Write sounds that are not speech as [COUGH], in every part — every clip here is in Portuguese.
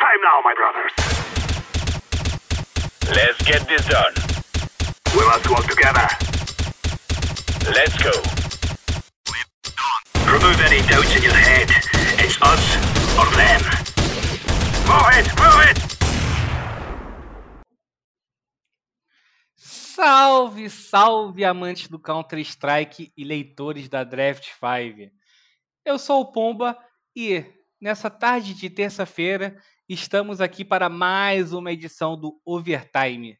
time now, my brothers. Let's get this done. We must work together. Let's go. Remove any doubts in your head. It's us or them. Move it, move it! Salve, salve, amantes do Counter-Strike e leitores da Draft 5. Eu sou o Pomba e nessa tarde de terça-feira estamos aqui para mais uma edição do Overtime.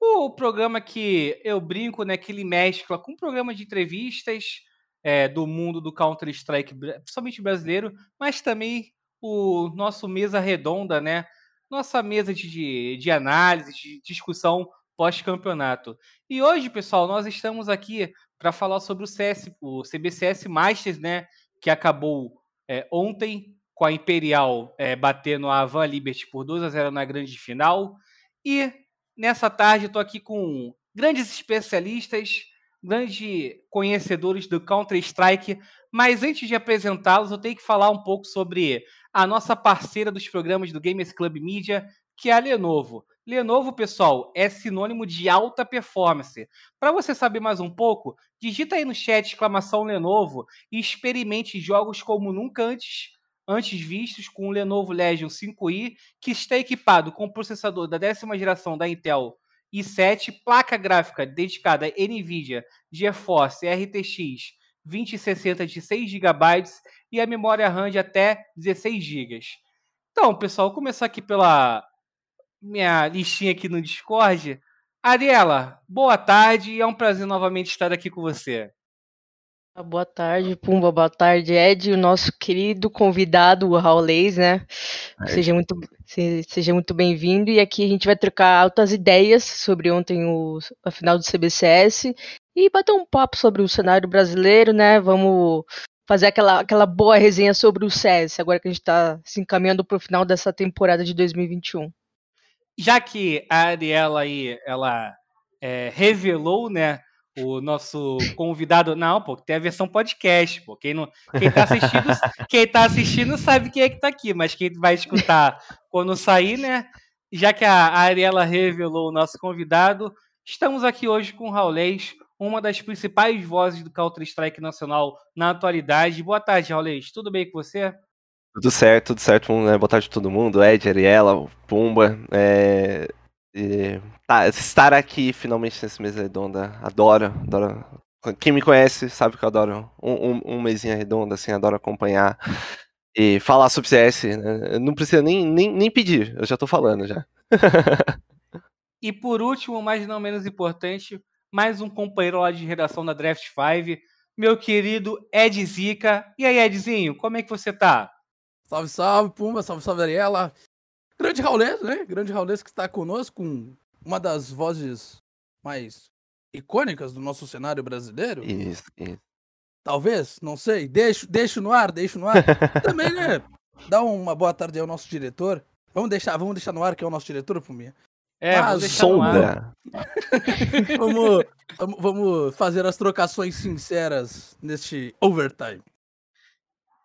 O programa que eu brinco, né, que ele mescla com um programa de entrevistas é, do mundo do Counter-Strike, principalmente brasileiro, mas também o nosso mesa redonda, né? Nossa mesa de, de análise, de discussão pós-campeonato. E hoje, pessoal, nós estamos aqui para falar sobre o CS, o CBCS Masters, né? Que acabou é, ontem com a Imperial é, batendo a Van Liberty por 2 a 0 na grande final. E nessa tarde estou aqui com grandes especialistas, grandes conhecedores do Counter-Strike. Mas antes de apresentá-los, eu tenho que falar um pouco sobre a nossa parceira dos programas do Gamers Club Media, que é a Lenovo. Lenovo, pessoal, é sinônimo de alta performance. Para você saber mais um pouco, digita aí no chat exclamação Lenovo e experimente jogos como nunca antes, antes vistos com o Lenovo Legion 5i, que está equipado com o processador da décima geração da Intel i7, placa gráfica dedicada a NVIDIA GeForce RTX 2060 de 6 GB e a memória RAM de até 16 GB. Então, pessoal, vou começar aqui pela minha listinha aqui no Discord. Ariela, boa tarde é um prazer novamente estar aqui com você. Boa tarde, Pumba. Boa tarde, Ed, o nosso querido convidado, o Raulês, né? Seja muito, seja muito bem-vindo. E aqui a gente vai trocar altas ideias sobre ontem o, a final do CBCS e bater um papo sobre o cenário brasileiro, né? Vamos fazer aquela, aquela boa resenha sobre o CS, agora que a gente está se encaminhando para o final dessa temporada de 2021 já que a Ariela aí, ela é, revelou, né, o nosso convidado. Não, pô, tem a versão podcast, pô. Quem, não, quem, tá, assistindo, quem tá assistindo sabe quem é que tá aqui, mas quem vai escutar quando sair, né? Já que a Ariela revelou o nosso convidado, estamos aqui hoje com o Raulês, uma das principais vozes do Counter-Strike Nacional na atualidade. Boa tarde, Raulês. Tudo bem com você? Tudo certo, tudo certo. Né? Boa tarde a todo mundo. Ed, Ariela, Pumba. É... E... Tá, estar aqui finalmente nesse mesa redonda. Adoro, adoro. Quem me conhece sabe que eu adoro um, um, um mesinha redonda, assim, adoro acompanhar e falar sobre CS. Né? Não precisa nem, nem, nem pedir, eu já tô falando já. [LAUGHS] e por último, mas não menos importante, mais um companheiro lá de redação da Draft 5, meu querido Ed Zica. E aí, Edzinho, como é que você tá? Salve, salve, Pumba, salve, salve, Ariela. Grande Raulês, né? Grande Raulês que está conosco com uma das vozes mais icônicas do nosso cenário brasileiro. Isso, isso. Talvez, não sei. Deixo, deixo no ar, deixo no ar. [LAUGHS] Também, né? Dá uma boa tarde ao nosso diretor. Vamos deixar, vamos deixar no ar que é o nosso diretor, Puminha. É, Mas, sombra. [LAUGHS] vamos, vamos, vamos fazer as trocações sinceras neste overtime.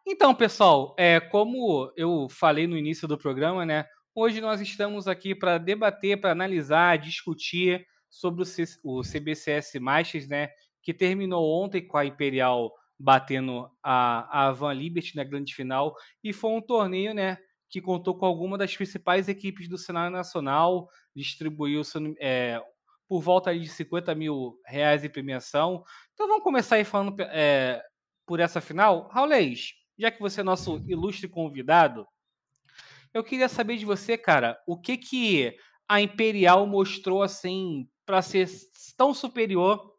Então, pessoal, é, como eu falei no início do programa, né? Hoje nós estamos aqui para debater, para analisar, discutir sobre o, CBCS Masters, né? Que terminou ontem com a Imperial batendo a, a Van Liberty na grande final. E foi um torneio, né? Que contou com alguma das principais equipes do cenário nacional, distribuiu é, por volta de 50 mil reais em premiação. Então vamos começar aí falando é, por essa final. Raulês, já que você é nosso ilustre convidado, eu queria saber de você, cara, o que que a Imperial mostrou assim para ser tão superior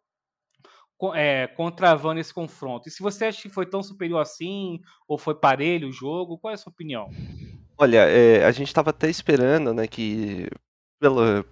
é, contra a Van nesse confronto? E se você acha que foi tão superior assim, ou foi parelho o jogo, qual é a sua opinião? Olha, é, a gente estava até esperando, né, que pelo,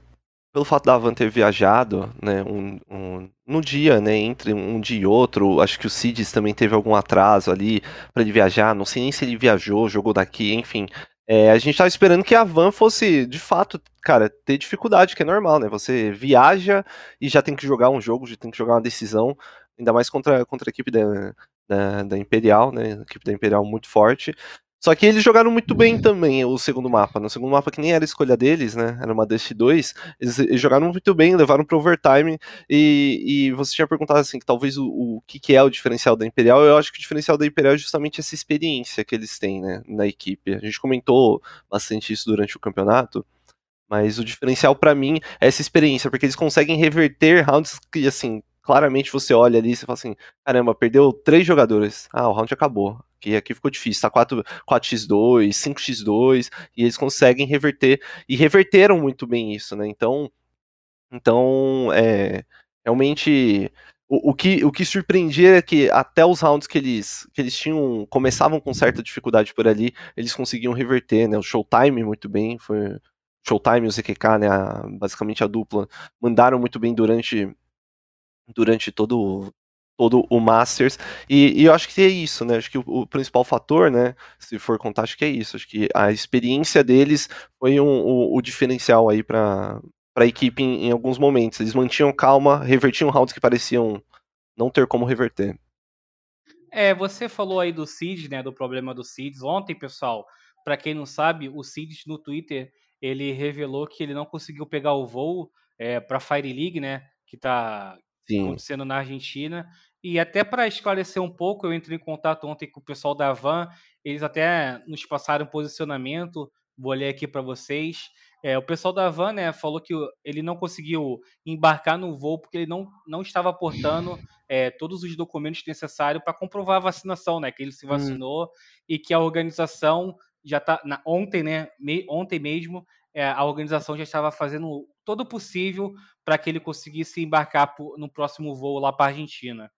pelo fato da Van ter viajado, né, um, um, no dia, né, entre um dia e outro, acho que o Cids também teve algum atraso ali para ele viajar, não sei nem se ele viajou, jogou daqui, enfim. É, a gente estava esperando que a Van fosse, de fato, cara, ter dificuldade, que é normal, né? Você viaja e já tem que jogar um jogo, já tem que jogar uma decisão, ainda mais contra, contra a equipe da, da, da Imperial, né? A equipe da Imperial muito forte. Só que eles jogaram muito bem também o segundo mapa. No segundo mapa, que nem era escolha deles, né? Era uma Dust 2. Eles, eles jogaram muito bem, levaram pro overtime. E, e você tinha perguntado assim, que talvez o, o que, que é o diferencial da Imperial. Eu acho que o diferencial da Imperial é justamente essa experiência que eles têm, né? Na equipe. A gente comentou bastante isso durante o campeonato. Mas o diferencial para mim é essa experiência, porque eles conseguem reverter rounds que, assim, claramente você olha ali e você fala assim: caramba, perdeu três jogadores. Ah, o round acabou. Aqui, aqui ficou difícil, tá 4, 4x2, 5x2, e eles conseguem reverter, e reverteram muito bem isso, né? Então, então é, realmente. O, o, que, o que surpreendia é que até os rounds que eles, que eles tinham começavam com certa dificuldade por ali, eles conseguiam reverter, né? O Showtime muito bem, foi Showtime e o ZQK, né? A, basicamente a dupla, mandaram muito bem durante durante todo, todo o Masters. E, e, eu acho que é isso, né? Acho que o, o, principal fator, né? Se for contar, acho que é isso. Acho que a experiência deles foi um, o, o diferencial aí para a equipe em, em, alguns momentos. Eles mantinham calma, revertiam rounds que pareciam não ter como reverter. É, você falou aí do Cid, né? Do problema do Cid. Ontem, pessoal, para quem não sabe, o Cid no Twitter ele revelou que ele não conseguiu pegar o voo é, para Fire League, né? Que tá Sim. acontecendo na Argentina. E até para esclarecer um pouco, eu entrei em contato ontem com o pessoal da Van, eles até nos passaram posicionamento, vou ler aqui para vocês. É, o pessoal da Van né, falou que ele não conseguiu embarcar no voo porque ele não, não estava aportando é, todos os documentos necessários para comprovar a vacinação, né? Que ele se hum. vacinou hum. e que a organização já está ontem, né? Me, ontem mesmo é, a organização já estava fazendo todo o possível para que ele conseguisse embarcar no próximo voo lá para a Argentina.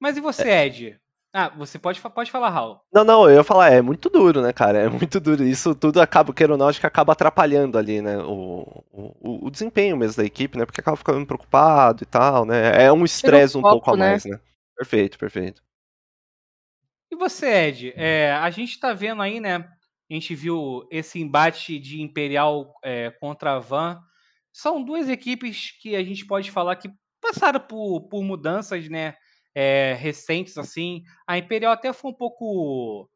Mas e você, é. Ed? Ah, você pode, pode falar, Raul. Não, não, eu ia falar, é muito duro, né, cara? É muito duro. Isso tudo acaba, queira ou não, acho que acaba atrapalhando ali, né? O, o, o desempenho mesmo da equipe, né? Porque acaba ficando preocupado e tal, né? É um estresse um pouco a né? mais, né? Perfeito, perfeito. E você, Ed? É, a gente está vendo aí, né? A gente viu esse embate de Imperial é, contra a Van. São duas equipes que a gente pode falar que passaram por, por mudanças, né? É, recentes assim. A Imperial até foi um pouco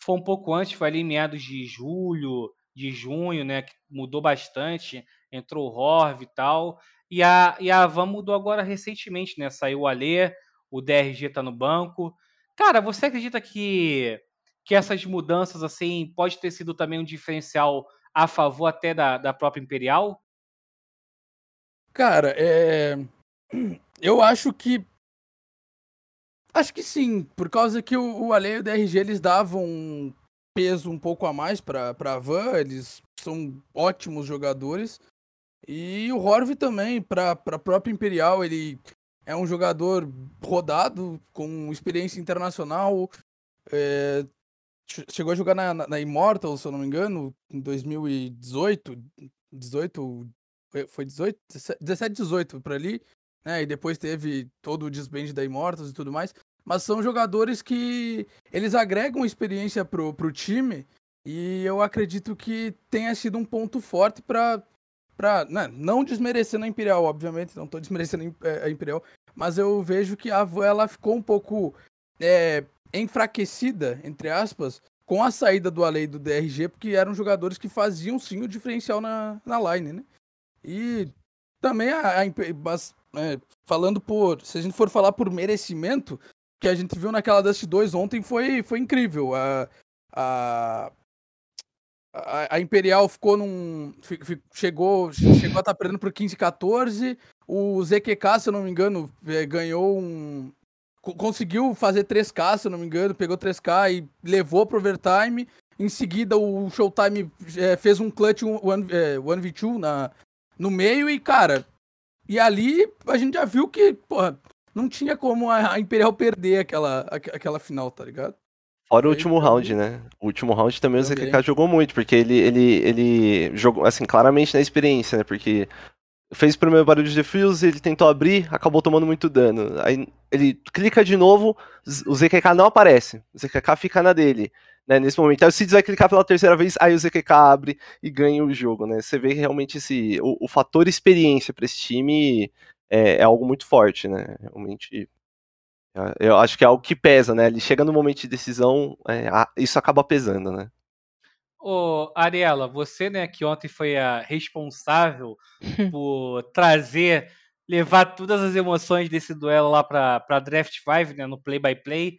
foi um pouco antes, foi ali em meados de julho, de junho, né? Que mudou bastante. Entrou o Horv e tal. E a, e a Van mudou agora recentemente, né? Saiu o Alê, o DRG tá no banco. Cara, você acredita que, que essas mudanças assim pode ter sido também um diferencial a favor até da, da própria Imperial? Cara, é... [CLEARS THROAT] eu acho que acho que sim, por causa que o, o Ale e o DRG eles davam um peso um pouco a mais para para Van, eles são ótimos jogadores. E o Horv também, para a própria Imperial, ele é um jogador rodado, com experiência internacional. É, chegou a jogar na, na, na, Immortal, se eu não me engano, em 2018. 18. Foi 18? 17, 18 por ali. Né? E depois teve todo o disband da Immortals e tudo mais. Mas são jogadores que eles agregam experiência pro, pro time. E eu acredito que tenha sido um ponto forte para para né, não desmerecendo a Imperial, obviamente, não estou desmerecendo é, a Imperial, mas eu vejo que a Van ela ficou um pouco é, enfraquecida, entre aspas, com a saída do Alei do DRG, porque eram jogadores que faziam sim o diferencial na, na line, né? E também a, a é, falando por, se a gente for falar por merecimento, que a gente viu naquela Dust 2 ontem foi, foi incrível. A, a, a, Imperial ficou num. Chegou, chegou a estar tá perdendo por 15 14. O ZQK, se eu não me engano, é, ganhou um. Conseguiu fazer 3K, se eu não me engano, pegou 3K e levou pro overtime. Em seguida, o Showtime é, fez um clutch 1v2 é, na, no meio e, cara. E ali a gente já viu que, porra, não tinha como a Imperial perder aquela, aquela final, tá ligado? Fora o último round, né? O último round também, o ZKK jogou muito, porque ele, ele, ele jogou, assim, claramente na experiência, né? Porque fez o primeiro barulho de defuse, ele tentou abrir, acabou tomando muito dano. Aí ele clica de novo, o ZKK não aparece. O ZKK fica na dele, né? Nesse momento. Aí o Cids vai clicar pela terceira vez, aí o ZKK abre e ganha o jogo, né? Você vê realmente esse, o, o fator experiência para esse time é, é algo muito forte, né? Realmente Eu acho que é algo que pesa, né? Ele chega no momento de decisão, é, isso acaba pesando, né? Ô, Ariela, você, né, que ontem foi a responsável [LAUGHS] por trazer, levar todas as emoções desse duelo lá para Draft 5, né, no play by play.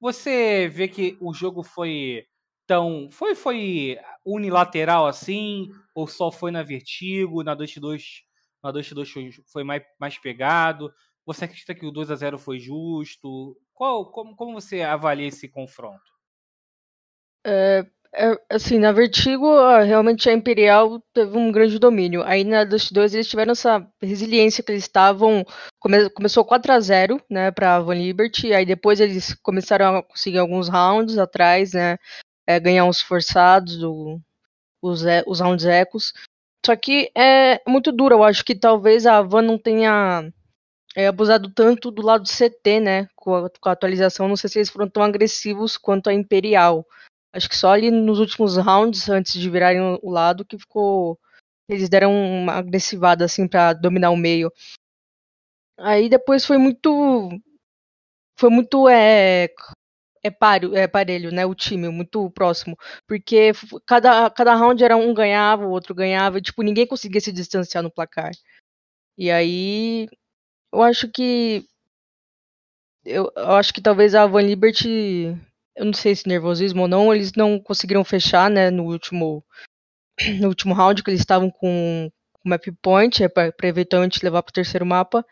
Você vê que o jogo foi tão foi foi unilateral assim ou só foi na vertigo, na 2x2, na 2x2 foi mais, mais pegado? Você acredita que o 2 a 0 foi justo? Qual como, como você avalia esse confronto? É, é, assim, na Vertigo, realmente a Imperial teve um grande domínio. Aí na Dust 2 eles tiveram essa resiliência que eles estavam. Come, começou 4 a 0 né, pra Van Liberty. Aí depois eles começaram a conseguir alguns rounds atrás, né? É, ganhar uns forçados, do, os, os rounds ecos. Só que é muito duro. Eu acho que talvez a Van não tenha é, abusado tanto do lado do CT, né? Com a, com a atualização. Não sei se eles foram tão agressivos quanto a Imperial. Acho que só ali nos últimos rounds, antes de virarem o lado, que ficou. Eles deram uma agressivada assim para dominar o meio. Aí depois foi muito. Foi muito. É, é, páreo, é parelho, né? O time, muito próximo. Porque cada, cada round era um ganhava, o outro ganhava. E, tipo, ninguém conseguia se distanciar no placar. E aí. Eu acho que. Eu, eu acho que talvez a Van Liberty eu não sei se nervosismo ou não, eles não conseguiram fechar, né, no último [CLEARS THROAT] no último round que eles estavam com o map point, é para eventualmente levar para o terceiro mapa.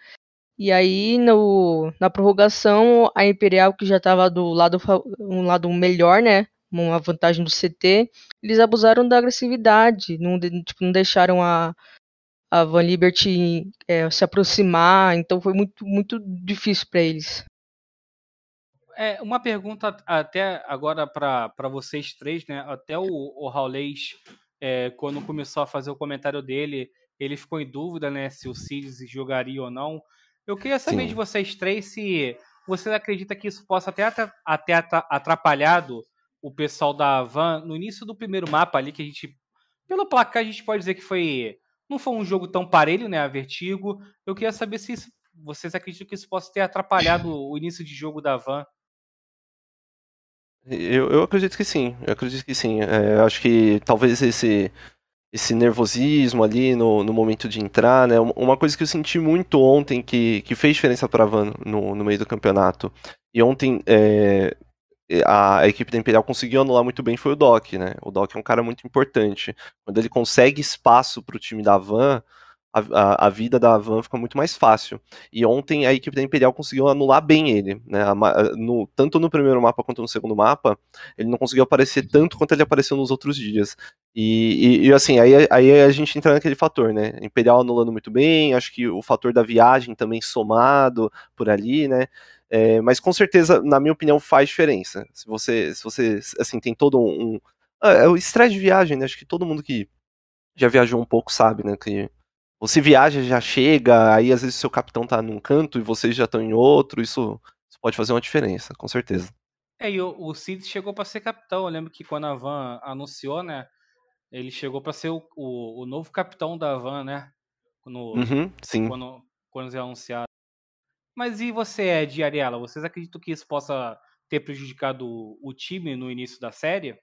E aí no, na prorrogação, a Imperial que já estava do lado um lado melhor, né, uma vantagem do CT, eles abusaram da agressividade, não, tipo, não deixaram a a Van Liberty é, se aproximar, então foi muito muito difícil para eles. É, uma pergunta até agora para vocês três, né? Até o, o Raulês, é, quando começou a fazer o comentário dele, ele ficou em dúvida, né? Se o Cids jogaria ou não. Eu queria saber Sim. de vocês três se vocês acreditam que isso possa até, até atrapalhado o pessoal da Van no início do primeiro mapa ali, que a gente. Pelo placar, a gente pode dizer que foi. Não foi um jogo tão parelho, né? A Vertigo. Eu queria saber se isso, vocês acreditam que isso possa ter atrapalhado o início de jogo da Van eu, eu acredito que sim, eu acredito que sim. É, acho que talvez esse, esse nervosismo ali no, no momento de entrar, né? Uma coisa que eu senti muito ontem que, que fez diferença para a Van no, no meio do campeonato. E ontem é, a, a, equipe da Imperial conseguiu anular muito bem foi o Doc, né? O Doc é um cara muito importante. Quando ele consegue espaço para o time da Van, a, a, vida da Van fica muito mais fácil. E ontem a equipe da Imperial conseguiu anular bem ele, né? No, tanto no primeiro mapa quanto no segundo mapa, ele não conseguiu aparecer tanto quanto ele apareceu nos outros dias. E, e, e assim, aí, aí a gente entra naquele fator, né? Imperial anulando muito bem, acho que o fator da viagem também somado por ali, né? É, mas com certeza, na minha opinião, faz diferença. Se você, se você assim, tem todo um. um é, é o estresse de viagem, né? Acho que todo mundo que já viajou um pouco sabe, né? Que você viaja, já chega, aí às vezes seu capitão tá num canto e vocês já estão em outro, isso, isso, pode fazer uma diferença, com certeza. É, e o, o Cid chegou para ser capitão. Eu lembro que quando a Van anunciou, né? Ele chegou para ser o, o, o, novo capitão da Van, né? No, uhum, sim. Quando, quando eles anunciaram. Mas e você, Ed e Ariela? Vocês acreditam que isso possa ter prejudicado o, o time no início da série?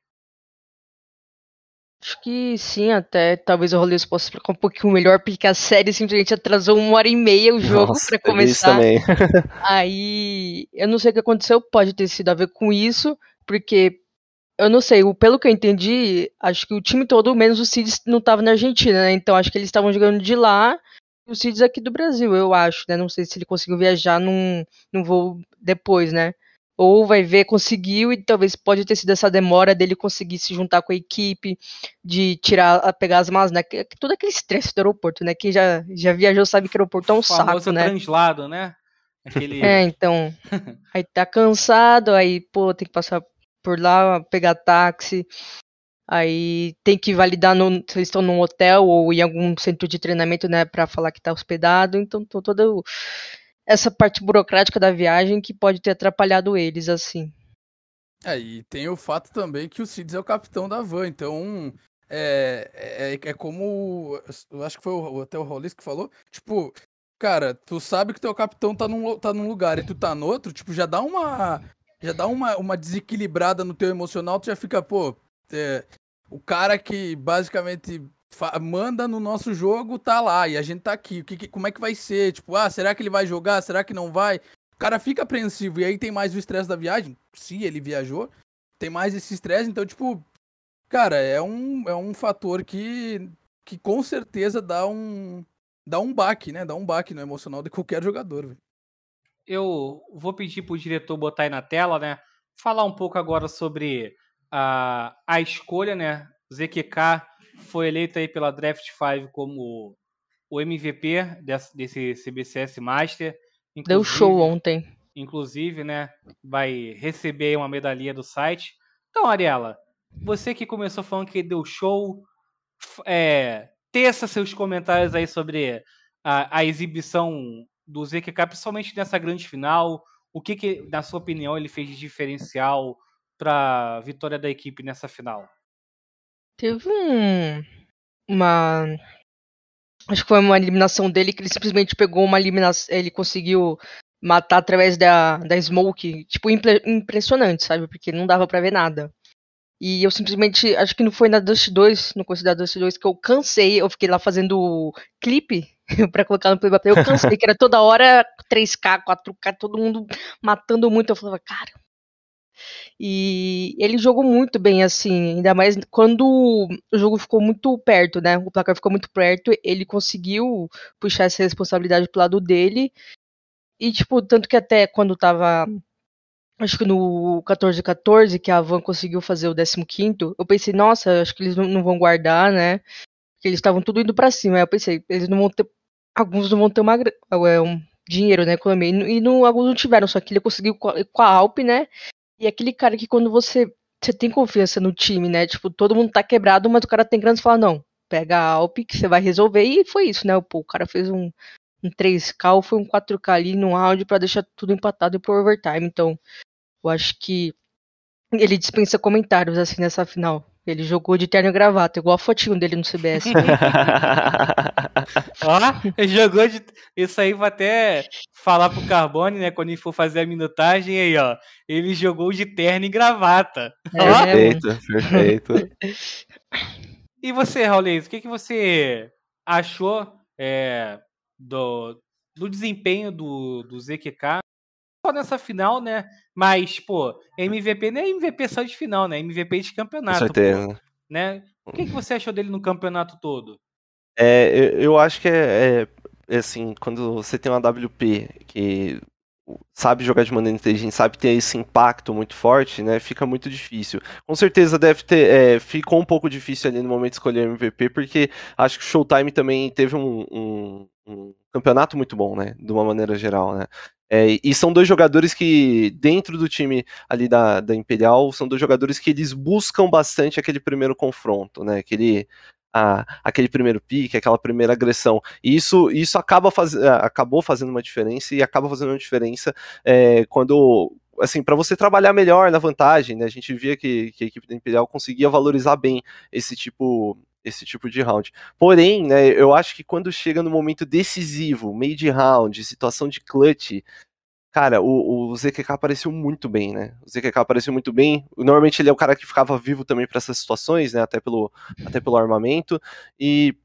Acho que sim, até talvez o Rolês possa explicar um pouquinho melhor, porque a série simplesmente atrasou uma hora e meia o jogo para começar. Também. [LAUGHS] Aí, eu não sei o que aconteceu, pode ter sido a ver com isso, porque eu não sei, pelo que eu entendi, acho que o time todo, menos o Cids, não estava na Argentina, né? Então acho que eles estavam jogando de lá e o Cids aqui do Brasil, eu acho, né? Não sei se ele conseguiu viajar num, num voo depois, né? Ou vai ver, conseguiu e talvez pode ter sido essa demora dele conseguir se juntar com a equipe, de tirar, pegar as malas, né? Todo aquele estresse do aeroporto, né? Quem já, já viajou sabe que o aeroporto é um saco, né? translado, né? Aquele... É, então, [LAUGHS] aí tá cansado, aí, pô, tem que passar por lá, pegar táxi, aí tem que validar no, se eles estão num hotel ou em algum centro de treinamento, né, para falar que tá hospedado, então tô todo essa parte burocrática da viagem que pode ter atrapalhado eles, assim. É, e tem o fato também que o Cids é o capitão da van, então é, é, é como. Eu acho que foi o, até o Rollis que falou. Tipo, cara, tu sabe que teu capitão tá num, tá num lugar e tu tá no outro, tipo, já dá uma. Já dá uma, uma desequilibrada no teu emocional, tu já fica, pô, é, o cara que basicamente manda no nosso jogo tá lá e a gente tá aqui. O que, que, como é que vai ser? Tipo, ah, será que ele vai jogar? Será que não vai? O cara fica apreensivo e aí tem mais o estresse da viagem. Se ele viajou, tem mais esse estresse. Então, tipo, cara, é um, é um fator que, que com certeza dá um, dá um baque, né? Dá um baque no emocional de qualquer jogador. Eu vou pedir pro diretor botar aí na tela, né? Falar um pouco agora sobre a, a escolha, né? ZQK foi eleito aí pela Draft 5 como o MVP desse, desse CBCS Master. Deu show ontem. Inclusive, né? Vai receber uma medalha do site. Então, Ariela, você que começou falando que deu show, é, teça seus comentários aí sobre a, a exibição do ZQK, principalmente nessa grande final. O que, que, na sua opinião, ele fez de diferencial para a vitória da equipe nessa final? Teve um. Uma. Acho que foi uma eliminação dele que ele simplesmente pegou uma eliminação. Ele conseguiu matar através da, da smoke. Tipo, impressionante, sabe? Porque não dava para ver nada. E eu simplesmente, acho que não foi na Dust 2, no da Dust 2, que eu cansei, eu fiquei lá fazendo clipe [LAUGHS] pra colocar no play Eu cansei, que era toda hora 3K, 4K, todo mundo matando muito. Eu falava, cara. E ele jogou muito bem, assim, ainda mais quando o jogo ficou muito perto, né? O placar ficou muito perto, ele conseguiu puxar essa responsabilidade pro lado dele. E, tipo, tanto que até quando tava acho que no 14-14, que a Van conseguiu fazer o 15, eu pensei, nossa, acho que eles não, vão guardar, né? Porque eles estavam tudo indo para cima. Aí eu pensei, eles não vão ter. Alguns não vão ter uma, é, um dinheiro, né? Economia. E, não, alguns não tiveram, só que ele conseguiu com a Alp, né? E aquele cara que quando você. Você tem confiança no time, né? Tipo, todo mundo tá quebrado, mas o cara tem grana e fala, não, pega a Alp que você vai resolver. E foi isso, né? Pô, o cara fez um, um 3K ou foi um 4K ali no áudio para deixar tudo empatado e pro overtime. Então, eu acho que ele dispensa comentários assim nessa final. Ele jogou de terno e gravata, igual a fotinho dele no CBS. [LAUGHS] Ó, ele jogou de. Isso aí vai até falar pro Carbone, né? Quando ele for fazer a minutagem aí, ó. Ele jogou de terno e gravata. É, perfeito, perfeito. E você, Raulês, o que, que você achou é, do, do desempenho do, do ZQK só nessa final, né? Mas, pô, MVP não é MVP só de final, né? MVP de campeonato. Com certeza. Pô, né? O que, que você achou dele no campeonato todo? É, eu, acho que é, é, assim, quando você tem uma WP que sabe jogar de maneira inteligente, sabe ter esse impacto muito forte, né? Fica muito difícil. Com certeza deve ter, é, ficou um pouco difícil ali no momento de escolher MVP, porque acho que o Showtime também teve um, um, um campeonato muito bom, né? De uma maneira geral, né? É, e são dois jogadores que, dentro do time ali da, da Imperial, são dois jogadores que eles buscam bastante aquele primeiro confronto, né? Aquele, a, aquele primeiro pique, aquela primeira agressão. E isso, isso acaba faz, acabou fazendo uma diferença e acaba fazendo uma diferença é, quando. Assim, para você trabalhar melhor na vantagem, né? A gente via que, que a equipe da Imperial conseguia valorizar bem esse tipo esse tipo de round. Porém, né, eu acho que quando chega no momento decisivo, meio de round, situação de clutch, cara, o, o ZQK apareceu muito bem, né? O ZQK apareceu muito bem. Normalmente ele é o cara que ficava vivo também para essas situações, né? Até pelo, até pelo armamento. E,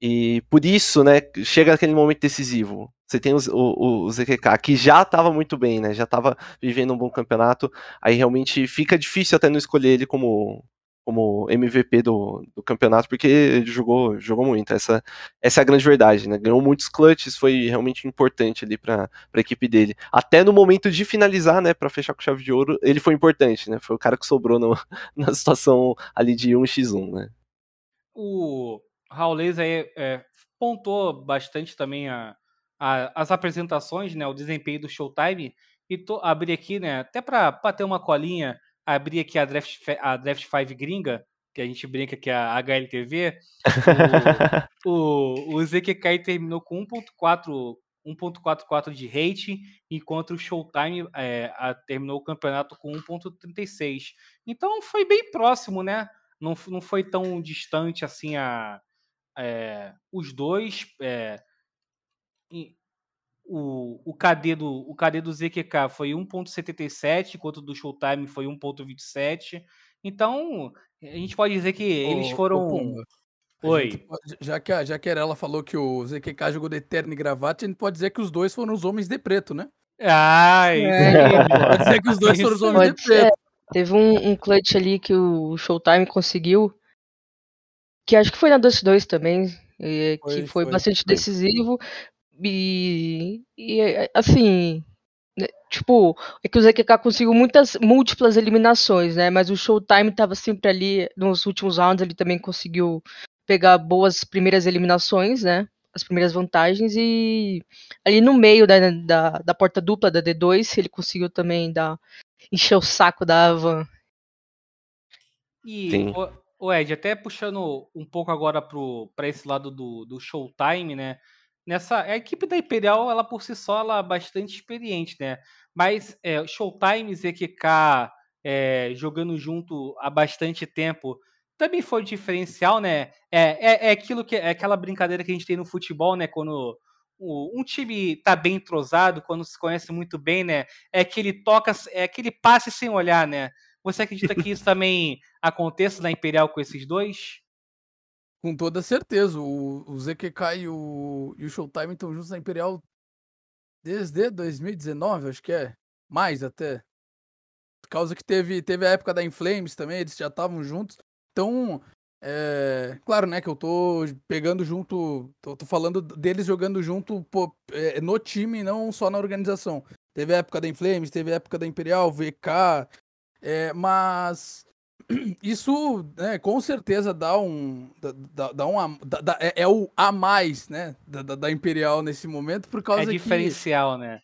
e por isso, né, chega aquele momento decisivo. Você tem o, o, o ZQK, que já estava muito bem, né? Já estava vivendo um bom campeonato. Aí realmente fica difícil até não escolher ele como, como MVP do, do campeonato, porque ele jogou, jogou muito. Essa, essa é a grande verdade, né? Ganhou muitos clutches, foi realmente importante ali para a equipe dele. Até no momento de finalizar, né, para fechar com chave de ouro, ele foi importante, né? Foi o cara que sobrou no, [LAUGHS] na situação ali de 1x1, né? O Raulês aí é, bastante também a, a, as apresentações, né, o desempenho do Showtime, e tô, abri aqui, né, até para ter uma colinha abrir aqui a Draft, a Draft 5 gringa, que a gente brinca que é a HLTV, [LAUGHS] o, o, o ZQK terminou com 1.4 1.44 de rating, enquanto o Showtime é, a, terminou o campeonato com 1.36. Então foi bem próximo, né? Não, não foi tão distante assim a, é, os dois. É, o, o, KD do, o KD do ZQK foi 1.77, enquanto o do Showtime foi 1.27. Então, a gente pode dizer que eles foram. Ô, Oi. Pode, já, que a, já que ela falou que o ZQK jogou de terno e gravata, a gente pode dizer que os dois foram os homens de preto, né? Ah, isso É. Pode dizer que os dois foram os homens Pode de preto. Teve um, um clutch ali que o Showtime conseguiu, que acho que foi na 2-2 também, eh, que Foi, foi, foi. bastante decisivo. E, e, assim, né, tipo, é que o ZQK conseguiu muitas múltiplas eliminações, né? Mas o Showtime estava sempre ali nos últimos rounds, ele também conseguiu pegar boas primeiras eliminações, né? As primeiras vantagens e ali no meio da, da, da porta dupla da D2, ele conseguiu também dar encher o saco da Avan. E, o, o Ed, até puxando um pouco agora para esse lado do, do Showtime, né? Nessa, a equipe da Imperial, ela por si só, ela é bastante experiente, né? Mas é, Showtime ZQK é, jogando junto há bastante tempo também foi diferencial, né? É, é, é aquilo que é aquela brincadeira que a gente tem no futebol, né? Quando o- um time tá bem entrosado, quando se conhece muito bem, né? É que ele toca, é aquele passe sem olhar, né? Você acredita que isso também [LAUGHS] aconteça na Imperial com esses dois? Com toda certeza. O, o ZQK e o, e o Showtime estão juntos na Imperial desde 2019, acho que é. Mais até. Por causa que teve, teve a época da Inflames também, eles já estavam juntos. Então, é, claro, né, que eu tô pegando junto, tô, tô falando deles jogando junto pô, é, no time, não só na organização. Teve a época da Inflames, teve a época da Imperial, VK, é, mas isso, né, com certeza dá um, dá, dá, um dá- é, é o a mais, né, da, da- Imperial nesse momento, por causa É que diferencial, né?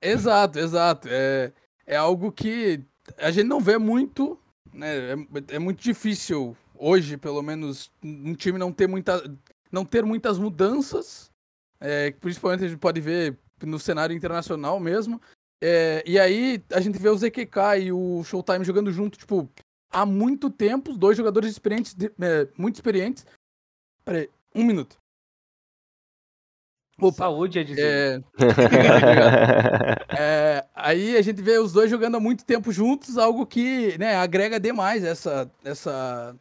Exato, exato. É, é algo que a gente não vê muito, né? É, é muito difícil hoje, pelo menos, um time não ter muita, não ter muitas mudanças. é, principalmente a gente pode ver no cenário internacional mesmo. É, e aí a gente vê o ZQK e o Showtime jogando junto, tipo, há muito tempo, os dois jogadores experientes, de- é, muito experientes. Peraí, um minuto. Opa, Saúde, é dizer. [LAUGHS] é, é, aí a gente vê os dois jogando há muito tempo juntos, algo que né, agrega demais essa, essa,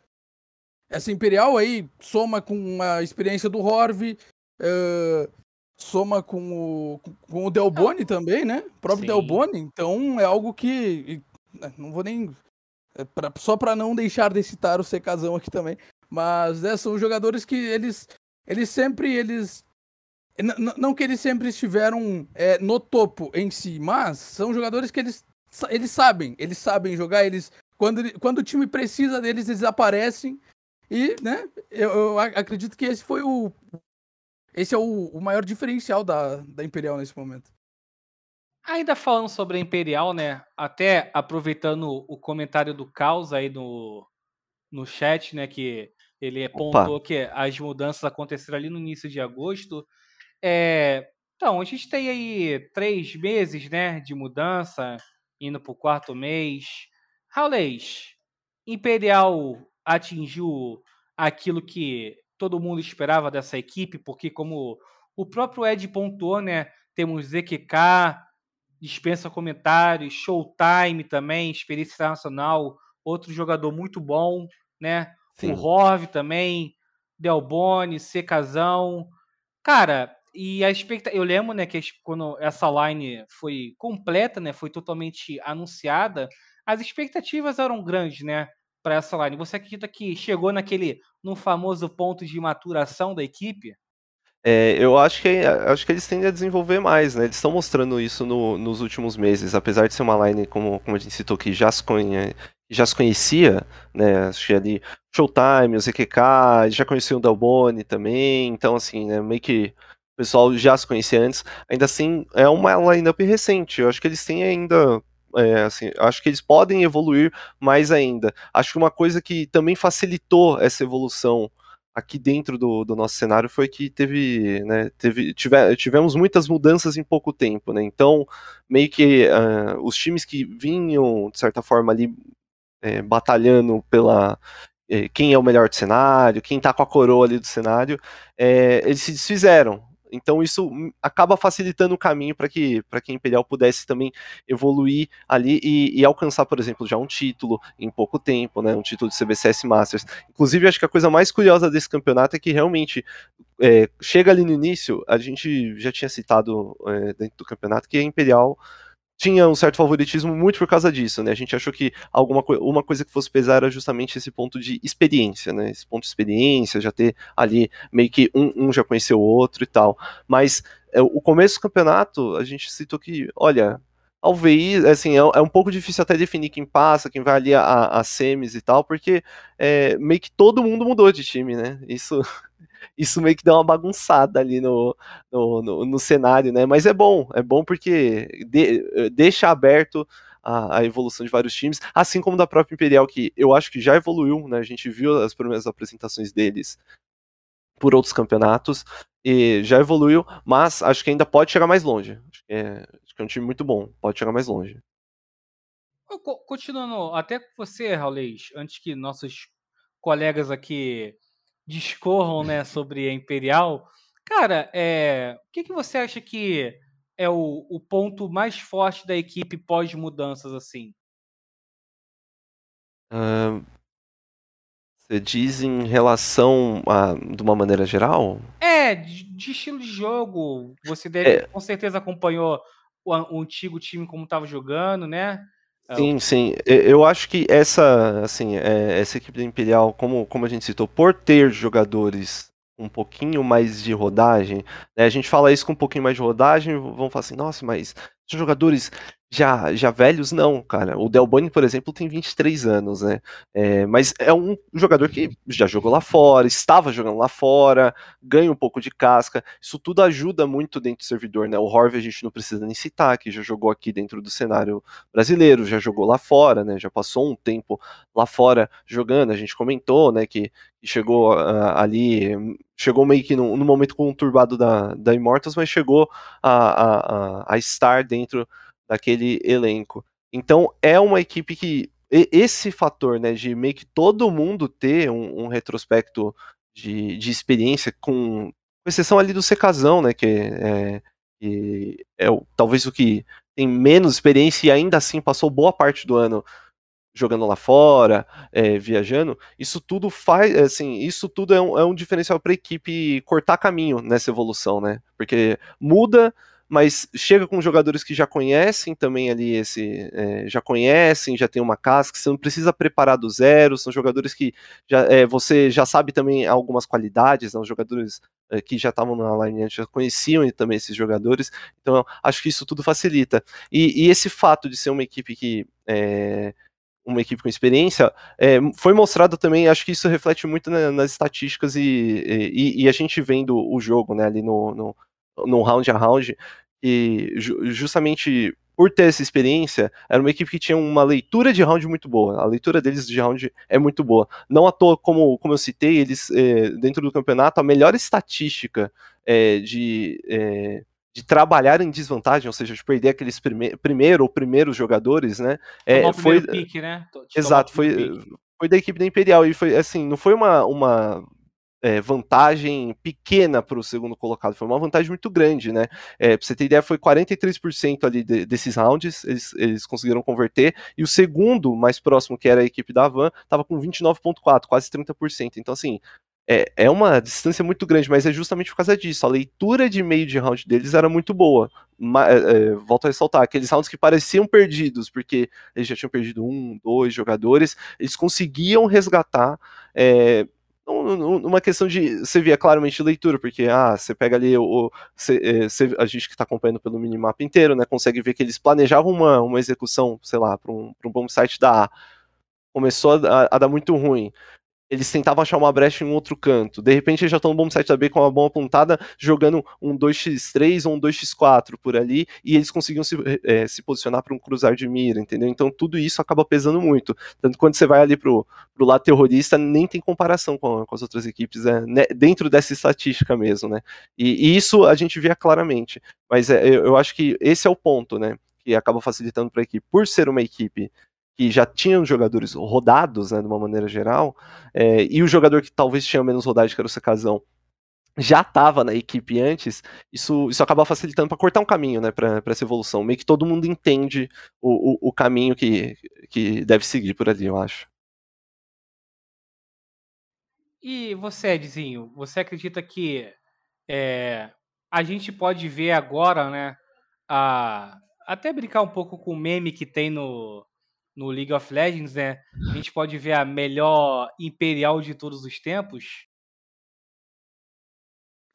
essa Imperial aí, soma com a experiência do Horv, é, soma com o, com o Delboni também, né? O próprio Sim. Delboni, então é algo que. né, Não vou nem. É pra- só para não deixar de citar o Secazão aqui também. Mas né, são jogadores que eles. Eles sempre. Eles não que eles sempre estiveram é, no topo em si, mas são jogadores que eles, eles sabem, eles sabem jogar, eles quando, quando o time precisa deles, eles aparecem e, né, eu, eu ac- acredito que esse foi o esse é o, o maior diferencial da, da Imperial nesse momento. Ainda falando sobre a Imperial, né? Até aproveitando o comentário do Caos aí no, no chat, né? Que ele apontou que as mudanças aconteceram ali no início de agosto. É, então, a gente tem aí três meses, né? De mudança, indo para o quarto mês. Raulês, Imperial atingiu aquilo que todo mundo esperava dessa equipe, porque como o próprio Ed pontuou, né? Temos ZQK, dispensa comentários, Showtime também, experiência internacional, outro jogador muito bom, né? Sim. O Horv também, Delboni, Secazão. Cara, e a expectativa. Eu lembro, né, que quando essa line foi completa, né? Foi totalmente anunciada, as expectativas eram grandes, né? Para essa line. Você acredita que chegou naquele. no famoso ponto de maturação da equipe? É, eu acho que, acho que eles tendem a desenvolver mais, né? Eles estão mostrando isso no- nos últimos meses, apesar de ser uma line, como, como a gente citou, que já se, conhe- já se conhecia, né? Acho que ali Showtime, o ZQK, já conhecia o Delboni também, então assim, né? Meio que o pessoal já se conhecia antes. Ainda assim, é uma lineup recente. Eu acho que eles têm ainda. é, assim, acho que eles podem evoluir mais ainda. Acho que uma coisa que também facilitou essa evolução aqui dentro do, do nosso cenário foi que teve, né, teve, tive, tivemos muitas mudanças em pouco tempo, né? Então, meio que uh, os times que vinham, de certa forma, ali é, batalhando pela é, quem é o melhor do cenário, quem tá com a coroa ali do cenário, é, eles se desfizeram. Então isso acaba facilitando o caminho para que que a Imperial pudesse também evoluir ali e, e, alcançar, por exemplo, já um título em pouco tempo, né? Um título de CBCS Masters. Inclusive, acho que a coisa mais curiosa desse campeonato é que realmente é, chega ali no início, a gente já tinha citado é, dentro do campeonato que a Imperial tinha um certo favoritismo muito por causa disso, né? A gente achou que alguma co uma coisa que fosse pesar era justamente esse ponto de experiência, né? Esse ponto de experiência, já ter ali meio que um, um já conheceu o outro e tal. Mas é, o começo do campeonato, a gente citou que, olha, talvez, assim, é, é, um pouco difícil até definir quem passa, quem vai ali a, a semis e tal, porque é, meio que todo mundo mudou de time, né? Isso [LAUGHS] isso meio que dá uma bagunçada ali no, no, no, no cenário, né? Mas é bom, é bom porque de, deixa aberto a, a, evolução de vários times, assim como da própria Imperial, que eu acho que já evoluiu, né? A gente viu as primeiras apresentações deles por outros campeonatos e já evoluiu, mas acho que ainda pode chegar mais longe. É, que é um time muito bom, pode chegar mais longe. Continuando, até com você, Raulês, antes que nossos colegas aqui discorram né, [LAUGHS] sobre a Imperial. Cara, é, o que, que você acha que é o, o ponto mais forte da equipe pós-mudanças assim? Uh, você diz em relação a de uma maneira geral? É, de, de estilo de jogo. Você deve, é. com certeza acompanhou o, o antigo time como estava jogando, né? É sim, sim. Eu acho que essa, assim, é, essa equipe da Imperial, como, como a gente citou, por ter jogadores um pouquinho mais de rodagem, né, a gente fala isso com um pouquinho mais de rodagem, vão falar assim, nossa, mas são jogadores já, já velhos, não, cara. O Delboni, por exemplo, tem 23 anos, né? É, mas é um jogador que já jogou lá fora, estava jogando lá fora, ganha um pouco de casca. Isso tudo ajuda muito dentro do servidor, né? O Horve a gente não precisa nem citar, que já jogou aqui dentro do cenário brasileiro, já jogou lá fora, né? Já passou um tempo lá fora jogando. A gente comentou, né, que chegou uh, ali, chegou meio que no, no, momento conturbado da, da Immortals, mas chegou a, a, a, a estar dentro daquele elenco. Então é uma equipe que esse fator, né, de meio que todo mundo ter um, um retrospecto de, de experiência, com, com exceção ali do Secazão, né, que é, que é o, talvez o que tem menos experiência e ainda assim passou boa parte do ano jogando lá fora, é, viajando, isso tudo faz, assim, isso tudo é um, é um diferencial para a equipe cortar caminho nessa evolução, né? Porque muda mas chega com jogadores que já conhecem também ali esse. É, já conhecem, já tem uma casca, você não precisa preparar do zero, são jogadores que já, é, você já sabe também algumas qualidades, né, os jogadores é, que já estavam na line já conheciam também esses jogadores, então acho que isso tudo facilita. E, e esse fato de ser uma equipe que. É, uma equipe com experiência, é, foi mostrado também, acho que isso reflete muito na, nas estatísticas e, e, e, a gente vendo o jogo, né, ali no, no, no round a round, e justamente por ter essa experiência, era uma equipe que tinha uma leitura de round muito boa. A leitura deles de round é muito boa. Não à toa, como, como eu citei, eles, é, dentro do campeonato, a melhor estatística é, de, é, de trabalhar em desvantagem, ou seja, de perder aqueles prime primeiro ou primeiros jogadores, né? É, foi, pique, né? Exato, foi, foi da equipe da Imperial. E foi assim, não foi uma, uma é, vantagem pequena para o segundo colocado, foi uma vantagem muito grande, né? É, pra você ter ideia, foi 43% ali de, desses rounds, eles, eles conseguiram converter, e o segundo, mais próximo, que era a equipe da Van, estava com 29,4%, quase 30%. Então, assim, é, é uma distância muito grande, mas é justamente por causa disso. A leitura de meio de round deles era muito boa. É, é volto a ressaltar, aqueles rounds que pareciam perdidos, porque eles já tinham perdido um, dois jogadores, eles conseguiam resgatar. É, numa questão de você via claramente leitura, porque ah, você pega ali o, você, é, você, a gente que está acompanhando pelo minimapa inteiro, né, consegue ver que eles planejavam uma, uma execução, sei lá, para um, um bom site da A. Começou a, a dar muito ruim eles tentavam achar uma brecha em um outro canto. De repente eles já estão no bom site da B com uma bomba apontada, jogando um 2x3 ou um 2x4 por ali, e eles conseguiam se, é, se posicionar para um cruzar de mira, entendeu? Então tudo isso acaba pesando muito. Tanto quando você vai ali pro, pro lado terrorista, nem tem comparação com, com as outras equipes, é, né, dentro dessa estatística mesmo, né? E, e, isso a gente via claramente. Mas é, eu, eu acho que esse é o ponto, né? Que acaba facilitando para a equipe. Por ser uma equipe que já tinham jogadores rodados, né, de uma maneira geral, é, e o jogador que talvez tinha menos rodagem, que era o Secazão, já estava na equipe antes, isso, isso acaba facilitando para cortar um caminho, né, para essa evolução. Meio que todo mundo entende o, o, o, caminho que, que deve seguir por ali, eu acho. E você, Edzinho, você acredita que é, a gente pode ver agora, né, a, até brincar um pouco com o meme que tem no, no League of Legends, né? A gente pode ver a melhor Imperial de todos os tempos?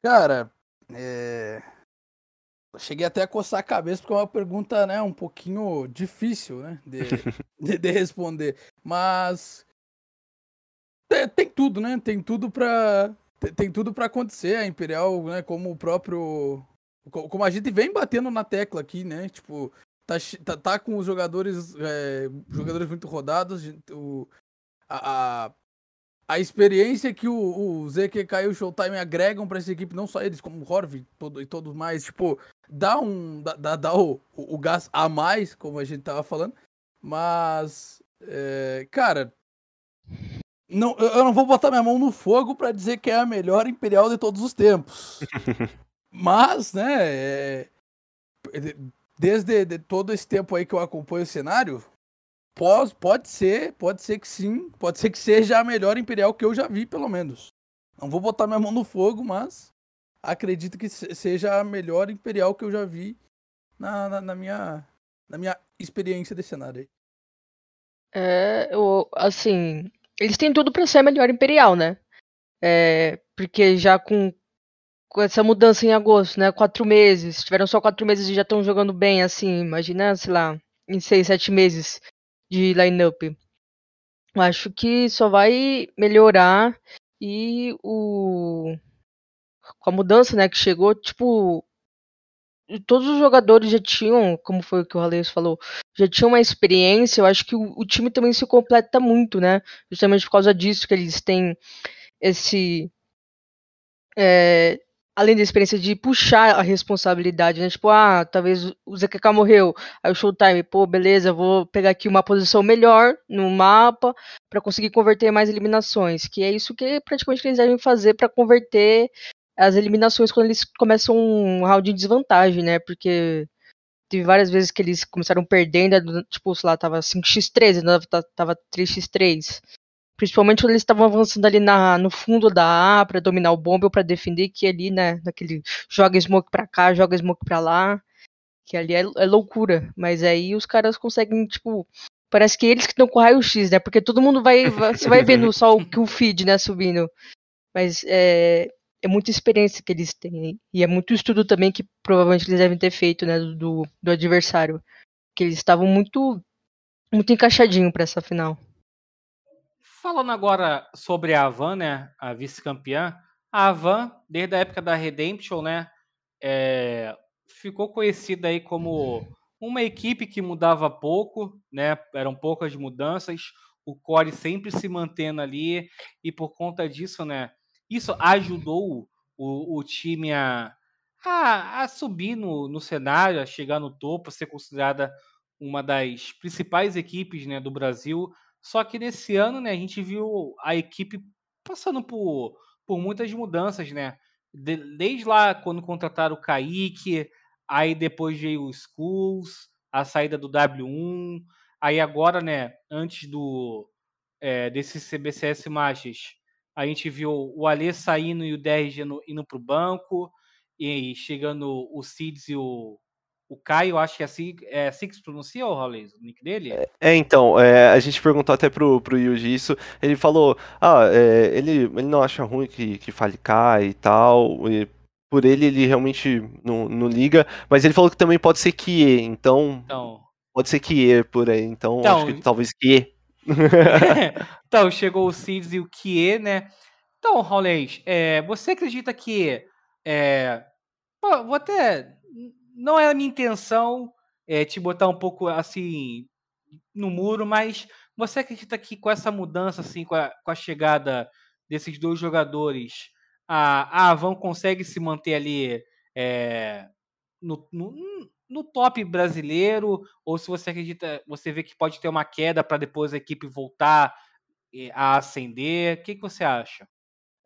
Cara, é... cheguei até a coçar a cabeça porque é uma pergunta, né, um pouquinho difícil, né, de, [LAUGHS] de, de responder. Mas tem, tem, tudo, né? Tem tudo para tem, tem, tudo para acontecer. A Imperial, né, como o próprio como a gente vem batendo na tecla aqui, né? Tipo, tá, tá, tá com os jogadores é, jogadores muito rodados, o, a, a a experiência que o, o ZQK e o Showtime agregam para essa equipe, não só eles, como o Horv todo, e todos mais, tipo, dá um. dá, dá o, o, gás a mais, como a gente tava falando. Mas. É, cara. Não, eu não vou botar minha mão no fogo para dizer que é a melhor Imperial de todos os tempos. [LAUGHS] Mas, né. É, desde de todo esse tempo aí que eu acompanho o cenário, Pode, pode ser, pode ser que sim, pode ser que seja a melhor Imperial que eu já vi, pelo menos. Não vou botar minha mão no fogo, mas acredito que seja a melhor Imperial que eu já vi na, na, na minha, na minha experiência de cenário aí. É, eu, assim, eles têm tudo para ser a melhor Imperial, né? É, porque já com, com essa mudança em agosto, né? Quatro meses, tiveram só quatro meses e já estão jogando bem, assim, imagina, sei lá, em seis, sete meses de lineup. Acho que só vai melhorar e o com a mudança, né, que chegou, tipo, todos os jogadores já tinham, como foi o que o Raleigh falou, já tinham uma experiência. Eu acho que o, o, time também se completa muito, né? Justamente por causa disso que eles têm esse é, além da experiência de puxar a responsabilidade, né? Tipo, ah, talvez o ZKK morreu, aí o Showtime, pô, beleza, vou pegar aqui uma posição melhor no mapa para conseguir converter mais eliminações, que é isso que praticamente eles devem fazer para converter as eliminações quando eles começam um round de desvantagem, né? Porque teve várias vezes que eles começaram perdendo, tipo, sei lá, tava 5x3, tava 3x3. Principalmente quando eles estavam avançando ali na, no fundo da A para dominar o bombe ou para defender, que ali, né, naquele joga smoke pra cá, joga smoke pra lá, que ali é, é loucura. Mas aí os caras conseguem, tipo, parece que eles que estão com raio-x, né? Porque todo mundo vai, você vai vendo só o que o feed, né, subindo. Mas é, é muita experiência que eles têm. E é muito estudo também que provavelmente eles devem ter feito, né, do, do adversário. Que eles estavam muito, muito encaixadinho para essa final. Falando agora sobre a Avan, né, a vice-campeã, a Avan, desde a época da Redemption, né, é, ficou conhecida aí como uma equipe que mudava pouco, né, eram poucas mudanças, o core sempre se mantendo ali, e por conta disso, né, isso ajudou o, o time a, a, a subir no, no cenário, a chegar no topo, a ser considerada uma das principais equipes né, do Brasil, só que nesse ano, né, a gente viu a equipe passando por, por muitas mudanças, né? De, desde lá quando contrataram o Kaique, aí depois veio o Schools, a saída do W1, aí agora, né, antes do é, desse CBCS Machas, a gente viu o Alê saindo e o DRG indo para o banco, e chegando o Cids e o, o Caio, acho que é assim, é assim que se pronuncia, o Raulês, o nick dele? É, é então, é, a gente perguntou até pro, pro Yuji isso, ele falou, ah, é, ele, ele não acha ruim que, que fale Kai e tal, e por ele ele realmente não, não liga, mas ele falou que também pode ser Kie, então, então... pode ser Kie por aí, então, então acho que talvez Kie. [LAUGHS] então, chegou o Cids e o Kie, né? Então, Raulês, é, você acredita que, é, vou até não é a minha intenção é, te botar um pouco assim no muro, mas você acredita que com essa mudança, assim, com a, com a chegada desses dois jogadores, a, a Avon consegue se manter ali é, no, no, no, top brasileiro? Ou se você acredita, você vê que pode ter uma queda para depois a equipe voltar é, a ascender? O que, que você acha?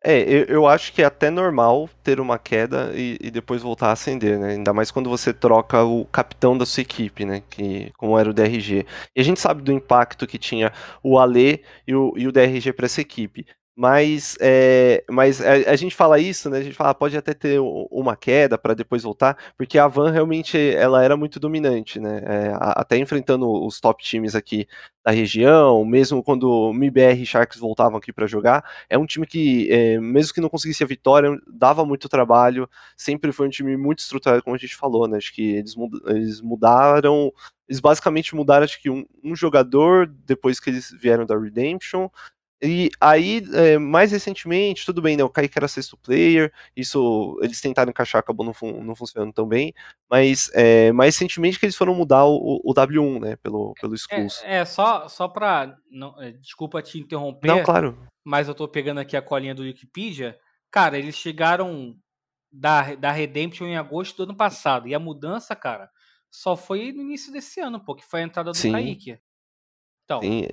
É, eu, eu acho que é até normal ter uma queda e, e depois voltar a acender, né? Ainda mais quando você troca o capitão da sua equipe, né? Que, como era o DRG. E a gente sabe do impacto que tinha o Ale e o, e o DRG para essa equipe. Mas, é, mas a, a, gente fala isso, né? A gente fala, ah, pode até ter uma queda para depois voltar, porque a Van realmente ela era muito dominante, né? É, até enfrentando os top times aqui da região, mesmo quando o MIBR e Sharks voltavam aqui para jogar, é um time que, é, mesmo que não conseguisse a vitória, dava muito trabalho, sempre foi um time muito estruturado, como a gente falou, né? Acho que eles, eles mudaram, eles basicamente mudaram, acho que um, um jogador depois que eles vieram da Redemption, e aí, é, mais recentemente, tudo bem, né? O Kaique era sexto player, isso eles tentaram encaixar, acabou não, fun não funcionando tão bem, mas é, mais recentemente que eles foram mudar o, o W1, né? Pelo, pelo Skulls. É, é, só, só pra. Não, é, desculpa te interromper. Não, claro. Mas eu tô pegando aqui a colinha do Wikipedia. Cara, eles chegaram da, da Redemption em agosto do ano passado. E a mudança, cara, só foi no início desse ano, pô, que foi a entrada do Sim. Kaique. Então, Sim,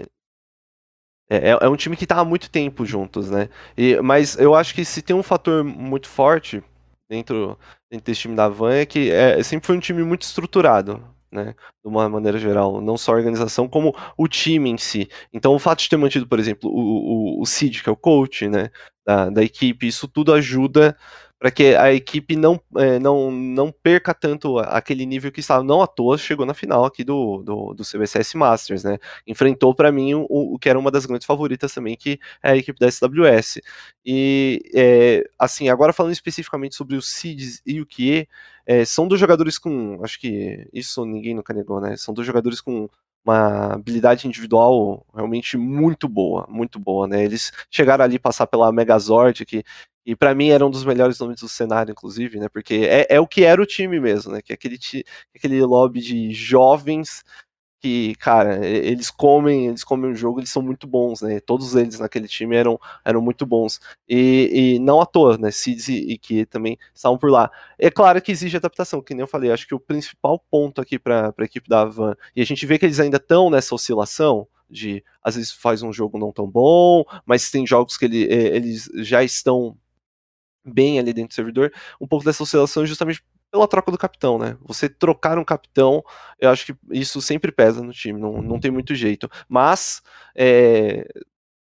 é, é, é um time que tá há muito tempo juntos, né? E, mas eu acho que se tem um fator muito forte dentro, dentro desse time da Van é que é, sempre foi um time muito estruturado, né? De uma maneira geral. Não só a organização, como o time em si. Então o fato de ter mantido, por exemplo, o, o, o Cid, que é o coach, né? Da, da equipe, isso tudo ajuda para que a equipe não, é, não, não perca tanto aquele nível que estava. Não à toa chegou na final aqui do, do, do CBCS Masters, né? Enfrentou para mim o, o, que era uma das grandes favoritas também, que é a equipe da SWS. E, é, assim, agora falando especificamente sobre o Cids e o Kie, é, são dois jogadores com. Acho que isso ninguém nunca negou, né? São dois jogadores com uma habilidade individual realmente muito boa, muito boa, né? Eles chegaram ali passar pela Megazord, que e para mim era um dos melhores nomes do cenário, inclusive, né? Porque é, é o que era o time mesmo, né? Que é aquele, aquele lobby de jovens que, cara, eles comem, eles comem o jogo, eles são muito bons, né? Todos eles naquele time eram, eram muito bons. E, e não à toa, né? Cids e, e que também estavam por lá. É claro que exige adaptação, que nem eu falei, acho que o principal ponto aqui para a equipe da Van, e a gente vê que eles ainda estão nessa oscilação, de às vezes faz um jogo não tão bom, mas tem jogos que ele, eles já estão bem ali dentro do servidor, um pouco dessa oscilação justamente pela troca do capitão, né? Você trocar um capitão, eu acho que isso sempre pesa no time, não, não tem muito jeito. Mas, é,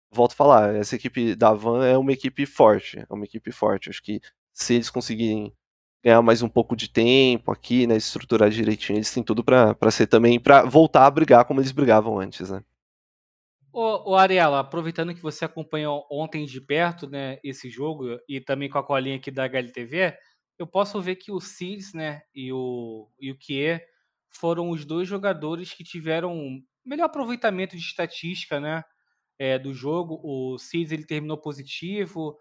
volto a falar, essa equipe da Van é uma equipe forte, é uma equipe forte. Acho que se eles conseguirem ganhar mais um pouco de tempo aqui, né, estruturar direitinho, eles têm tudo para ser também, para voltar a brigar como eles brigavam antes, né? Ô, ô Ariela, aproveitando que você acompanhou ontem de perto, né, esse jogo e também com a colinha aqui da HLTV, eu posso ver que o Cids, né, e o, e o Kie foram os dois jogadores que tiveram melhor aproveitamento de estatística, né, é, do jogo. O Cids, ele terminou positivo,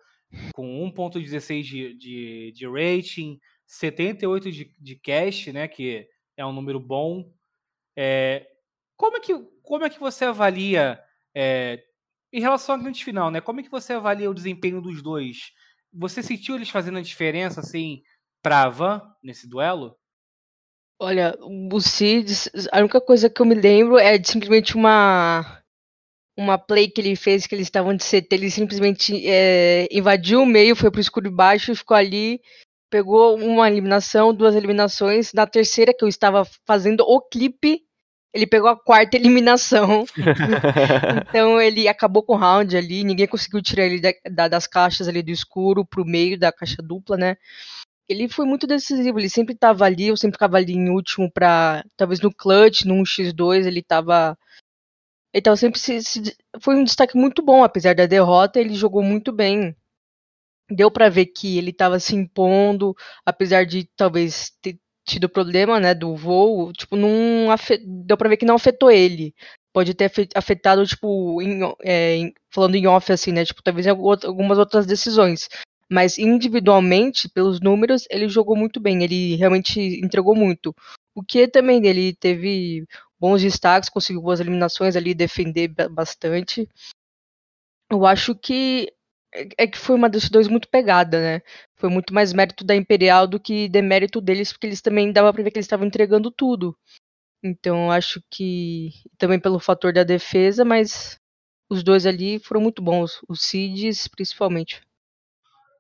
com 1.16 de, de, de rating, 78 de, de cash, né, que é um número bom. É, como, é que, como é que você avalia é, em relação à grande final, né? Como é que você avalia o desempenho dos dois? Você sentiu eles fazendo a diferença, assim, pra Van nesse duelo? Olha, o Cid, a única coisa que eu me lembro é de simplesmente uma uma play que ele fez que eles estavam de CT, ele simplesmente é, invadiu o meio, foi pro escuro baixo e ficou ali, pegou uma eliminação, duas eliminações, na terceira que eu estava fazendo o clipe ele pegou a quarta eliminação. [LAUGHS] então ele acabou com o round ali. Ninguém conseguiu tirar ele da, da, das caixas ali do escuro pro meio da caixa dupla, né? Ele foi muito decisivo. Ele sempre tava ali. Eu sempre ficava ali em último pra. Talvez no clutch, no 1x2, ele tava. Ele tava sempre. Se, se, foi um destaque muito bom, apesar da derrota. Ele jogou muito bem. Deu para ver que ele tava se impondo, apesar de talvez ter tido problema, né, do voo, tipo, não afet... deu pra ver que não afetou ele. Pode ter afetado, tipo, em, é, em, falando em off, assim, né, tipo, talvez em algumas outras decisões. Mas individualmente, pelos números, ele jogou muito bem, ele realmente entregou muito. O que também ele teve bons destaques, conseguiu boas eliminações ali, defender bastante. Eu acho que é, é que foi uma decisão muito pegada, né? Foi muito mais mérito da Imperial do que demérito deles, porque eles também dava pra ver que eles estavam entregando tudo. Então acho que também pelo fator da defesa, mas os dois ali foram muito bons, os Cids principalmente.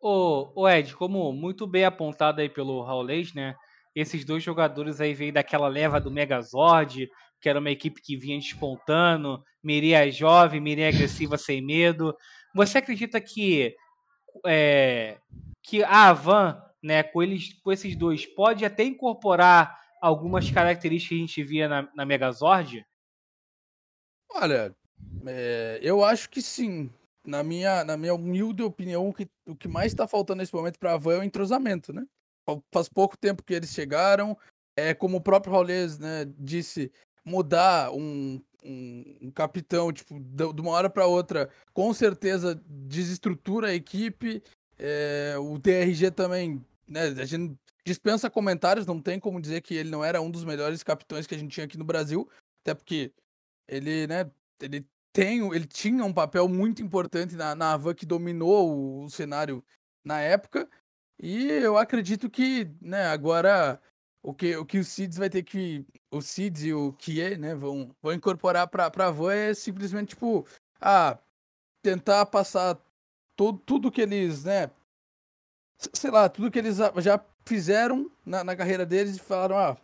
Ô, ô Ed, como muito bem apontado aí pelo Raulês, né? Esses dois jogadores aí veio daquela leva do Megazord, que era uma equipe que vinha despontando, Miria jovem, Miria agressiva sem medo. Você acredita que é, que a Avan, né, com, eles, com esses dois, pode até incorporar algumas características que a gente via na, na Megazord? Olha, é, eu acho que sim. Na minha, na minha humilde opinião, o que, o que mais está faltando nesse momento para a Van é o entrosamento, né? Faz pouco tempo que eles chegaram. É, como o próprio Raulês né, disse, mudar um, um, um capitão, tipo, de, uma hora para outra, com certeza desestrutura a equipe. É, o TRG também, né? A gente dispensa comentários, não tem como dizer que ele não era um dos melhores capitães que a gente tinha aqui no Brasil, até porque ele, né, ele tem, ele tinha um papel muito importante na, na Havan que dominou o, o, cenário na época. E eu acredito que, né, agora o que o que o Cids vai ter que o Cids e o Kie, né, vão vão incorporar para para Havan é simplesmente tipo, ah, tentar passar tudo tudo que eles, né, sei lá, tudo que eles já fizeram na, na carreira deles e falaram, ah,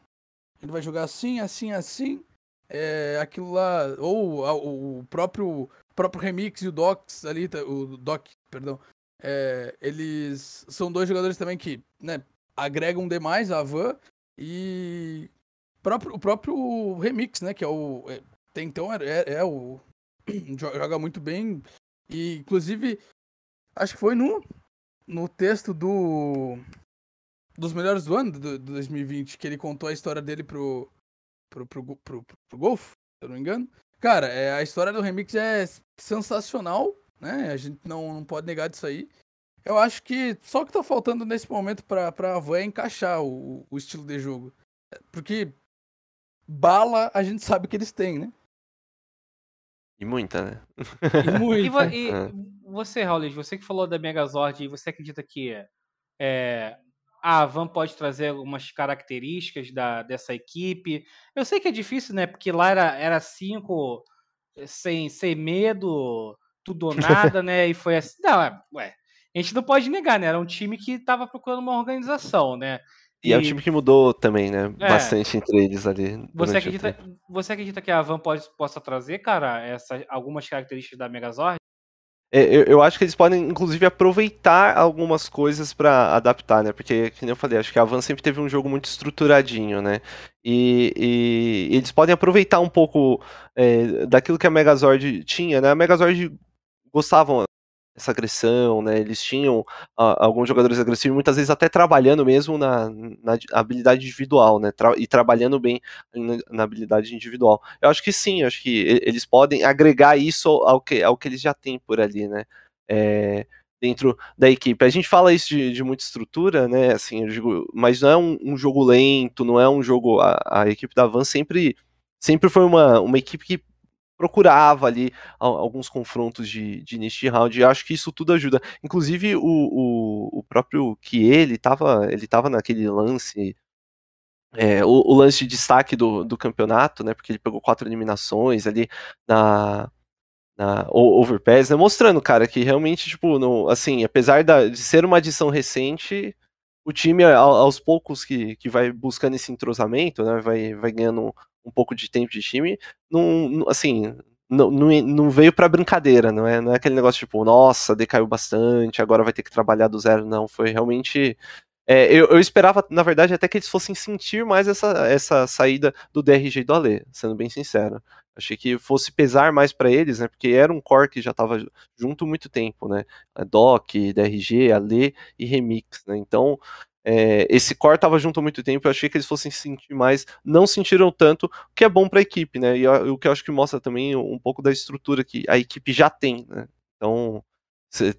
ele vai jogar assim, assim, assim é, aquilo lá, ou o próprio próprio Remix e o Docs ali, o Doc, perdão, é, eles são dois jogadores também que, né, agregam demais a Van e próprio, o próprio Remix, né, que é o é, tem então é, é, é o [CLEARS THROAT] joga muito bem e inclusive acho que foi no no texto do dos melhores do ano do, do 2020 que ele contou a história dele pro pro, pro, pro, pro, pro Golf, se eu não me engano. Cara, é, a história do remix é sensacional, né? A gente não, não pode negar disso aí. Eu acho que só o que tá faltando nesse momento pra, pra Van é encaixar o, o estilo de jogo. Porque bala a gente sabe que eles têm, né? E muita, né? E, muita. e, e é. você, Raul, você que falou da Megazord, você acredita que é, a Van pode trazer algumas características da, dessa equipe. Eu sei que é difícil, né? Porque lá era, era cinco eh, sem, sem medo, tudo ou nada, [LAUGHS] né? E foi assim. Não, é, ué, a gente não pode negar, né? Era um time que estava procurando uma organização, né? E, e, é um time que mudou também, né? É, Bastante entre eles ali. Você acredita, você acredita que a Van pode, possa trazer, cara, essa, algumas características da Megazord? É, eu, eu, acho que eles podem, inclusive, aproveitar algumas coisas para adaptar, né? Porque, como eu falei, acho que a Van sempre teve um jogo muito estruturadinho, né? E, e eles podem aproveitar um pouco é, daquilo que a Megazord tinha, né? A Megazord gostavam essa agressão, né? Eles tinham uh, alguns jogadores agressivos, muitas vezes até trabalhando mesmo na, na habilidade individual, né? Tra e trabalhando bem na, na, habilidade individual. Eu acho que sim, acho que eles podem agregar isso ao que, ao que eles já têm por ali, né? É, dentro da equipe. A gente fala isso de, de muita estrutura, né? Assim, digo, mas não é um, um, jogo lento, não é um jogo. A, a equipe da Van sempre, sempre foi uma, uma equipe que procurava ali alguns confrontos de, de início round, e acho que isso tudo ajuda. Inclusive, o, o, o próprio que ele estava ele tava naquele lance, é, o, o, lance de destaque do, do campeonato, né, porque ele pegou quatro eliminações ali na, na Overpass, né, mostrando, cara, que realmente, tipo, no, assim, apesar da, de ser uma adição recente, o time, aos poucos que, que vai buscando esse entrosamento, né, vai, vai ganhando um pouco de tempo de time, não, assim, não, não, não veio para brincadeira, não é, não é aquele negócio tipo, nossa, decaiu bastante, agora vai ter que trabalhar do zero, não, foi realmente é, eu, eu, esperava, na verdade, até que eles fossem sentir mais essa, essa saída do DRG e do Ale, sendo bem sincero. Achei que fosse pesar mais para eles, né? Porque era um core que já estava junto muito tempo, né? Doc, DRG, Ale e Remix, né? Então, é, esse core estava junto há muito tempo, eu achei que eles fossem sentir mais, não sentiram tanto, o que é bom para a equipe, né? E o que eu acho que mostra também um pouco da estrutura que a equipe já tem, né? Então,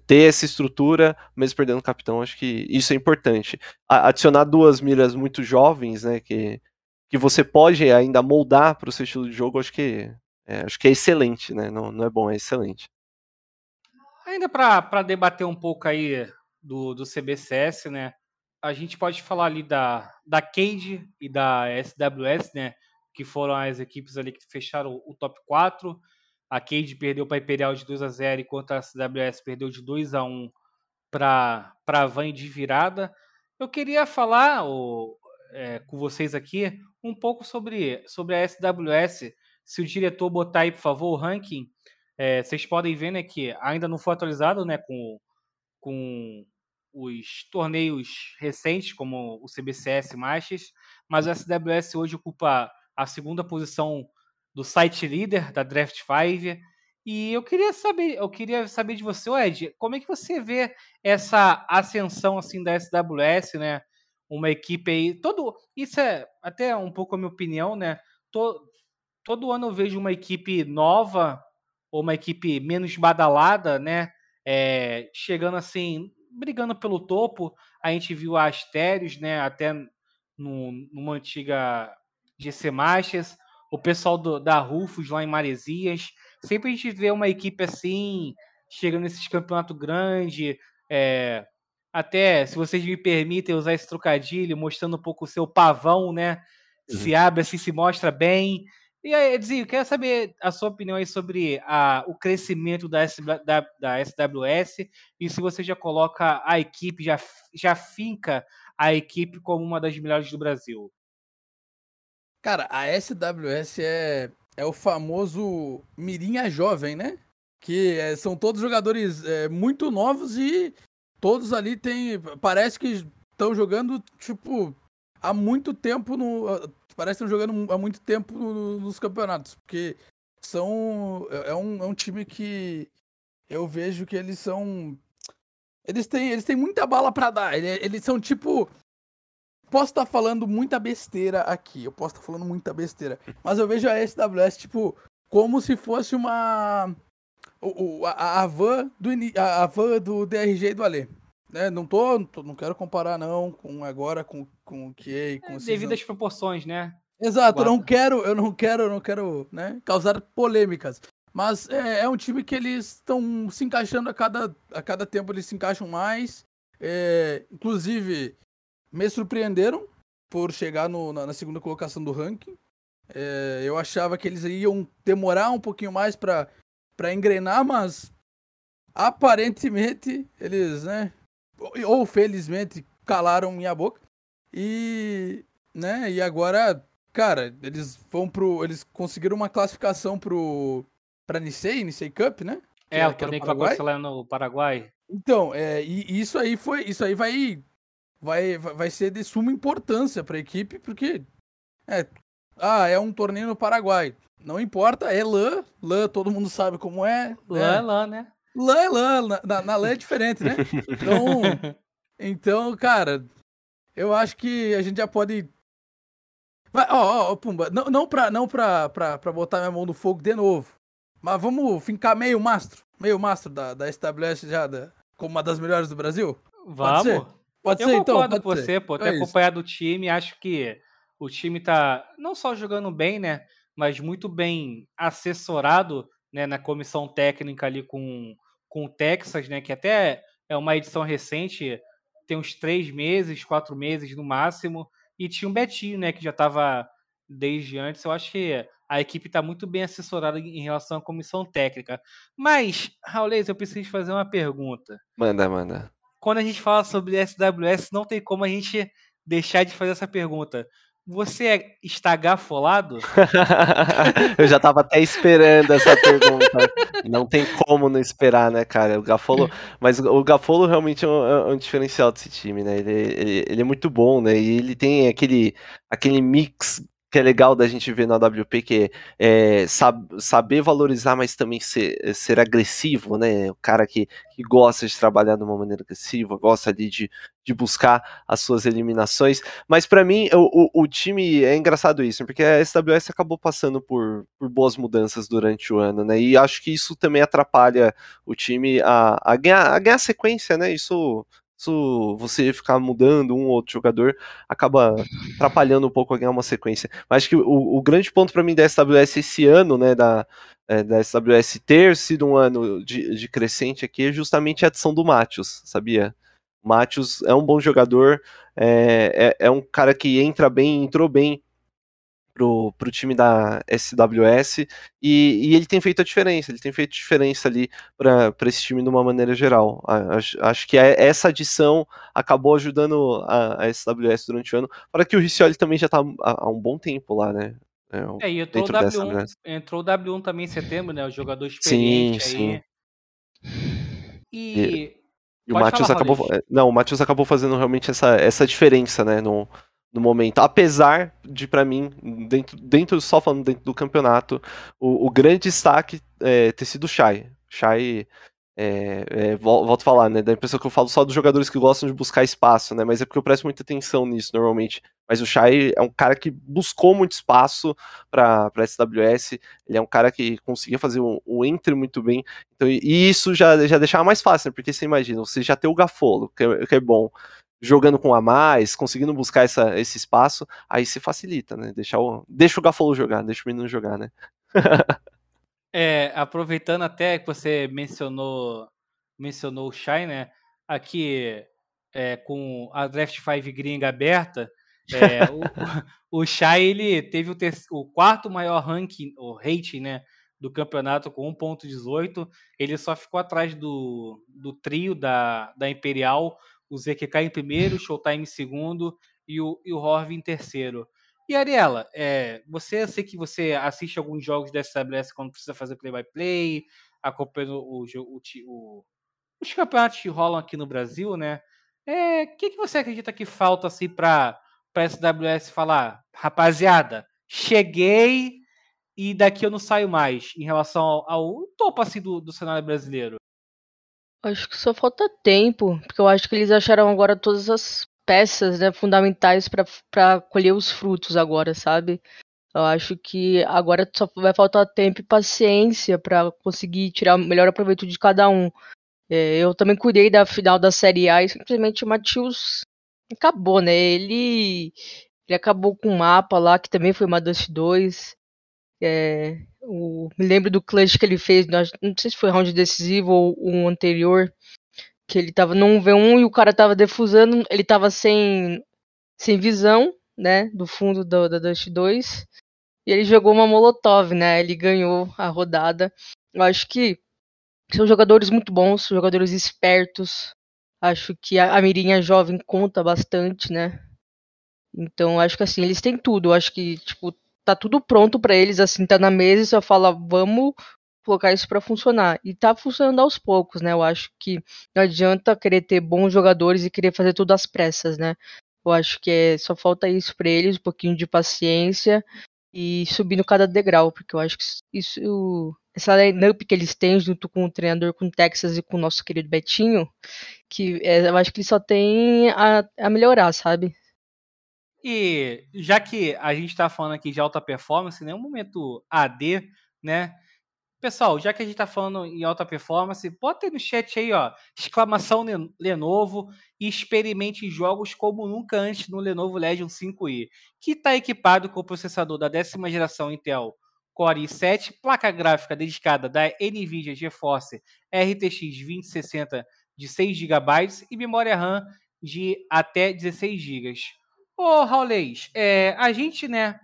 ter essa estrutura, mesmo perdendo o capitão, acho que isso é importante. Adicionar duas miras muito jovens, né? Que, que você pode ainda moldar para o seu estilo de jogo, acho que é, acho que é excelente, né? Não, não é bom, é excelente. Ainda para debater um pouco aí do, do CBCS, né? A gente pode falar ali da, da Cade e da SWS, né? Que foram as equipes ali que fecharam o, top 4. A Cade perdeu para a Imperial de 2 a 0 enquanto a SWS perdeu de 2 a 1 para a Van de virada. Eu queria falar o, é, com vocês aqui um pouco sobre, sobre a SWS. Se o diretor botar aí, por favor, o ranking, é, vocês podem ver né, que ainda não foi atualizado né, com, com os torneios recentes, como o CBCS Masters, mas a SWS hoje ocupa a segunda posição do site líder da Draft 5. E eu queria saber, eu queria saber de você, Ed, como é que você vê essa ascensão assim da SWS, né? Uma equipe aí, todo isso é até um pouco a minha opinião, né? Todo, todo ano eu vejo uma equipe nova ou uma equipe menos badalada, né? É, chegando assim, brigando pelo topo. A gente viu a Astérios, né? Até no, numa antiga GC Masters, o pessoal do, da Rufus lá em Maresias. Sempre a gente vê uma equipe assim, chegando nesses campeonatos grandes, é, até, se vocês me permitem usar esse trocadilho, mostrando um pouco o seu pavão, né? Uhum. Se abre assim, se mostra bem. E aí, Edzinho, quero saber a sua opinião aí sobre a, o crescimento da, da, da SWS e se você já coloca a equipe, já, já finca a equipe como uma das melhores do Brasil. Cara, a SWS é, é o famoso Mirinha Jovem, né? Que é, são todos jogadores é, muito novos e todos ali tem. Parece que estão jogando, tipo, há muito tempo no. Parece que estão jogando há muito tempo no, nos campeonatos. Porque são. É, é um, é um time que eu vejo que eles são. Eles têm, eles têm muita bala para dar. Eles, eles são tipo posso estar tá falando muita besteira aqui, eu posso estar tá falando muita besteira, mas eu vejo a SWS, tipo, como se fosse uma. O, a, a, van do, a, a van do DRG e do Alê. Né? Não tô, não quero comparar não com agora com, com o que com é, devido às proporções, né? Exato, eu não quero, eu não quero, eu não quero, né, causar polêmicas. Mas é, é um time que eles estão se encaixando a cada, a cada tempo eles se encaixam mais. É, inclusive, me surpreenderam por chegar no, na, na, segunda colocação do ranking. É, eu achava que eles iam demorar um pouquinho mais para engrenar, mas aparentemente eles, né, ou felizmente calaram minha boca. E, né, e agora, cara, eles vão pro eles conseguiram uma classificação pro para Nisei, Nisei Cup, né? É, o torneio que vai acontecer lá no Paraguai. Então, é, e isso aí foi, isso aí vai vai, vai ser de suma importância para a equipe, porque é, ah, é um torneio no Paraguai. Não importa, é lã, lã todo mundo sabe como é. Lã é, é lã, né? Lã é lã, na, na lã é diferente, né? Então, então, cara, eu acho que a gente já pode. Ó, ó, Pumba, não, não, pra, não pra, pra, pra botar minha mão no fogo de novo, mas vamos fincar meio mastro, meio mastro da, da SWS já da, como uma das melhores do Brasil? Vamos. Pode eu ser, então? concordo com você, pô. Ter é acompanhado o time, acho que o time tá não só jogando bem, né? Mas muito bem assessorado né, na comissão técnica ali com, com o Texas, né? Que até é uma edição recente, tem uns três meses, quatro meses no máximo. E tinha um Betinho, né? Que já estava desde antes. Eu acho que a equipe está muito bem assessorada em relação à comissão técnica. Mas, Raulês, eu preciso fazer uma pergunta. Manda, manda quando a gente fala sobre SWS, não tem como a gente deixar de fazer essa pergunta. Você é está gafolado? [LAUGHS] eu já estava até esperando essa [LAUGHS] pergunta. Não tem como não esperar, né, cara? O Gafolo, mas o Gafolo realmente é um, é um diferencial desse time, né? Ele, ele, ele, é muito bom, né? E ele tem aquele, aquele mix que é legal da gente ver na WP, que é, é sab, saber valorizar, mas também ser, ser agressivo, né? O cara que, que gosta de trabalhar de uma maneira agressiva, gosta ali de, de buscar as suas eliminações. Mas para mim, o, o, o, time é engraçado isso, porque a SWS acabou passando por, por boas mudanças durante o ano, né? E acho que isso também atrapalha o time a, a, ganhar, a ganhar sequência, né? Isso isso, você ficar mudando um ou outro jogador acaba atrapalhando um pouco ganhar uma sequência. Mas acho que o, o grande ponto para mim da SWS esse ano, né, da, é, da SWS ter sido um ano de, de crescente aqui, é justamente a adição do Matheus, sabia? Matheus é um bom jogador, é, é, é um cara que entra bem, entrou bem pro, pro time da SWS e, e, ele tem feito a diferença, ele tem feito diferença ali para esse time de uma maneira geral. Acho, acho que essa adição acabou ajudando a, a SWS durante o ano, para que o Riccioli também já está há, há, um bom tempo lá, né? É, é e entrou o, W1, entrou o W1 também em setembro, né? O jogador experiente sim, aí. Sim. E, e, e o Matheus acabou. É, não, o Matheus acabou fazendo realmente essa, essa diferença, né? No, no momento. Apesar de, para mim, dentro, dentro, só falando dentro do campeonato, o, o grande destaque é, ter sido o Shai. Shai, é, é, volto a falar, né? Da impressão que eu falo só dos jogadores que gostam de buscar espaço, né? Mas é porque eu presto muita atenção nisso normalmente. Mas o Shai é um cara que buscou muito espaço para SWS. Ele é um cara que conseguia fazer o, o entre muito bem. Então, e isso já, já deixava mais fácil, né? Porque você imagina, você já tem o Gafolo, que é, que é bom jogando com a mais, conseguindo buscar essa, esse espaço, aí se facilita, né? Deixa o, deixa o Gafolo jogar, deixa o menino jogar, né? é, aproveitando até que você mencionou mencionou o Shai, né? Aqui é, com a Draft 5 gringa aberta, é, o, [LAUGHS] o Shai ele teve o, ter, o quarto maior ranking, o rating, né? Do campeonato com 1.18. Ele só ficou atrás do, do trio da, da Imperial o ZQK em primeiro, o Showtime em segundo e o, e o Horv em terceiro. E Ariela, é, você eu sei que você assiste alguns jogos da SWS quando precisa fazer play-by-play, acompanhando o, o, o, os campeonatos que rolam aqui no Brasil, né? O é, que, que você acredita que falta assim para a SWS falar, rapaziada, cheguei e daqui eu não saio mais em relação ao, ao topo assim do, do cenário brasileiro? Acho que só falta tempo, porque eu acho que eles acharam agora todas as peças, né, fundamentais para colher os frutos agora, sabe? Eu acho que agora só vai faltar tempo e paciência para conseguir tirar o melhor proveito de cada um. É, eu também cuidei da final da Série A e simplesmente o Matheus acabou, né? Ele, ele acabou com um mapa lá, que também foi uma Dust 2. É, o, me lembro do clutch que ele fez, não sei se foi round decisivo ou um anterior, que ele tava num V1 e o cara tava defusando, ele tava sem, sem visão, né, do fundo do, da Dust 2, e ele jogou uma Molotov, né, ele ganhou a rodada. Eu acho que são jogadores muito bons, jogadores espertos, acho que a, a mirinha jovem conta bastante, né, então acho que assim, eles têm tudo, eu acho que, tipo, tá tudo pronto para eles, assim, tá na mesa e só fala, vamos colocar isso para funcionar. E tá funcionando aos poucos, né? Eu acho que não adianta querer ter bons jogadores e querer fazer tudo às pressas, né? Eu acho que é, só falta isso para eles, um pouquinho de paciência e subindo cada degrau, porque eu acho que isso, essa lineup que eles têm junto com o treinador, com o Texas e com o nosso querido Betinho, que é, eu acho que eles só tem a, a melhorar, sabe? E já que a gente está falando aqui de alta performance, nenhum momento AD, né? Pessoal, já que a gente está falando em alta performance, bota aí no chat aí, ó, exclamação Lenovo e experimente jogos como nunca antes no Lenovo Legion 5i, que está equipado com o processador da décima geração Intel Core i7, placa gráfica dedicada da NVIDIA GeForce RTX 2060 de 6 GB e memória RAM de até 16 GB. Ô, Raulês, é, a gente, né,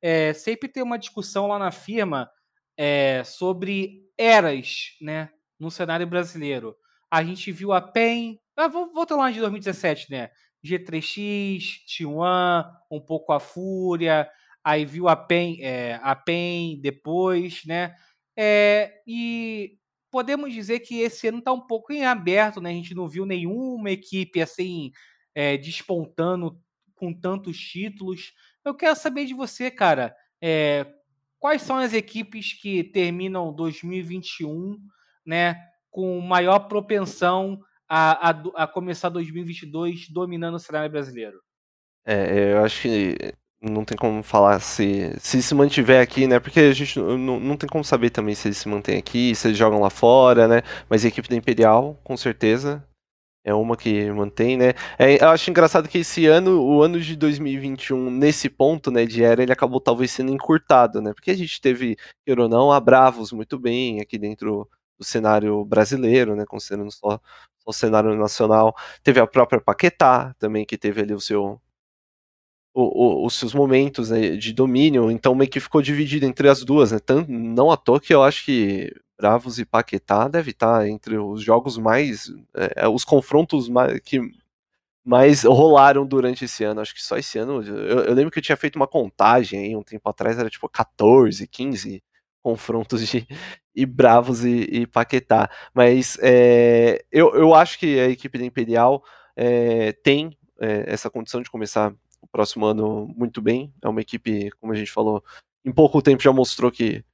é, sempre tem uma discussão lá na firma é, sobre eras, né, no cenário brasileiro. A gente viu a PEN, ah, vou voltar lá de 2017, né, G3X, T1, um pouco a Fúria, aí viu a PEN, é, a PEN depois, né, é, e podemos dizer que esse ano está um pouco em aberto, né, a gente não viu nenhuma equipe, assim, é, despontando com tantos títulos. Eu quero saber de você, cara. É, quais são as equipes que terminam 2021, né, com maior propensão a, a, a começar 2022 dominando o cenário brasileiro? É, eu acho que não tem como falar se, se se mantiver aqui, né? Porque a gente não, não tem como saber também se eles se mantêm aqui, se eles jogam lá fora, né? Mas a equipe da Imperial, com certeza, é uma que mantém, né? É, eu acho engraçado que esse ano, o ano de 2021, nesse ponto, né, de era, ele acabou talvez sendo encurtado, né? Porque a gente teve, queira ou não, a Bravos muito bem aqui dentro do cenário brasileiro, né? Considerando só, só o cenário nacional. Teve a própria Paquetá também, que teve ali o seu o, o, os seus momentos né, de domínio, então meio que ficou dividido entre as duas, né? Tanto, não à toa que eu acho que Bravos e Paquetá deve estar entre os jogos mais. É, é, os confrontos mais, que mais rolaram durante esse ano. Acho que só esse ano. Eu, eu, lembro que eu tinha feito uma contagem aí um tempo atrás, era tipo 14, 15 confrontos de e Bravos e, e Paquetá. Mas é, eu, eu acho que a equipe da Imperial é, tem é, essa condição de começar o próximo ano muito bem. É uma equipe, como a gente falou, em pouco tempo já mostrou que,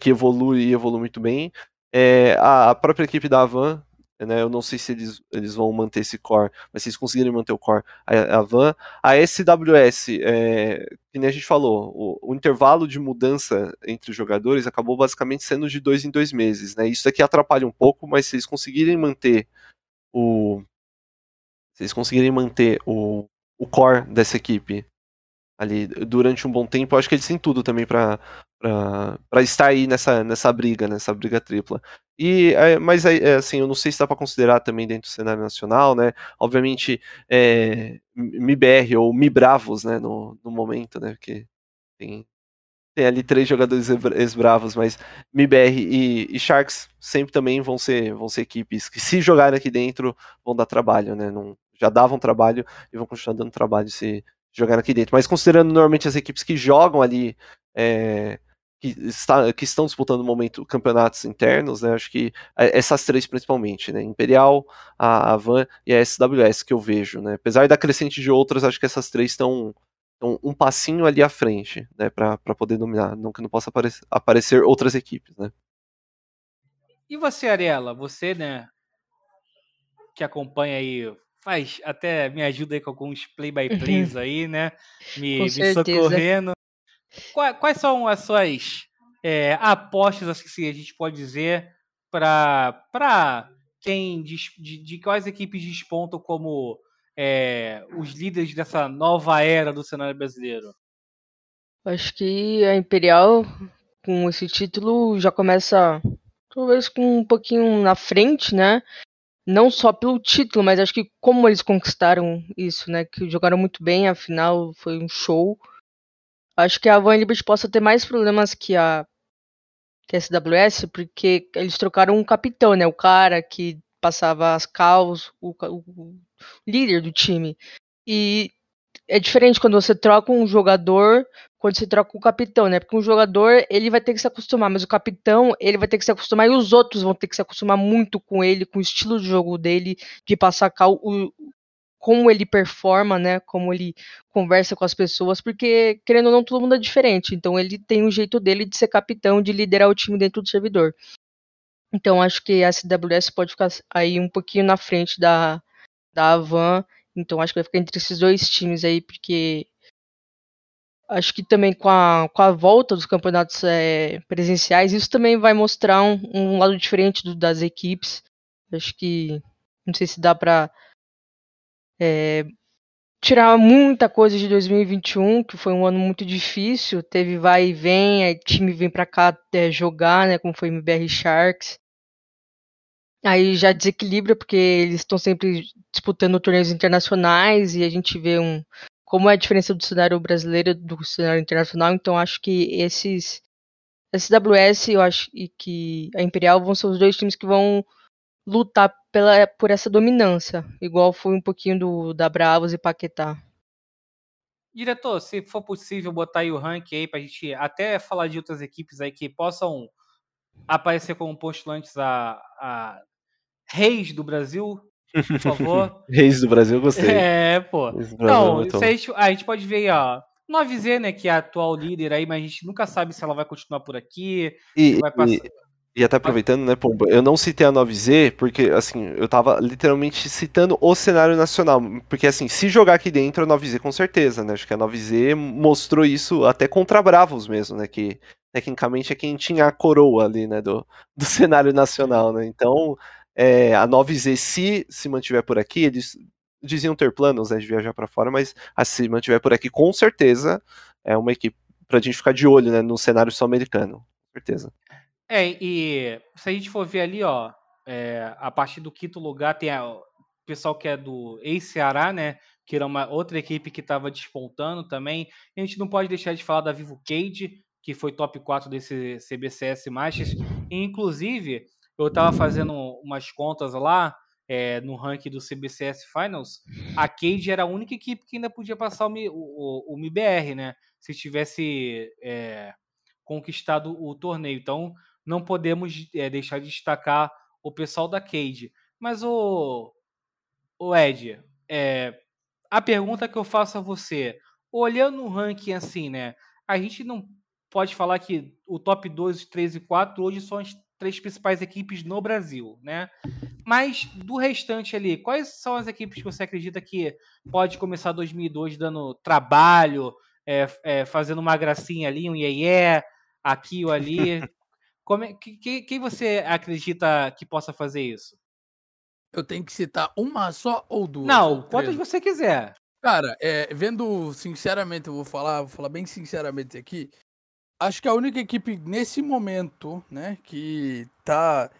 que, evolui e evolui muito bem. É, a, própria equipe da Avan, né, eu não sei se eles, eles vão manter esse core, mas se eles conseguirem manter o core, a, a Van. A SWS, é, que nem a gente falou, o, o, intervalo de mudança entre os jogadores acabou basicamente sendo de dois em dois meses. Né, isso aqui atrapalha um pouco, mas se eles conseguirem manter o. Se eles conseguirem manter o, o core dessa equipe ali durante um bom tempo. Eu acho que eles têm tudo também para para estar aí nessa, nessa briga, nessa briga tripla. E, é, mas é, assim, eu não sei se dá para considerar também dentro do cenário nacional, né? Obviamente, é, MIBR ou MIBravos, né? No, no momento, né? Porque tem, tem ali três jogadores ex-bravos, mas MIBR e, e, Sharks sempre também vão ser, vão ser equipes que, se jogarem aqui dentro, vão dar trabalho, né? Não, já davam trabalho e vão continuar dando trabalho se jogarem aqui dentro. Mas considerando normalmente as equipes que jogam ali, é, que, está, que estão disputando no momento campeonatos internos, né? Acho que é, essas três principalmente, né? Imperial, a, Van e a SWS que eu vejo, né? Apesar da crescente de outras, acho que essas três estão um passinho ali à frente, né, para poder dominar, não que não possa aparecer, aparecer outras equipes, né. E você, Ariela, você, né, que acompanha aí faz até me ajuda aí com alguns play-by-plays uhum. [LAUGHS] aí, né? Me, me socorrendo. Quais, quais, são as suas é, apostas, assim, a gente pode dizer, para quem de, de, de, quais equipes despontam como é, os líderes dessa nova era do cenário brasileiro? Acho que a Imperial, com esse título, já começa talvez com um pouquinho na frente, né? Não só pelo título, mas acho que como eles conquistaram isso, né? Que jogaram muito bem, afinal foi um show. Acho que a Van Liberty possa ter mais problemas que a, que a SWS, porque eles trocaram um capitão, né? O cara que passava as caos, o, o, o líder do time. E é diferente quando você troca um jogador quando você troca o capitão, né? Porque um jogador, ele vai ter que se acostumar, mas o capitão, ele vai ter que se acostumar e os outros vão ter que se acostumar muito com ele, com o estilo de jogo dele, de passar cal, o, como ele performa, né? Como ele conversa com as pessoas, porque querendo ou não, todo mundo é diferente. Então ele tem um jeito dele de ser capitão, de liderar o time dentro do servidor. Então acho que a SWS pode ficar aí um pouquinho na frente da da Avan. Então acho que vai ficar entre esses dois times aí, porque acho que também com a, com a volta dos campeonatos é, presenciais, isso também vai mostrar um, um lado diferente do, das equipes. Acho que não sei se dá para é, tirar muita coisa de 2021, que foi um ano muito difícil. Teve vai e vem, aí time vem para cá é, jogar, né, como foi o MBR Sharks. Aí já desequilibra porque eles estão sempre disputando torneios internacionais e a gente vê um, como é a diferença do cenário brasileiro do cenário internacional, então acho que esses SWS eu acho e que a Imperial vão ser os dois times que vão lutar pela, por essa dominância, igual foi um pouquinho do da Bravos e Paquetá. Diretor, se for possível botar aí o ranking aí pra gente até falar de outras equipes aí que possam aparecer como postulantes a, a reis do Brasil, por favor. [LAUGHS] Reis do Brasil, gostei. É, pô. Não, isso a gente, a gente pode ver aí, ó. 9Z, né, que é a atual líder aí, mas a gente nunca sabe se ela vai continuar por aqui. E, vai passar... e, e até aproveitando, né, Pomba, eu não citei a 9Z porque, assim, eu tava literalmente citando o cenário nacional. Porque, assim, se jogar aqui dentro, a 9Z com certeza, né? Acho que a 9Z mostrou isso até contra Bravos mesmo, né? Que tecnicamente é quem tinha a coroa ali, né, do, do [LAUGHS] cenário nacional, né? Então, é, a 9Z, se se mantiver por aqui, eles diziam ter planos né, de viajar para fora, mas se mantiver por aqui, com certeza é uma equipe para a gente ficar de olho né, no cenário sul-americano. Com certeza. É, e se a gente for ver ali, ó, é, a partir do quinto lugar tem a, o pessoal que é do ex-Ceará, né? que era uma outra equipe que estava despontando também. A gente não pode deixar de falar da Vivo Cage, que foi top 4 desse CBCS Masters. E, inclusive, eu estava fazendo umas contas lá é, no ranking do CBCS Finals. A Cage era a única equipe que ainda podia passar o, o, o MIBR, né? Se tivesse é, conquistado o torneio. Então, não podemos é, deixar de destacar o pessoal da Cade. Mas o, o Ed, a pergunta que eu faço a você, olhando o ranking assim, né? A gente não pode falar que o top 2, 3 e 4 hoje são as três principais equipes no Brasil, né? Mas do restante ali, quais são as equipes que você acredita que pode começar 2002 dando trabalho, é, é, fazendo uma gracinha ali, um iê aqui ou ali? [LAUGHS] Como é, que, quem você acredita que possa fazer isso? Eu tenho que citar uma só ou duas? Não, quantas você quiser. Cara, é, vendo sinceramente, eu vou falar, vou falar bem sinceramente aqui. Acho que a única equipe nesse momento, né, que tá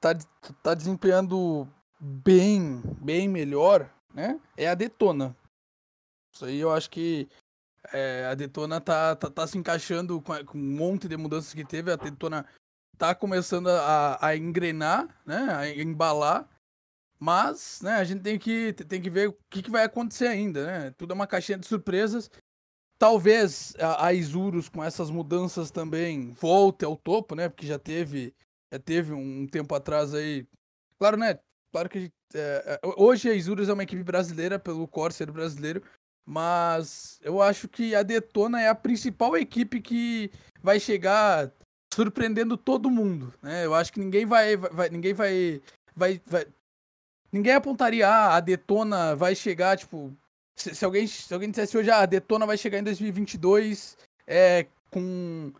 tá, tá desempenhando bem, bem melhor, né, é a Detona. Isso aí eu acho que é, a Detona tá, tá, tá se encaixando com, com, um monte de mudanças que teve. A Detona tá começando a, a engrenar, né? A embalar. Mas, né, a gente tem que, tem que ver o que, que vai acontecer ainda, né? Tudo é uma caixinha de surpresas. Talvez a, a Isurus, com essas mudanças também, volte ao topo, né? Porque já teve, já teve um tempo atrás aí. Claro, né? Claro que é, é hoje a Isurus é uma equipe brasileira, pelo Corsair brasileiro, mas eu acho que a Detona é a principal equipe que vai chegar surpreendendo todo mundo, né? Eu acho que ninguém vai, vai ninguém vai, vai, vai, ninguém apontaria ah, a Detona vai chegar tipo se, se, alguém se alguém dissesse hoje ah, a Detona vai chegar em 2022 é com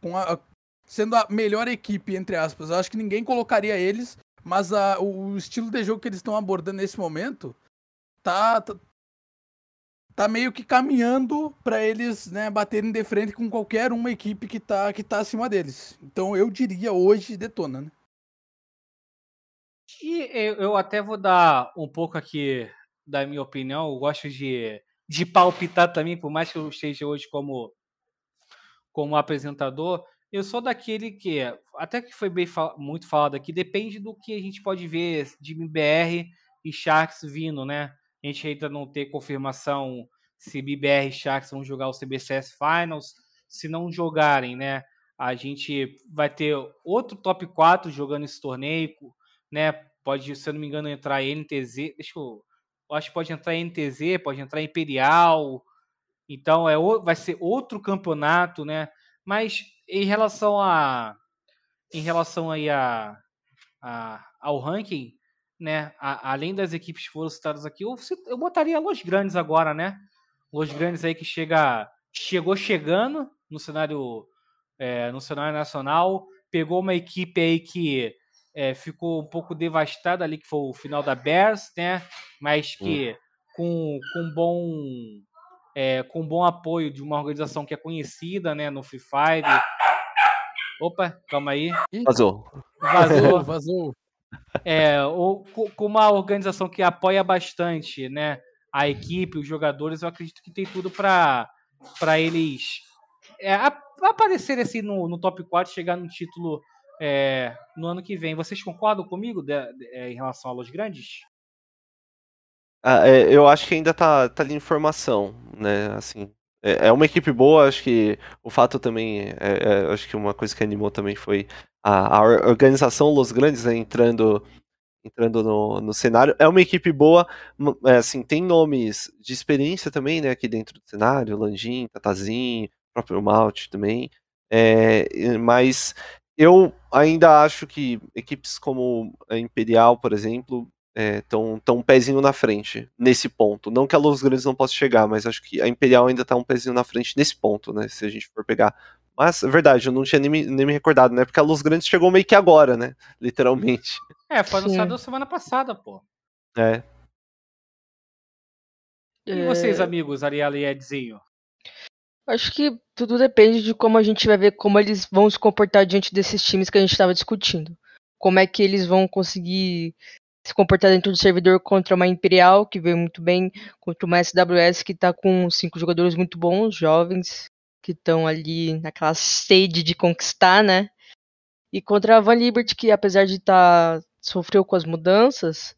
com a, sendo a melhor equipe entre aspas. Eu acho que ninguém colocaria eles, mas a, o estilo de jogo que eles estão abordando nesse momento tá, tá tá meio que caminhando para eles, né, baterem de frente com qualquer uma equipe que tá, que tá acima deles. Então eu diria hoje detona, né? E eu até vou dar um pouco aqui da minha opinião. Eu gosto de, de palpitar também, por mais que eu esteja hoje como, como apresentador. Eu sou daquele que, até que foi bem muito falado aqui, depende do que a gente pode ver de MBR e Sharks vindo, né? A gente ainda não tem confirmação se BBR e Sharks vão jogar o CBCS Finals. Se não jogarem, né? A gente vai ter outro top 4 jogando esse torneio, né? Pode, se eu não me engano, entrar NTZ. Deixa eu. Eu acho que pode entrar NTZ, pode entrar Imperial. Então é, vai ser outro campeonato, né? Mas em relação a. Em relação aí a, a ao ranking, né? A, além das equipes que foram citadas aqui, eu, eu botaria Los Grandes agora, né? Los Grandes aí que chega, chegou chegando no cenário, é, no cenário nacional, pegou uma equipe aí que é, ficou um pouco devastada ali, que foi o final da Bears, né? Mas que hum. com, com bom é, com bom apoio de uma organização que é conhecida, né, no Free Fire. Opa, calma aí. Vazou. Vazou, [LAUGHS] vazou é, ou com uma organização que apoia bastante, né, a equipe, os jogadores, eu acredito que tem tudo para para eles é, aparecerem assim no, no top 4 chegar no título é, no ano que vem. Vocês concordam comigo de, de, é, em relação a Los Grandes? Ah, é, eu acho que ainda tá, tá ali informação, né? Assim, é, é uma equipe boa, acho que o fato também, é, é, acho que uma coisa que animou também foi a, a organização Los Grandes né, entrando entrando no, no cenário. É uma equipe boa, assim, tem nomes de experiência também, né, aqui dentro do cenário, Lanjin, Tatazinho, próprio Malt também, é, mas eu ainda acho que equipes como a Imperial, por exemplo, estão é, tão um pezinho na frente nesse ponto. Não que a Los Grandes não possa chegar, mas acho que a Imperial ainda está um pezinho na frente nesse ponto, né? Se a gente for pegar. Mas, é verdade, eu não tinha nem me, nem me recordado, né? Porque a Los Grandes chegou meio que agora, né? [LAUGHS] Literalmente. É, foi anunciado semana passada, pô. É. E vocês, amigos, Ariela e Edzinho? Acho que tudo depende de como a gente vai ver como eles vão se comportar diante desses times que a gente estava discutindo. Como é que eles vão conseguir se comportar dentro do servidor contra uma Imperial, que veio muito bem, contra uma SWS que está com cinco jogadores muito bons, jovens, que estão ali naquela sede de conquistar, né? E contra a Van Liberty, que apesar de estar tá, sofreu com as mudanças,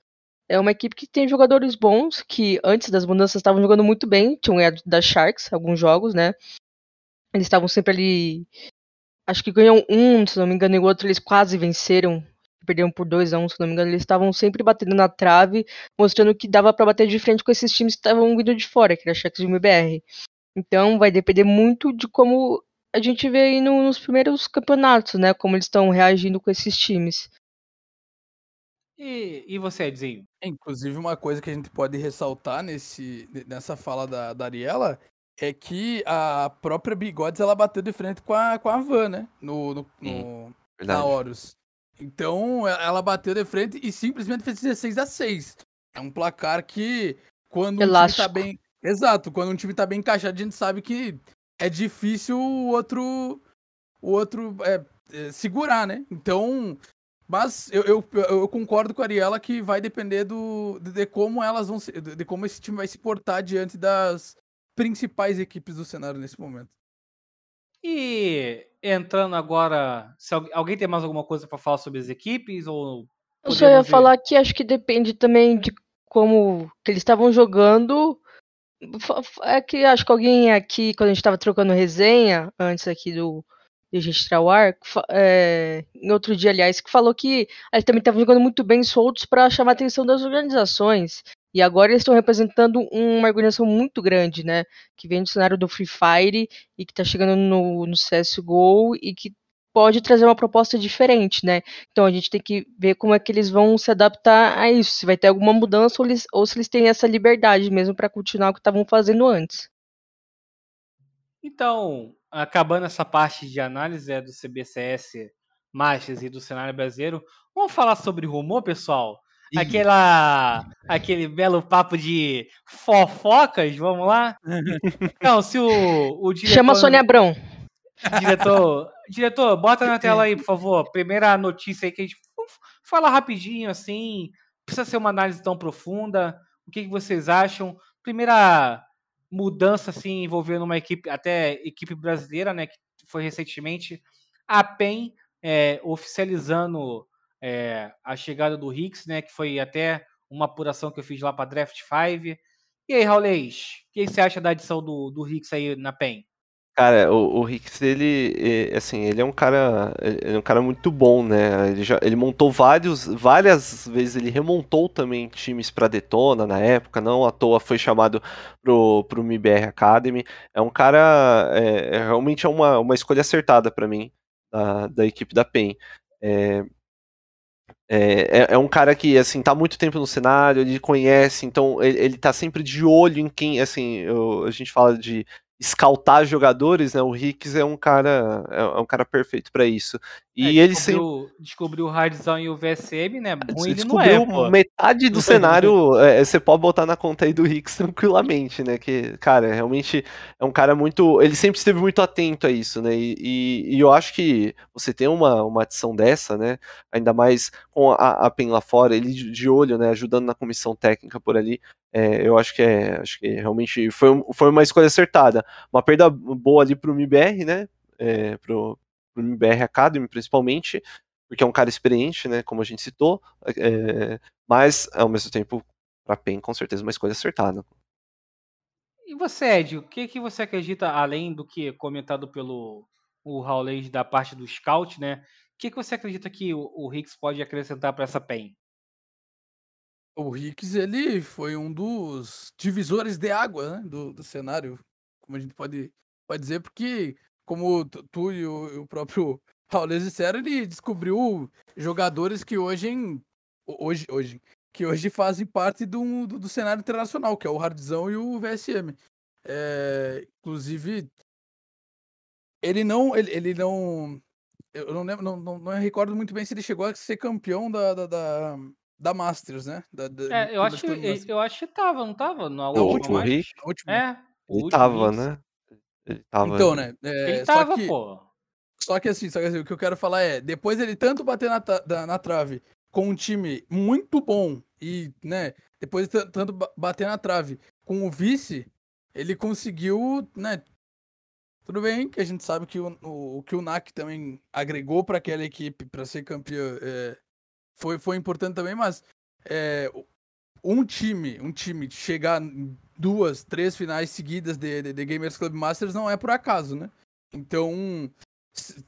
é uma equipe que tem jogadores bons, que antes das mudanças estavam jogando muito bem, tinham ganhado da Sharks alguns jogos, né? Eles estavam sempre ali. Acho que ganham um, se não me engano, e o outro eles quase venceram. Perderam por 2 a 1 um, se não me engano. Eles estavam sempre batendo na trave, mostrando que dava para bater de frente com esses times que estavam vindo de fora, que era Sharks e o MBR. Então vai depender muito de como a gente vê aí no, nos primeiros campeonatos, né? Como eles estão reagindo com esses times. E, e você, Edzinho? Inclusive, uma coisa que a gente pode ressaltar nesse, nessa fala da, da Ariela é que a própria Bigodes ela bateu de frente com a, com a Van, né? No, no, no na Horus. Então, ela bateu de frente e simplesmente fez 16 a 6. É um placar que, quando Elástico. um time tá bem. Exato, quando um time tá bem encaixado, a gente sabe que é difícil o outro. O outro é, é, segurar, né? Então, mas eu, eu, eu, concordo com a Ariela que vai depender do, de, de como elas vão se, de como esse time vai se portar diante das principais equipes do cenário nesse momento. E entrando agora, se alguém tem mais alguma coisa para falar sobre as equipes ou eu só ia ver? falar que acho que depende também de como que eles estavam jogando. É que acho que alguém aqui, quando a gente estava trocando resenha antes aqui do, de registrar o ar, é, em outro dia, aliás, que falou que eles também estavam jogando muito bem soltos para chamar a atenção das organizações. E agora eles estão representando uma organização muito grande, né? Que vem do cenário do Free Fire e que está chegando no, no CSGO e que pode trazer uma proposta diferente, né? Então a gente tem que ver como é que eles vão se adaptar a isso, se vai ter alguma mudança ou, eles, ou se eles têm essa liberdade mesmo para continuar o que estavam fazendo antes. Então, acabando essa parte de análise é, do CBCS Masters e do cenário brasileiro, vamos falar sobre rumor, pessoal? Aquela, aquele belo papo de fofocas, vamos lá? [LAUGHS] Então, se o, o diretor... Chama a Sônia Abrão. Diretor, diretor, bota na tela aí, por [LAUGHS] favor. Primeira notícia aí que a gente fala rapidinho, assim. Precisa ser uma análise tão profunda. O que, que vocês acham? Primeira mudança assim envolvendo uma equipe, até equipe brasileira, né, que foi recentemente a PEN é, oficializando é, a chegada do Hicks, né, que foi até uma apuração que eu fiz lá para Draft 5. E aí, Raulês, o que você acha da adição do, do Hicks aí na PEN? Cara, o, o Hicks, ele, assim, ele é um cara, ele é um cara muito bom, né? Ele, já, ele montou vários, várias vezes, ele remontou também times para Detona na época, não à toa foi chamado pro, pro MIBR Academy. É um cara, é, é realmente é uma, uma escolha acertada para mim, da, da equipe da PEN. É, é, é, é, um cara que, assim, tá muito tempo no cenário, ele conhece, então ele, ele tá sempre de olho em quem, assim, eu, a gente fala de escaltar jogadores, né? O Hicks é um cara é, é um cara perfeito para isso. E é, ele descobriu, descobriu o Hardzão e o VSM, né? Ruim descobriu ele não é, metade do [LAUGHS] cenário. É, você pode botar na conta aí do Hicks tranquilamente, né? Que cara, realmente é um cara muito. Ele sempre esteve muito atento a isso, né? E, e, e eu acho que você tem uma, uma adição dessa, né? Ainda mais com a, a PEN lá fora, ele de olho, né? Ajudando na comissão técnica por ali. É, eu acho que é, acho que realmente foi, foi uma escolha acertada. Uma perda boa ali pro MBR, né? É, pro, pro MBR Academy, principalmente, porque é um cara experiente, né? Como a gente citou. É, mas, ao mesmo tempo, pra PEN, com certeza, uma escolha acertada. E você, Ed, o que, que você acredita, além do que comentado pelo o Raulês da parte do scout, né? O que, que você acredita que o, o Hicks pode acrescentar para essa PEN? O Hicks, ele foi um dos divisores de água né, do, do cenário, como a gente pode, pode dizer, porque, como tu e o, o próprio [LAUGHS] Raul disseram, ele descobriu jogadores que hoje, em, hoje, hoje que hoje fazem parte do, do, do, cenário internacional, que é o Hardzão e o VSM. É, inclusive, ele não, ele, ele não, eu não lembro, não, não, não, recordo muito bem se ele chegou a ser campeão da, da, da da Masters, né? Da, da, é, eu acho, que, eu acho que tava, não tava? Na o último Rick? É. Ele tava, né? Ele tava. Então, né? É, ele tava, que, pô. Só que assim, só que assim, o que eu quero falar é, depois ele tanto bater na, na, na trave com um time muito bom e, né, depois de tanto ba- bater na trave com o vice, ele conseguiu, né? Tudo bem que a gente sabe que o, o, o que o NAC também agregou para aquela equipe para ser campeão é, foi, foi importante também, mas é, um time, um time chegar em duas, três finais seguidas de, de, de Gamers Club Masters não é por acaso, né? Então,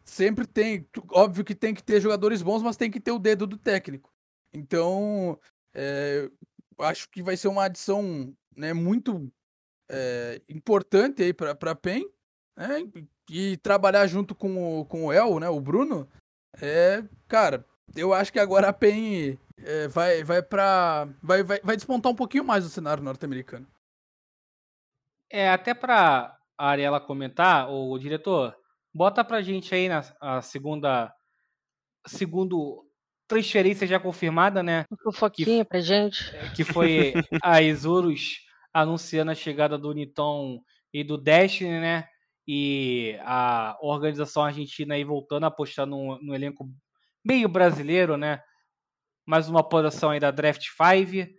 sempre tem, óbvio que tem que ter jogadores bons, mas tem que ter o dedo do técnico. Então, é, acho que vai ser uma adição né, muito é, importante aí para a PEN, né? E trabalhar junto com o, com o El, né, o Bruno, é, cara, eu acho que agora a PEN é, vai vai para vai, vai, vai despontar um pouquinho mais o cenário norte-americano. É, até para a Ariela comentar, o diretor, bota pra gente aí na a segunda segundo transferência já confirmada, né? Uma fofoquinha pra gente. Que foi a Isurus anunciando a chegada do Niton e do Destiny, né? E a organização argentina aí voltando a apostar no, no elenco meio brasileiro, né? Mais uma posição aí da Draft 5.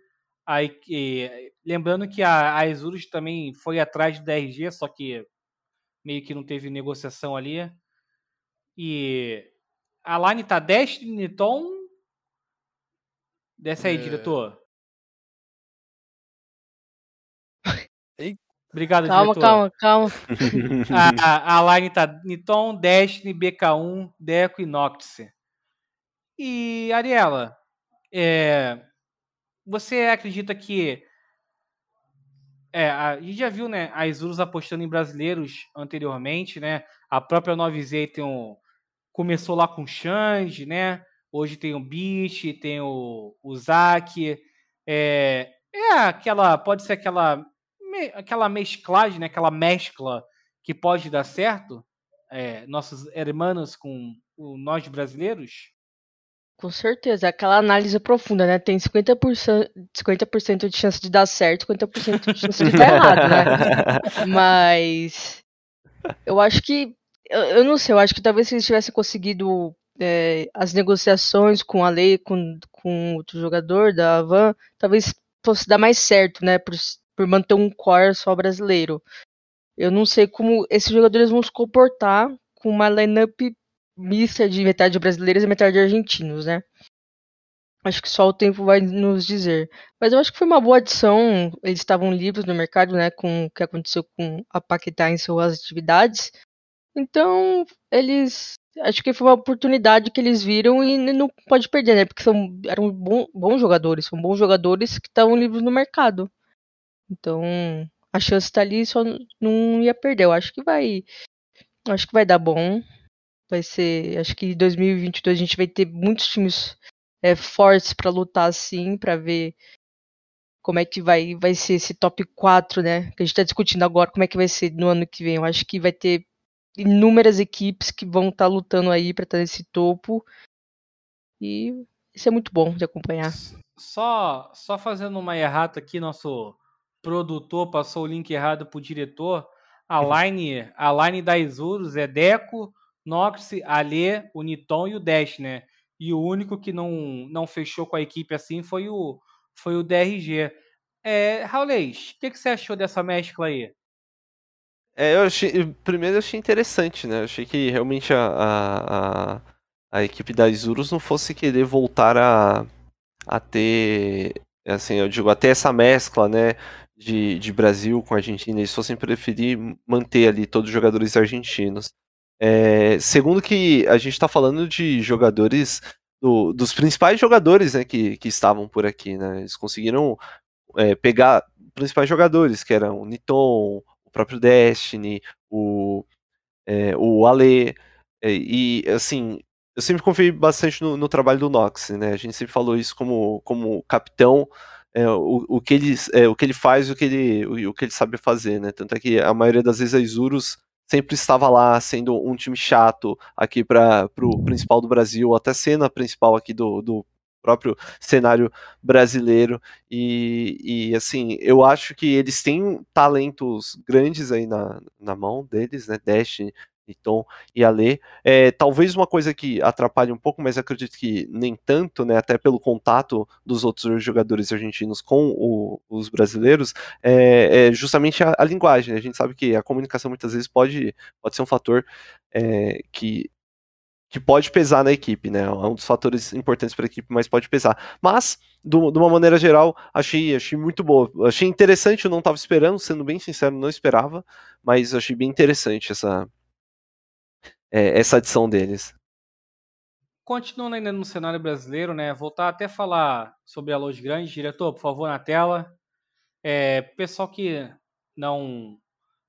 Aí, que- lembrando que a, a Isurus também foi atrás do DRG, só que meio que não teve negociação ali. E a line tá Destiny, Niton. Desce aí, É. diretor. [LAUGHS] Obrigado, Calma, diretor. calma, calma. [LAUGHS] A, a line tá Niton, Destiny, BK1, Deco e Noctis. E, Ariela, é, você acredita que. É, a gente já viu, né, a Isurus apostando em brasileiros anteriormente, né? A própria 9Z tem um, começou lá com o Xande, né? Hoje tem o Beach, tem o, o Zac. É, é aquela. Pode ser aquela. me- aquela mesclagem, né? Aquela mescla que pode dar certo. É, nossos hermanos com o, nós brasileiros. Com certeza, aquela análise profunda, né? Tem 50%, 50 de chance de dar certo, 50% de chance de dar [LAUGHS] errado, né? Mas eu acho que. Eu, eu não sei, eu acho que talvez se eles tivessem conseguido é, as negociações com a lei, com, com outro jogador da Havan, talvez fosse dar mais certo, né? Por, por manter um core só brasileiro. Eu não sei como esses jogadores vão se comportar com uma lineup mista de metade brasileiros e metade argentinos, né? Acho que só o tempo vai nos dizer. Mas eu acho que foi uma boa adição. Eles estavam livres no mercado, né? Com o que aconteceu com a Paquetá em suas atividades. Então, eles. Acho que foi uma oportunidade que eles viram e não pode perder, né? Porque são, eram bom- bons jogadores. São bons jogadores que estavam livres no mercado. Então, a chance tá ali só não ia perder. Eu acho que vai. Acho que vai dar bom. Vai ser. Acho que em 2022 a gente vai ter muitos times é, fortes pra lutar assim, pra ver como é que vai, vai ser esse top 4, né? Que a gente tá discutindo agora, como é que vai ser no ano que vem. Eu acho que vai ter inúmeras equipes que vão estar lutando aí pra estar nesse topo. E isso é muito bom de acompanhar. Só, só fazendo uma errata aqui, nosso produtor passou o link errado pro diretor. A line, a line da Isurus é Deco, Nox, Alê, o Niton e o Dash, né? E o único que não, não fechou com a equipe assim foi o, foi o DRG. É, Raulês, o que, que você achou dessa mescla aí? É, eu achei, primeiro eu achei interessante, né? Eu achei que realmente a, a, a, a equipe da Isurus não fosse querer voltar a, a ter, assim, eu digo, até essa mescla, né? De, de Brasil com Argentina, eles fossem preferir manter ali todos os jogadores argentinos. É, segundo que a gente está falando de jogadores, do- dos principais jogadores né, que, que estavam por aqui, né? Eles conseguiram é, pegar principais jogadores, que eram o Niton, o próprio Destiny, o, é, o Ale, é, e assim, eu sempre confiei bastante no, no trabalho do Nox, né? A gente sempre falou isso como, como capitão, é, o, o, que ele, é, o que ele faz, o que ele, o, o que ele sabe fazer, né? Tanto é que a maioria das vezes a Isurus sempre estava lá sendo um time chato aqui para o principal do Brasil, até sendo a principal aqui do, do próprio cenário brasileiro. E, e assim, eu acho que eles têm talentos grandes aí na, na mão deles, né? Dash, Tom e Ale. É, talvez uma coisa que atrapalhe um pouco, mas acredito que nem tanto, né, até pelo contato dos outros jogadores argentinos com o, os brasileiros, é, é justamente a, a, linguagem. Né? A gente sabe que a comunicação muitas vezes pode, pode ser um fator é, que que pode pesar na equipe, né? É um dos fatores importantes para a equipe, mas pode pesar. Mas, do, de uma maneira geral, achei, achei muito boa. Achei interessante, eu não estava esperando, sendo bem sincero, não esperava, mas achei bem interessante essa, é, essa adição deles. Continuando ainda no cenário brasileiro, né? Voltar até falar sobre a Los Grandes. Diretor, por favor, na tela. É, pessoal que não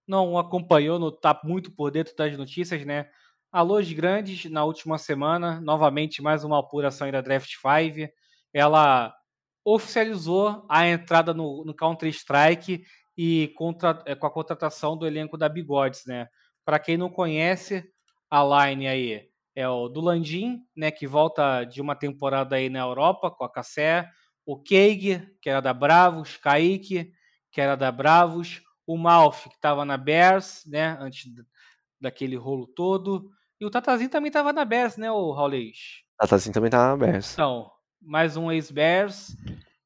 não acompanhou, não está muito por dentro das notícias, né? Alôs Grandes, na última semana, novamente mais uma apuração da Draft 5. Ela oficializou a entrada no, no Counter-Strike e contra, é, com a contratação do elenco da Bigodes, né? Para quem não conhece, a line aí é o do Landim, né, que volta de uma temporada aí na Europa com a Cassé, o Keig, que era da Bravos, Kaique, que era da Bravos, o Malf, que estava na Bears, né, antes daquele rolo todo, e o Tatazinho também estava na Bears, né, o Raulês? Tatazinho também estava na Bears. Então, mais um ex-Bears.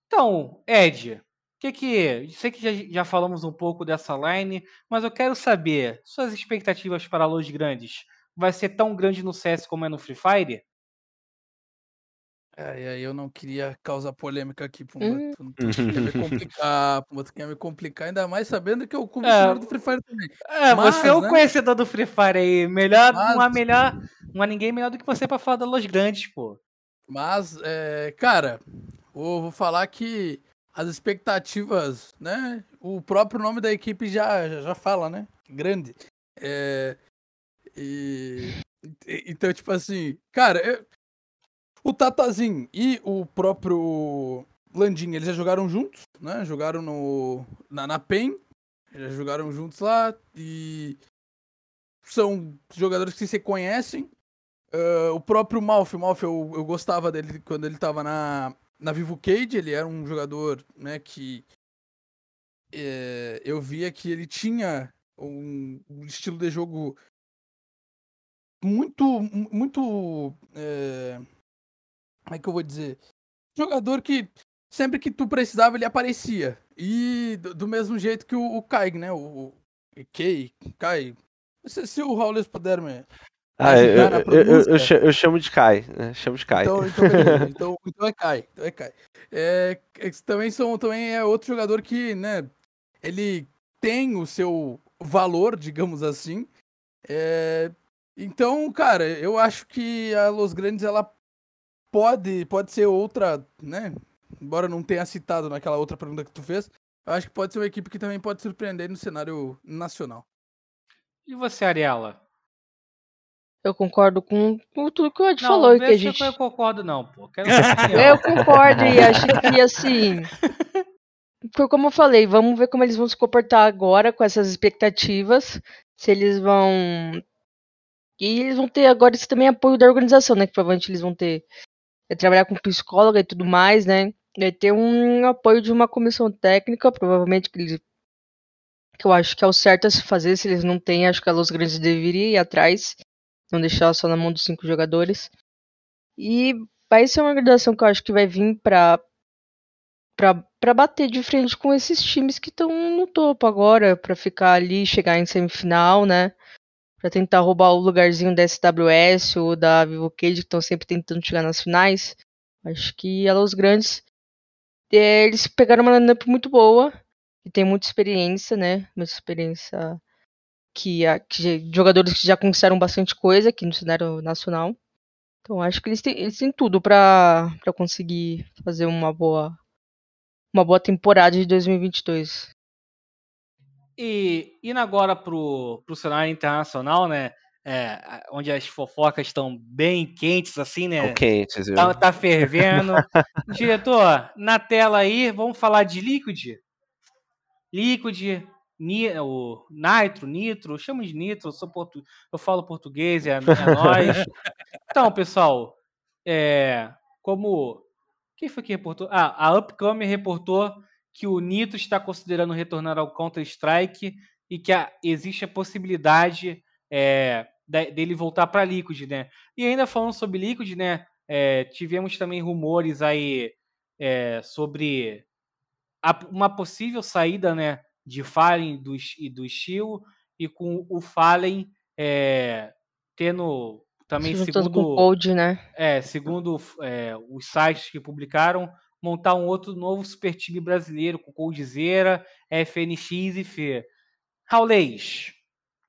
Então, Ed, que que. Sei que já, já, falamos um pouco dessa line, mas eu quero saber suas expectativas para Los Grandes. Vai ser tão grande no CS como é no Free Fire? É, eu não queria causar polêmica aqui, Pumba. Hum. Tu, tu, tu quer me complicar, Pumba, tu quer me complicar, ainda mais sabendo que eu [LAUGHS] como é, do Free Fire também. É, Mas, você é o né? conhecedor do Free Fire aí. Melhor, Mas... não há melhor, não há ninguém melhor do que você para falar da Los Grandes, pô. Mas, é, cara, vou, vou falar que as expectativas, né? O próprio nome da equipe já, já, já fala, né? Grande. É, e, então, tipo assim, cara, eu, o Tatazinho e o próprio Landim, eles já jogaram juntos, né? Jogaram no, na, na PEN, já jogaram juntos lá e são jogadores que se conhecem. Uh, o próprio Malf, o Malf eu, eu gostava dele quando ele tava na, na Vivo Cage, ele era um jogador né, que é, eu via que ele tinha um, estilo de jogo muito, muito é, como é que eu vou dizer? Jogador que sempre que tu precisava ele aparecia. E do, do mesmo jeito que o, o Kai, né? O, o Kay, Kai. Se, se o Raul puder me. Ah, eu, eu, eu, eu, chamo de Kai, né? Chamo de Kai. Então, então, [LAUGHS] então, então, é Kai. Então é Kai. É também, são, também é outro jogador que, né? Ele tem o seu valor, digamos assim. É, então, cara, eu acho que a Los Grandes ela pode, pode ser outra, né? Embora não tenha citado naquela outra pergunta que tu fez, eu acho que pode ser uma equipe que também pode surpreender no cenário nacional. E você, Ariela? Eu concordo com, com tudo que o Ed não, falou. Que a gente... Eu concordo, não, pô. Quero [LAUGHS] eu concordo e acho que assim. [LAUGHS] Foi como eu falei, vamos ver como eles vão se comportar agora com essas expectativas. Se eles vão. E eles vão ter agora esse também apoio da organização, né? Que provavelmente eles vão ter é trabalhar com psicóloga e tudo mais, né? Vai ter um apoio de uma comissão técnica, provavelmente que eles que eu acho que é o certo a se fazer, se eles não têm, acho que a Los Grandes deveria ir atrás, não deixar só na mão dos cinco jogadores. E vai ser uma organização que eu acho que vai vir pra, pra bater de frente com esses times que estão no topo agora, pra ficar ali, chegar em semifinal, né? Para tentar roubar o lugarzinho da SWS ou da Vivo Cage, que estão sempre tentando chegar nas finais. Acho que a Los Grandes é, eles pegaram uma lineup muito boa e tem muita experiência, né? Muita experiência que, que jogadores que já conquistaram bastante coisa aqui no cenário nacional. Então acho que eles têm, eles têm tudo para conseguir fazer uma boa uma boa temporada de 2022. E indo agora pro, pro cenário internacional, né? É, onde as fofocas estão bem quentes, assim, né? Quentes, viu? Tá, tá fervendo. [LAUGHS] Diretor, na tela aí, vamos falar de Liquid? Liquid, ni, o Nitro, Nitro, chamo de Nitro, eu, sou portu, eu falo português, é, é nós. [LAUGHS] Então, pessoal, é, como. Quem foi que reportou? Ah, a Upcoming reportou que o Nitro está considerando retornar ao Counter-Strike e que a, existe a possibilidade é, dele voltar para Liquid, né? E ainda falando sobre Liquid, né? É, tivemos também rumores aí é, sobre a, uma possível saída, né? De Fallen do, e do Steel e com o Fallen é, tendo também segundo com o Cold, né? É, segundo é, os sites que publicaram, montar um outro novo super time brasileiro com Coldzera, FNX e Fê. Raulês,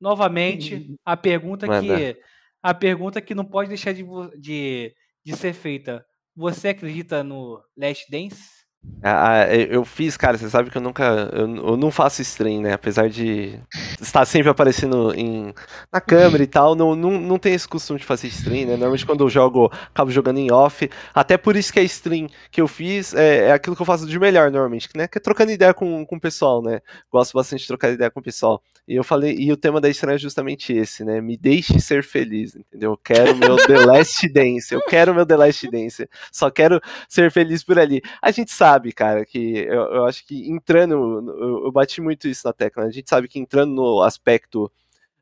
novamente a pergunta que a pergunta que não pode deixar de, de, de ser feita. Você acredita no Last Dance? Ah, ah, eu fiz, cara, você sabe que eu nunca. Eu, eu, não faço stream, né? Apesar de estar sempre aparecendo em, na câmera e tal, não, não, não tenho esse costume de fazer stream, né? Normalmente quando eu jogo, acabo jogando em off. Até por isso que a stream que eu fiz é, é aquilo que eu faço de melhor, normalmente, né? Que é trocando ideia com, com o pessoal, né? Gosto bastante de trocar ideia com o pessoal. E eu falei, e o tema da stream é justamente esse, né? Me deixe ser feliz, entendeu? Eu quero meu The Last Dance, eu quero meu The Last Dance. Só quero ser feliz por ali. A gente sabe sabe, cara, que eu, eu acho que entrando, eu, eu, bati muito isso na tecla, né? a gente sabe que entrando no aspecto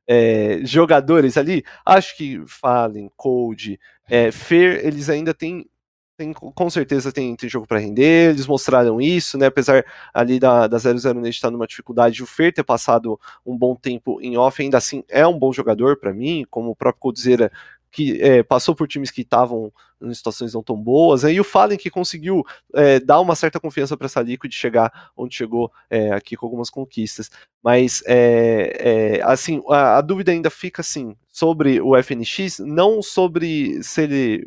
é, jogadores ali, acho que Fallen, Code, é, Fer, eles ainda têm tem, com certeza tem, jogo para render, eles mostraram isso, né? Apesar ali da, da 00 Nate estar numa dificuldade, o Fer ter passado um bom tempo em off, ainda assim é um bom jogador para mim, como o próprio Coldzera que é, passou por times que estavam em situações não tão boas, né? e o Fallen que conseguiu é, dar uma certa confiança para essa Liquid chegar onde chegou é, aqui com algumas conquistas. Mas, é, é, assim, a, a, dúvida ainda fica, assim, sobre o FNX, não sobre se ele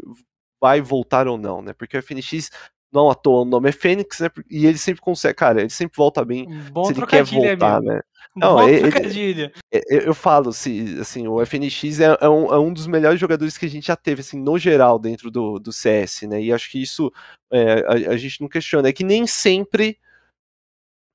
vai voltar ou não, né? Porque o FNX não à toa o nome é Fênix, né? E ele sempre consegue, cara, ele sempre volta bem Bom se ele quer voltar, né? Não, ele, ele, eu falo, se, assim, o FNX é, é, um, é, um, dos melhores jogadores que a gente já teve, assim, no geral, dentro do, do CS, né? E acho que isso é, a, a, gente não questiona. É que nem sempre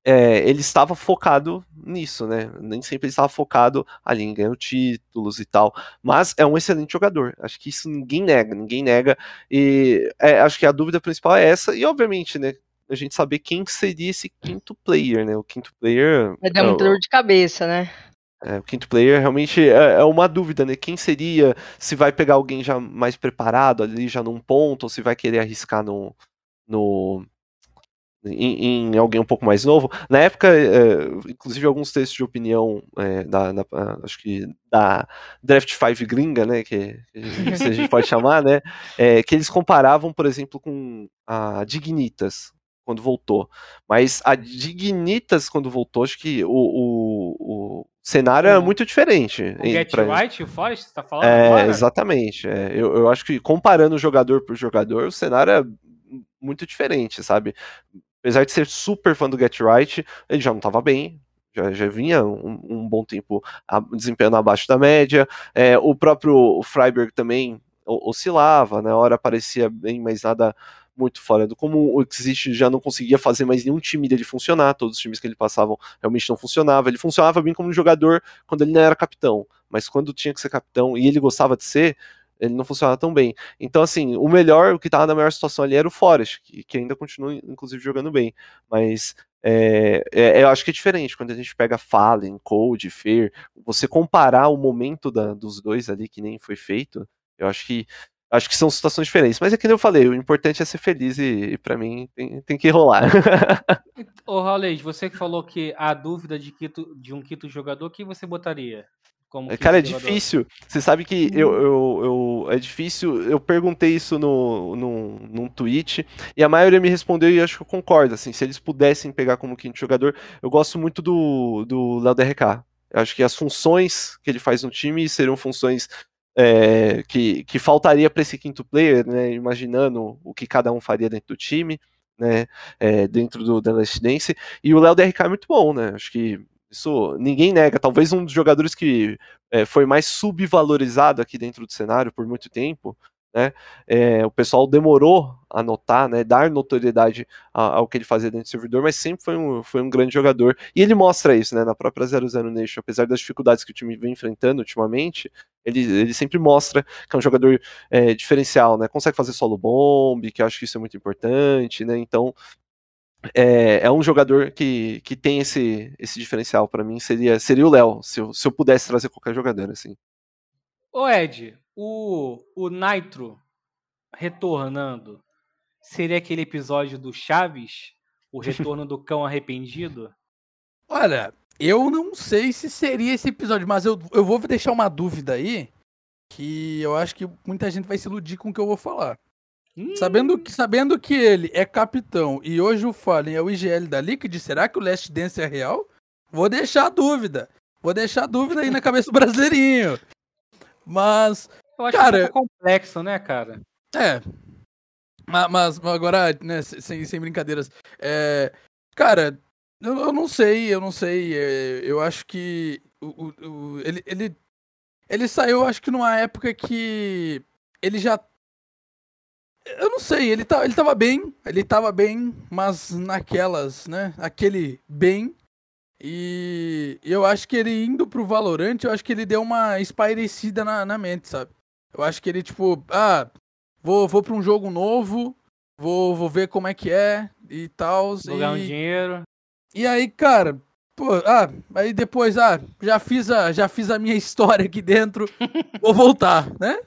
é, ele estava focado nisso, né? Nem sempre ele estava focado ali em ganhar títulos e tal. Mas é um excelente jogador. Acho que isso ninguém nega, ninguém nega. E é, acho que a dúvida principal é essa. E obviamente, né? A gente saber quem seria esse quinto player, né? O quinto player. Vai dar muita dor de cabeça, né? É, o quinto player realmente é, é, uma dúvida, né? Quem seria? Se vai pegar alguém já mais preparado ali, já num ponto, ou se vai querer arriscar no, no, em, em, alguém um pouco mais novo. Na época, é, inclusive alguns textos de opinião é, da, da, acho que da Draft 5 gringa, né, que, que a gente pode chamar, né, é, que eles comparavam, por exemplo, com a Dignitas quando voltou. Mas a Dignitas quando voltou, acho que o, o, o cenário é muito diferente. O Get pra... Right, o Forest, você tá falando é, agora? Exatamente. É, eu, eu acho que comparando jogador por jogador, o cenário é muito diferente, sabe? Apesar de ser super fã do Get Right, ele já não estava bem, já, já vinha um, um, bom tempo desempenhando abaixo da média. É, o próprio Freiberg também oscilava, na né? hora parecia bem, mas nada muito fora do comum. O Exist já não conseguia fazer mais nenhum time dele funcionar, todos os times que ele passavam realmente não funcionavam. Ele funcionava bem como jogador quando ele não era capitão, mas quando tinha que ser capitão e ele gostava de ser, ele não funcionava tão bem. Então, assim, o melhor, o que estava na melhor situação ali era o Forest, que, que ainda continua, inclusive, jogando bem. Mas é, é, eu acho que é diferente quando a gente pega Fallen, Cold, Fear, você comparar o momento da, dos dois ali, que nem foi feito, eu acho que acho que são situações diferentes. Mas é que eu falei, o importante é ser feliz e, e para mim tem, tem, que rolar. [LAUGHS] Ô, Raulês, você que falou que a dúvida de, quito, de um quinto jogador, quem você botaria? Como Cara, é difícil. Você sabe que eu, hum. eu, eu, é difícil. Eu perguntei isso no, no, num tweet e a maioria me respondeu e acho que eu concordo. Assim, se eles pudessem pegar como quinto jogador, eu gosto muito do, do Léo DRK. Eu acho que as funções que ele faz no time seriam funções é, que, que faltaria para esse quinto player, né? Imaginando o que cada um faria dentro do time. Né, é, dentro do The Last Dance, e o Léo DRK é muito bom, né? Acho que isso ninguém nega. Talvez um dos jogadores que é, foi mais subvalorizado aqui dentro do cenário por muito tempo. Né? É, o pessoal demorou a notar, né, dar notoriedade ao que ele fazia dentro do servidor, mas sempre foi um, foi um grande jogador. E ele mostra isso né, na própria 00 Nation, apesar das dificuldades que o time vem enfrentando ultimamente, ele, ele sempre mostra que é um jogador é, diferencial, né? Consegue fazer solo bomb, que eu acho que isso é muito importante, né? Então é, é, um jogador que, que tem esse, esse diferencial para mim seria seria o Léo se eu, se eu pudesse trazer qualquer jogador assim Ô Ed, o, o Nitro retornando seria aquele episódio do Chaves? O retorno do cão arrependido? Olha, eu não sei se seria esse episódio, mas eu, eu vou deixar uma dúvida aí, que eu acho que muita gente vai se iludir com o que eu vou falar. Hum, Sabendo que, sabendo que ele é capitão e hoje o Fallen é o IGL da Liquid, será que o Last Dance é real? Vou deixar a dúvida. Vou deixar a dúvida aí na cabeça do brasileirinho. Mas, eu acho cara- que é um complexo, né, cara? é. Ma- Mas, mas agora, né, sem, sem brincadeiras. É, cara, eu, eu não sei, eu não sei. é, eu acho que o, o- o- ele, ele, ele saiu, acho que numa época que ele já. Eu não sei, ele, tá, ele tava bem, ele tava bem, mas naquelas, né? Aquele bem. E eu acho que ele indo pro Valorant, eu acho que ele deu uma espairecida na, na mente, sabe? Eu acho que ele, tipo, ah, vou, vou pra um jogo novo, vou, vou ver como é que é e tal. Vou ganhar um dinheiro. e aí, cara, pô, ah, aí depois, ah, já fiz a, já fiz a minha [LAUGHS] história aqui dentro, vou voltar, né?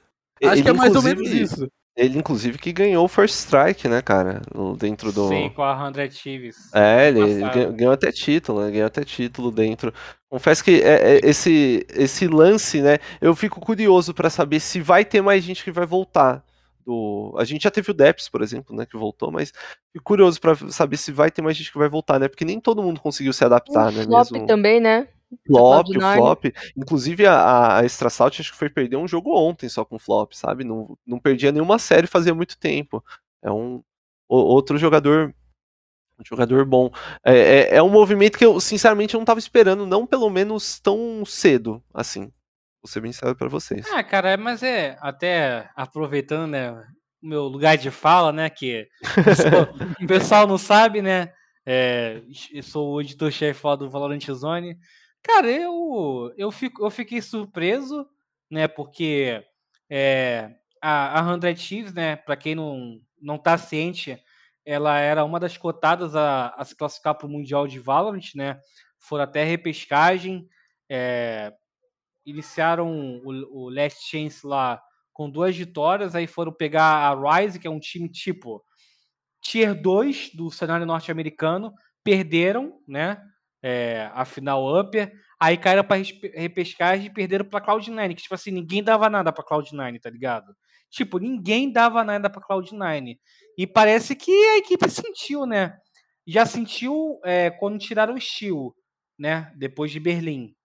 Acho Ele, que é mais ou menos isso. Ele, inclusive, que ganhou o First Strike, né, cara? Dentro do. Sim, com a 100 Chiefs. É, ele Passado. ganhou, ganhou até título, né? Ganhou até título dentro. Confesso que é, é, esse, esse lance, né? Eu fico curioso pra saber se vai ter mais gente que vai voltar. Do... A gente já teve o Deps, por exemplo, né? Que voltou, mas fico curioso pra saber se vai ter mais gente que vai voltar, né? Porque nem todo mundo conseguiu se adaptar, o né? flop Mesmo também, né? Flop, o Cloud9. flop. Inclusive a, a Extra Salt acho que foi perder um jogo ontem só com flop, sabe? Não, não perdia nenhuma série fazia muito tempo. É um o- outro jogador. Um jogador bom. É, é, é um movimento que eu, sinceramente, não tava esperando, não pelo menos tão cedo, assim. Vou ser bem sincero pra vocês. Ah, cara, é- mas é até aproveitando, né, o meu lugar de fala, né, que o pessoal- [LAUGHS] não sabe, né, é, eu sou o editor-chefe lá do Valorant Zone. Cara, eu, eu, fico, eu fiquei surpreso, né, porque é, a, a 100 Chiefs, né, pra quem não, não tá ciente, ela era uma das cotadas a, a se classificar para o Mundial de Valorant, né, foram até repescagem, é, iniciaram o, o Last Chance lá com duas vitórias, aí foram pegar a Rise, que é um time tipo Tier 2 do cenário norte-americano, perderam, né? É, a final upper, aí caíram pra repescagem e perderam pra Cloud9, que tipo assim, ninguém dava nada pra Cloud9, tá ligado? Tipo, ninguém dava nada pra Cloud9. E parece que a equipe sentiu, né? Já sentiu é, quando tiraram o Steel, né? Depois de Berlim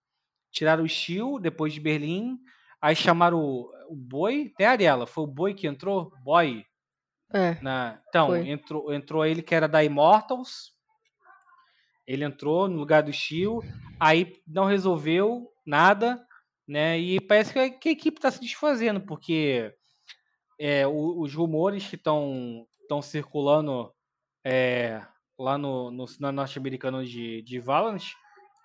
tiraram o Steel depois de Berlim, aí chamaram o, o Boi, até a Ariela, foi o Boi que entrou? Boy. É. Na, então, Foi. entrou, entrou ele que era da Immortals, ele entrou no lugar do Steel, aí não resolveu nada, né, e parece que a, equipe está se desfazendo, porque é, o- os rumores que estão circulando é, lá no, no cenário norte-americano de, de Valorant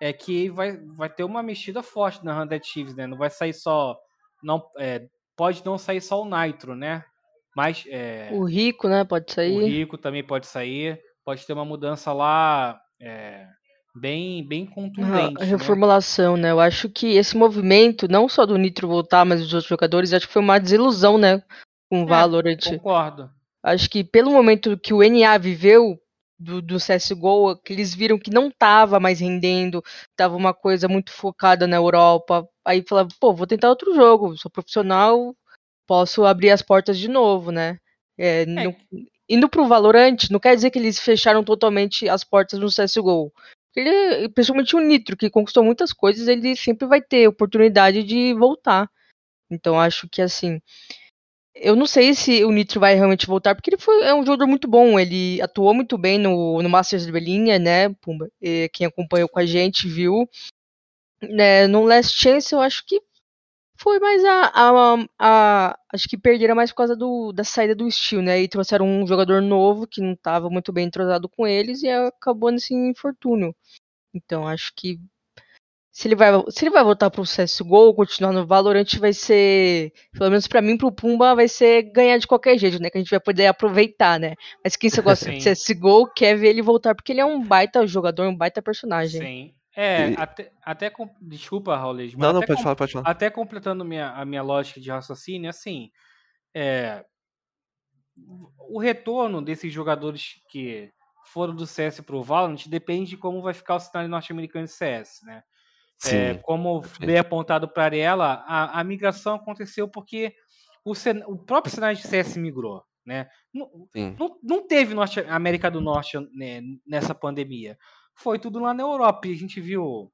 é que vai, vai ter uma mexida forte na 100 Chiefs, né? Não vai sair só. Não, é, pode não sair só o Nitro, né? Mas é, O rico, né? Pode o sair. Rico também pode sair. Pode ter uma mudança lá é, bem, bem contundente. né? reformulação, né? Eu acho que esse movimento, não só do Nitro voltar, mas dos outros jogadores, acho que foi uma desilusão, né? Com o É, Valorant. Concordo. Acho que pelo momento que o NA viveu do, do CSGO, que eles viram que não tava mais rendendo, tava uma coisa muito focada na Europa. Aí falaram, pô, vou tentar outro jogo, sou profissional, posso abrir as portas de novo, né? É, não- indo pro Valorant, não quer dizer que eles fecharam totalmente as portas no CSGO. Ele, principalmente o Nitro, que conquistou muitas coisas, ele sempre vai ter oportunidade de voltar. Então acho que assim. Eu não sei se o Nitro vai realmente voltar, porque ele foi, é um jogador muito bom. Ele atuou muito bem no, no Masters de Belinha, né, Pumba? Quem acompanhou com a gente viu. Né, no Last Chance eu acho que foi mais a, a, a- Acho que perderam mais por causa do, da saída do Steel, né? E trouxeram um jogador novo que não estava muito bem entrosado com eles e acabou nesse infortúnio. Então acho que se ele vai, se ele vai voltar pro CSGO, continuar no Valorant, vai ser, pelo menos pra mim, pro Pumba, vai ser ganhar de qualquer jeito, né? Que a gente vai poder aproveitar, né? Mas quem você gosta de Sim. CSGO quer ver ele voltar, porque ele é um baita jogador, um baita personagem. Sim. É, E- até, até com- desculpa, Raulês, Não, não, pode com- falar, pode falar. até completando minha, a minha lógica de raciocínio, assim, é, o retorno desses jogadores que foram do CS pro Valorant depende de como vai ficar o cenário norte-americano de CS, né? É, Sim. como perfeito. bem apontado para Ariela, a, a migração aconteceu porque o, cen- o próprio cenário de CS migrou, né? Não, não, não teve Norte, América do Norte né, nessa pandemia. Foi tudo lá na Europa. E a gente viu.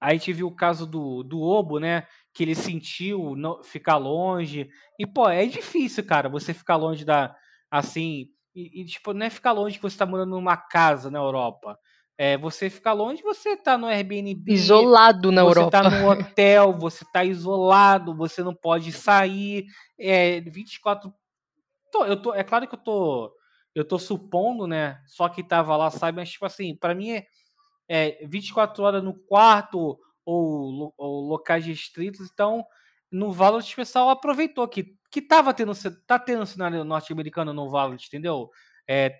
A gente viu o caso do, do Obo, né? Que ele sentiu não- ficar longe. E, pô, é difícil, cara, você ficar longe da. Assim. E, e, tipo, não é ficar longe que você tá morando numa casa na Europa. É você ficar longe, você tá no Airbnb. Isolado na você Europa. tá no hotel, você tá isolado, você não pode sair. É 24. Tô- eu tô, é claro que eu tô. Eu tô supondo, né? Só que tava lá, sabe? Mas, tipo assim, pra mim é, é 24 horas no quarto ou, ou locais restritos. Então, no Valorant, o pessoal aproveitou que, que tava tendo, tá tendo cenário norte-americano no Valorant, entendeu? É,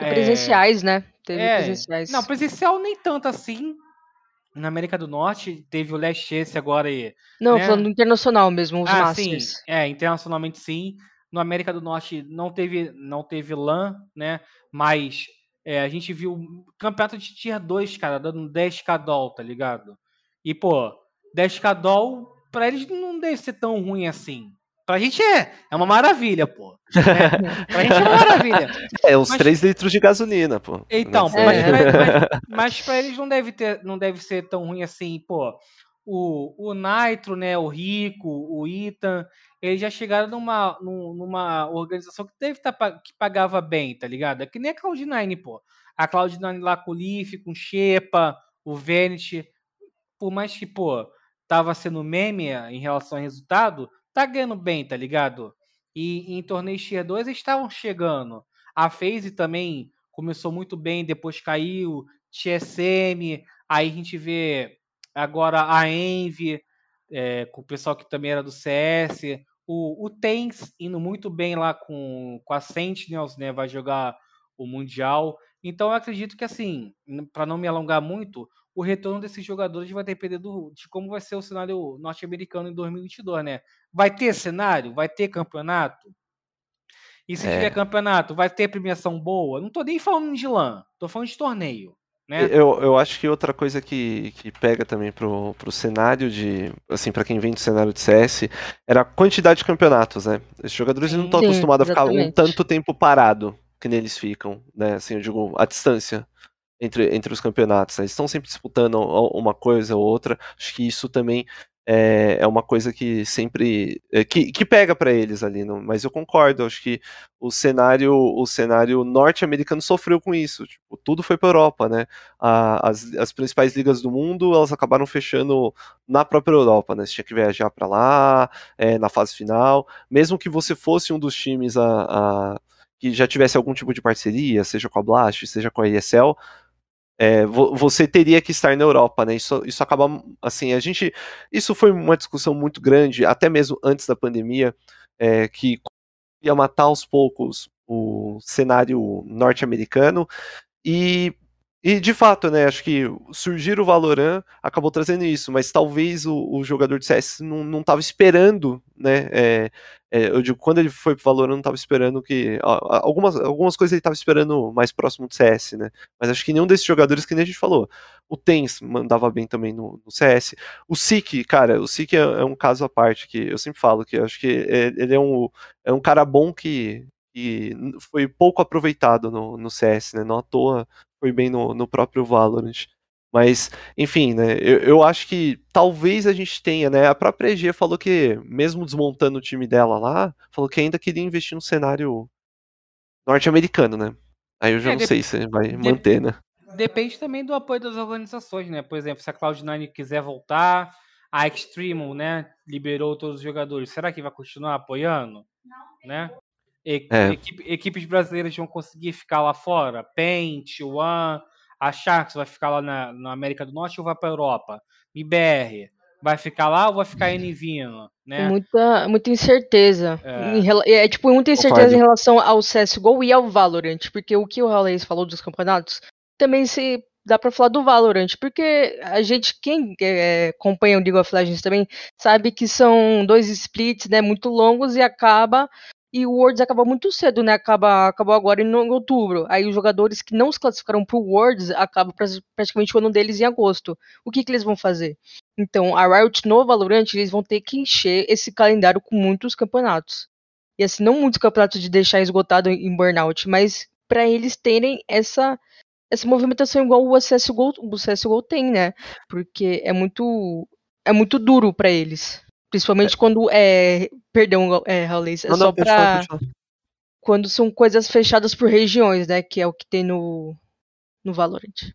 E presenciais, né? Teve é, presenciais. Não, presencial nem tanto assim. Na América do Norte, teve o Last Chance agora e. Não, né? falando internacional mesmo, os ah, sim. Masters. É, internacionalmente sim. No América do Norte não teve, não teve LAN, né? Mas é, a gente viu campeonato de Tier 2, cara, dando 10k doll, tá ligado? E, pô, 10k doll, pra eles não deve ser tão ruim assim. Pra gente é, é uma maravilha, pô. né? [LAUGHS] Pra gente é uma maravilha. É, uns Mas- 3 litros de gasolina, pô. Então, Né? mas, É. pra, mas, mas pra eles não deve, ter, não deve ser tão ruim assim, pô. O, o Nitro, né, o Rico, o Ethan, eles já chegaram numa, num- numa organização que deve tá, que pagava bem, tá ligado? É que nem a Cloud9, pô. A Cloud9 lá com o Leaf, com o Shepa, o Venet, por mais que, pô, tava sendo meme em relação ao resultado, tá ganhando bem, tá ligado? E em torneios Tier 2 eles estavam chegando. A FaZe também começou muito bem, depois caiu, TSM, aí a gente vê agora a Envy, é, com o pessoal que também era do CS, o, o Tens indo muito bem lá com, com a Sentinels, né, vai jogar o Mundial. Então eu acredito que assim, para não me alongar muito, o retorno desses jogadores vai depender do, de como vai ser o cenário norte-americano em 2022, né? Vai ter cenário? Vai ter campeonato? E se É. tiver campeonato, vai ter premiação boa? Não tô nem falando de LAN, tô falando de torneio, né? Eu, eu acho que outra coisa que, que pega também pro, pro cenário de. Assim, pra quem vem do cenário de CS, era a quantidade de campeonatos, né? Esses jogadores não estão Sim, acostumados a ficar um tanto tempo parado que nem eles ficam, né? Assim, eu digo, a distância entre, entre os campeonatos. né? Eles estão sempre disputando uma coisa ou outra. Acho que isso também é, é uma coisa que sempre. é, que, que pega pra eles ali. Não? Mas eu concordo, acho que o cenário, o cenário norte-americano sofreu com isso. Tipo, tudo foi pra Europa, né? A- as, as principais ligas do mundo elas acabaram fechando na própria Europa, né? Você tinha que viajar pra lá, é, na fase final. Mesmo que você fosse um dos times a, a- que já tivesse algum tipo de parceria, seja com a Blast, seja com a ESL, é, vo- você teria que estar na Europa, né? Isso, isso acaba assim, a gente. Isso foi uma discussão muito grande, até mesmo antes da pandemia, é, que ia matar aos poucos o cenário norte-americano e, e de fato, né, acho que surgir o Valorant acabou trazendo isso, mas talvez o, o jogador de CS não, não tava esperando, né, é, é, eu digo, quando ele foi pro Valorant não tava esperando que, ó, algumas, algumas coisas ele tava esperando mais próximo do CS, né, mas acho que nenhum desses jogadores, que nem a gente falou, o Tens mandava bem também no, no CS, o Sik, cara, o Sik é, é um caso à parte, que eu sempre falo, que acho que é- ele é um, é um cara bom que, que foi pouco aproveitado no, no CS, né, não à toa foi bem no, no próprio Valorant. Mas, enfim, né? Eu, eu acho que talvez a gente tenha, né? A própria EG falou que, mesmo desmontando o time dela lá, falou que ainda queria investir no cenário norte-americano, né? Aí eu já É, não dep- sei se vai dep- manter, né? Depende também do apoio das organizações, né? Por exemplo, se a Cloud9 quiser voltar, a Extremo, né, liberou todos os jogadores. Será que vai continuar apoiando? Né? E- É. equipe- equipes brasileiras vão conseguir ficar lá fora? Paint, One, a Sharks vai ficar lá na, na América do Norte ou vai para Europa? MBR vai ficar lá ou vai ficar N vindo? Né? Muita, muita incerteza. É. Em rela- É, tipo, muita incerteza em relação ao CSGO e ao Valorant, porque o que o Raleigh falou dos campeonatos também se dá pra falar do Valorant, porque a gente, quem é, acompanha o League of Legends também, sabe que são dois splits, né, muito longos e acaba e o Worlds acaba muito cedo, né? Acaba, acabou agora em outubro. Aí os jogadores que não se classificaram pro Worlds acabam praticamente o ano deles em agosto. O que, que eles vão fazer? Então, a Riot no Valorant, eles vão ter que encher esse calendário com muitos campeonatos. E assim, não muitos campeonatos de deixar esgotado em burnout, mas para eles terem essa essa movimentação igual o CSGO, o CSGO tem, né? Porque é muito é muito duro para eles. Principalmente é. quando é. Perdão, é, Raulês, é não, só não, pra. Quando são coisas fechadas por regiões, né? Que é o que tem no, no Valorant.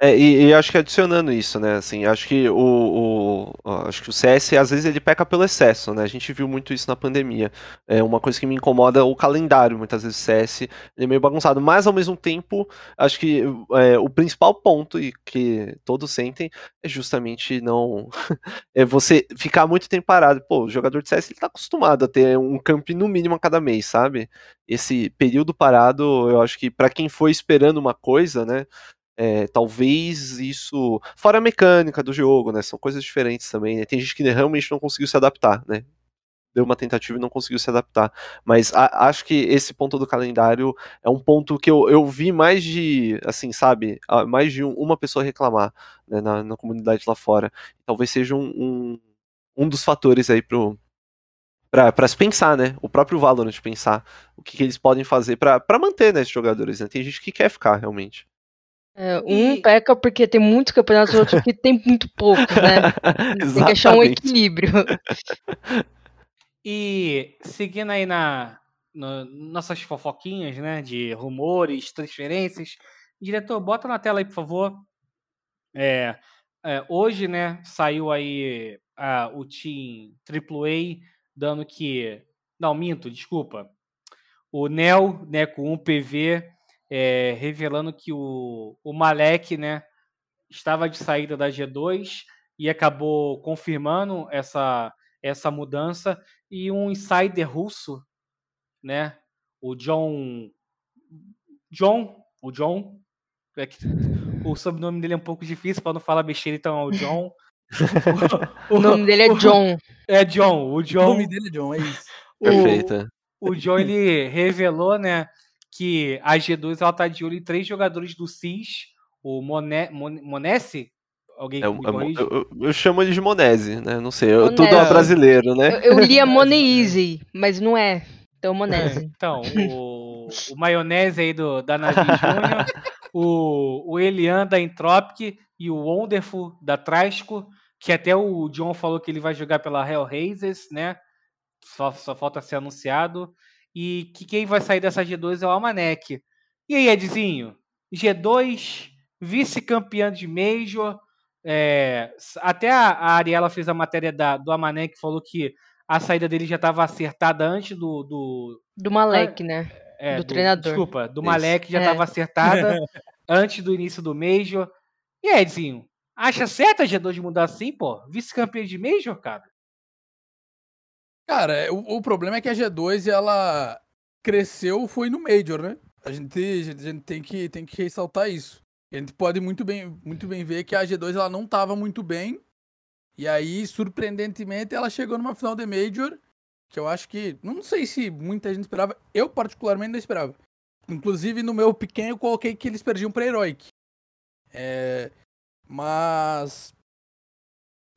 É, e, e, acho que adicionando isso, né, assim, acho que o, o, acho que o CS, às vezes, ele peca pelo excesso, né, a gente viu muito isso na pandemia. É uma coisa que me incomoda o calendário, muitas vezes o CS ele é meio bagunçado, mas ao mesmo tempo, acho que é, o principal ponto, e que todos sentem, é justamente não, [LAUGHS] é você ficar muito tempo parado. Pô, o jogador de CS, ele tá acostumado a ter um camp no mínimo a cada mês, sabe? Esse período parado, eu acho que para quem foi esperando uma coisa, né, é, talvez isso. Fora a mecânica do jogo, né? São coisas diferentes também. Né? Tem gente que realmente não conseguiu se adaptar, né? Deu uma tentativa e não conseguiu se adaptar. Mas a, acho que esse ponto do calendário é um ponto que eu, eu vi mais de, assim, sabe? Mais de um, uma pessoa reclamar né, na, na, comunidade lá fora. Talvez seja um, um, um dos fatores aí pro, para se pensar, né? O próprio Valorant pensar o que, que eles podem fazer para manter né, esses jogadores. Né? Tem gente que quer ficar realmente. É, um e... peca porque tem muitos campeonatos, outro que tem muito poucos, né? [LAUGHS] tem que achar um equilíbrio. [LAUGHS] E seguindo aí na no, nossas fofoquinhas, né, de rumores, transferências, diretor, bota na tela aí, por favor. É, é, hoje, né, saiu aí a, o Team AAA dando que, não, minto, desculpa, o Nel, né, com um PV é, revelando que o, o Malek né, estava de saída da G2 e acabou confirmando essa, essa mudança. E um insider russo, né, o John. John, o John, é que, o sobrenome dele é um pouco difícil para não falar besteira, então é o John. [LAUGHS] o, o, nome dele é John. É John, o John. O nome dele é John, é isso. Perfeito. O John ele revelou, né, que a G2 ela tá de olho em três jogadores do CIS, o Mone, Monese, alguém é, eu, eu, eu, chamo ele de Monese, né? Não sei, eu, tudo é brasileiro, né? Eu, eu lia [LAUGHS] Moneeasy, mas não é. Então, Monese. [LAUGHS] então, o, o maionese aí do, da Navi Júnior, o, o Elian da Entropic e o Wonderful da Trasco, que até o John falou que ele vai jogar pela Hellraisers, né? Só, só falta ser anunciado e que quem vai sair dessa G2 é o Almanec. E aí, Edzinho? G2, vice-campeão de Major. É, até a, a Ariela fez a matéria da, do Almanec, falou que a saída dele já estava acertada antes do. Do, do Malek, né? É, do, do, treinador. Desculpa, do Isso. Malek já estava é. acertada [LAUGHS] antes do início do Major. E aí, Edzinho? Acha certo a G2 de mudar assim, pô? Vice-campeão de Major, cara? Cara, é, o, o problema é que a G2 ela cresceu foi no Major, né? A gente, a gente tem, que, tem que ressaltar isso. A gente pode muito bem, muito bem ver que a G2 ela não estava muito bem. E aí, surpreendentemente, ela chegou numa final de Major. Que eu acho que. Não sei se muita gente esperava. Eu, particularmente, não esperava. Inclusive, no meu pequeno, eu coloquei que eles perdiam para Heroic. É, mas.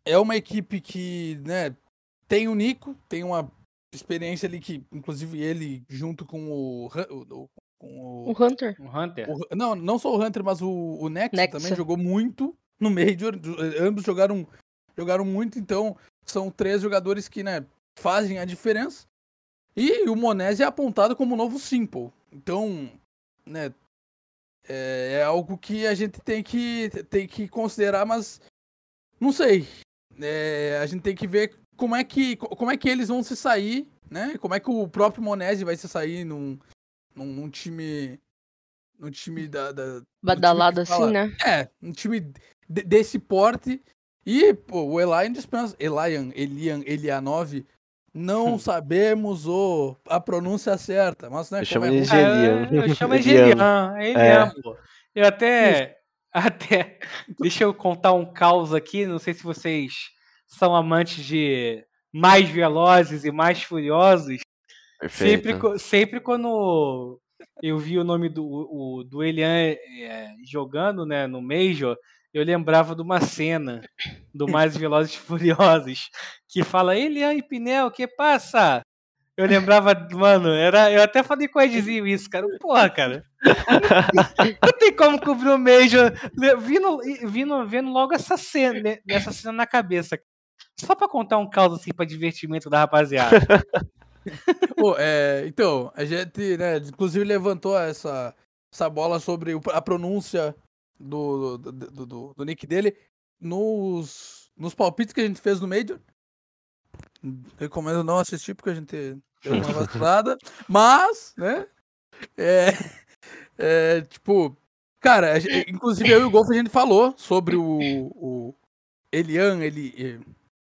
É uma equipe que, né, tem o Nico, tem uma experiência ali que, inclusive, ele junto com o. o com o, o Hunter. O Hunter. O, não, não só o Hunter, mas o, o Nexa, Nexa, também jogou muito no Major. Ambos jogaram, jogaram muito, então são três jogadores que, né, fazem a diferença. E o Monese é apontado como o novo Simple. Então, né, é, é, algo que a gente tem que, tem que considerar, mas não sei. É, a gente tem que ver como é que como é que eles vão se sair, né? Como é que o próprio Monese vai se sair num, num, num time no time da, da badalado assim, né? É, um time de, desse porte e pô, o Elian dispensa, Elian, Elian, Elianov não hum. sabemos o, a pronúncia certa, mas né, eu chamo é de Elian. É, eu chamo ele de Elian, Elian, é. pô. Eu até [LAUGHS] Até. Deixa eu contar um caos aqui. Não sei se vocês são amantes de mais velozes e mais furiosos. Sempre, sempre quando eu vi o nome do, o, do Elian é, jogando né, no Major, eu lembrava de uma cena do Mais Velozes e Furiosos que fala Elian e Pinel, que passa? Eu lembrava, mano, era, eu até falei com o Edzinho isso, cara. Porra, cara. Não tem como cobrir o Major vindo, vindo, vendo logo essa cena, né, essa cena na cabeça. Só pra contar um caos assim pra divertimento da rapaziada. [LAUGHS] Pô, é, então, a gente, né, inclusive levantou essa, essa bola sobre a pronúncia do, do, do, do, do nick dele nos, nos palpites que a gente fez no Major. Recomendo não assistir porque a gente deu uma vacilada. [LAUGHS] mas, né? É, [LAUGHS] é, tipo, cara, inclusive eu e o Golf a gente falou sobre o, o Elian, ele,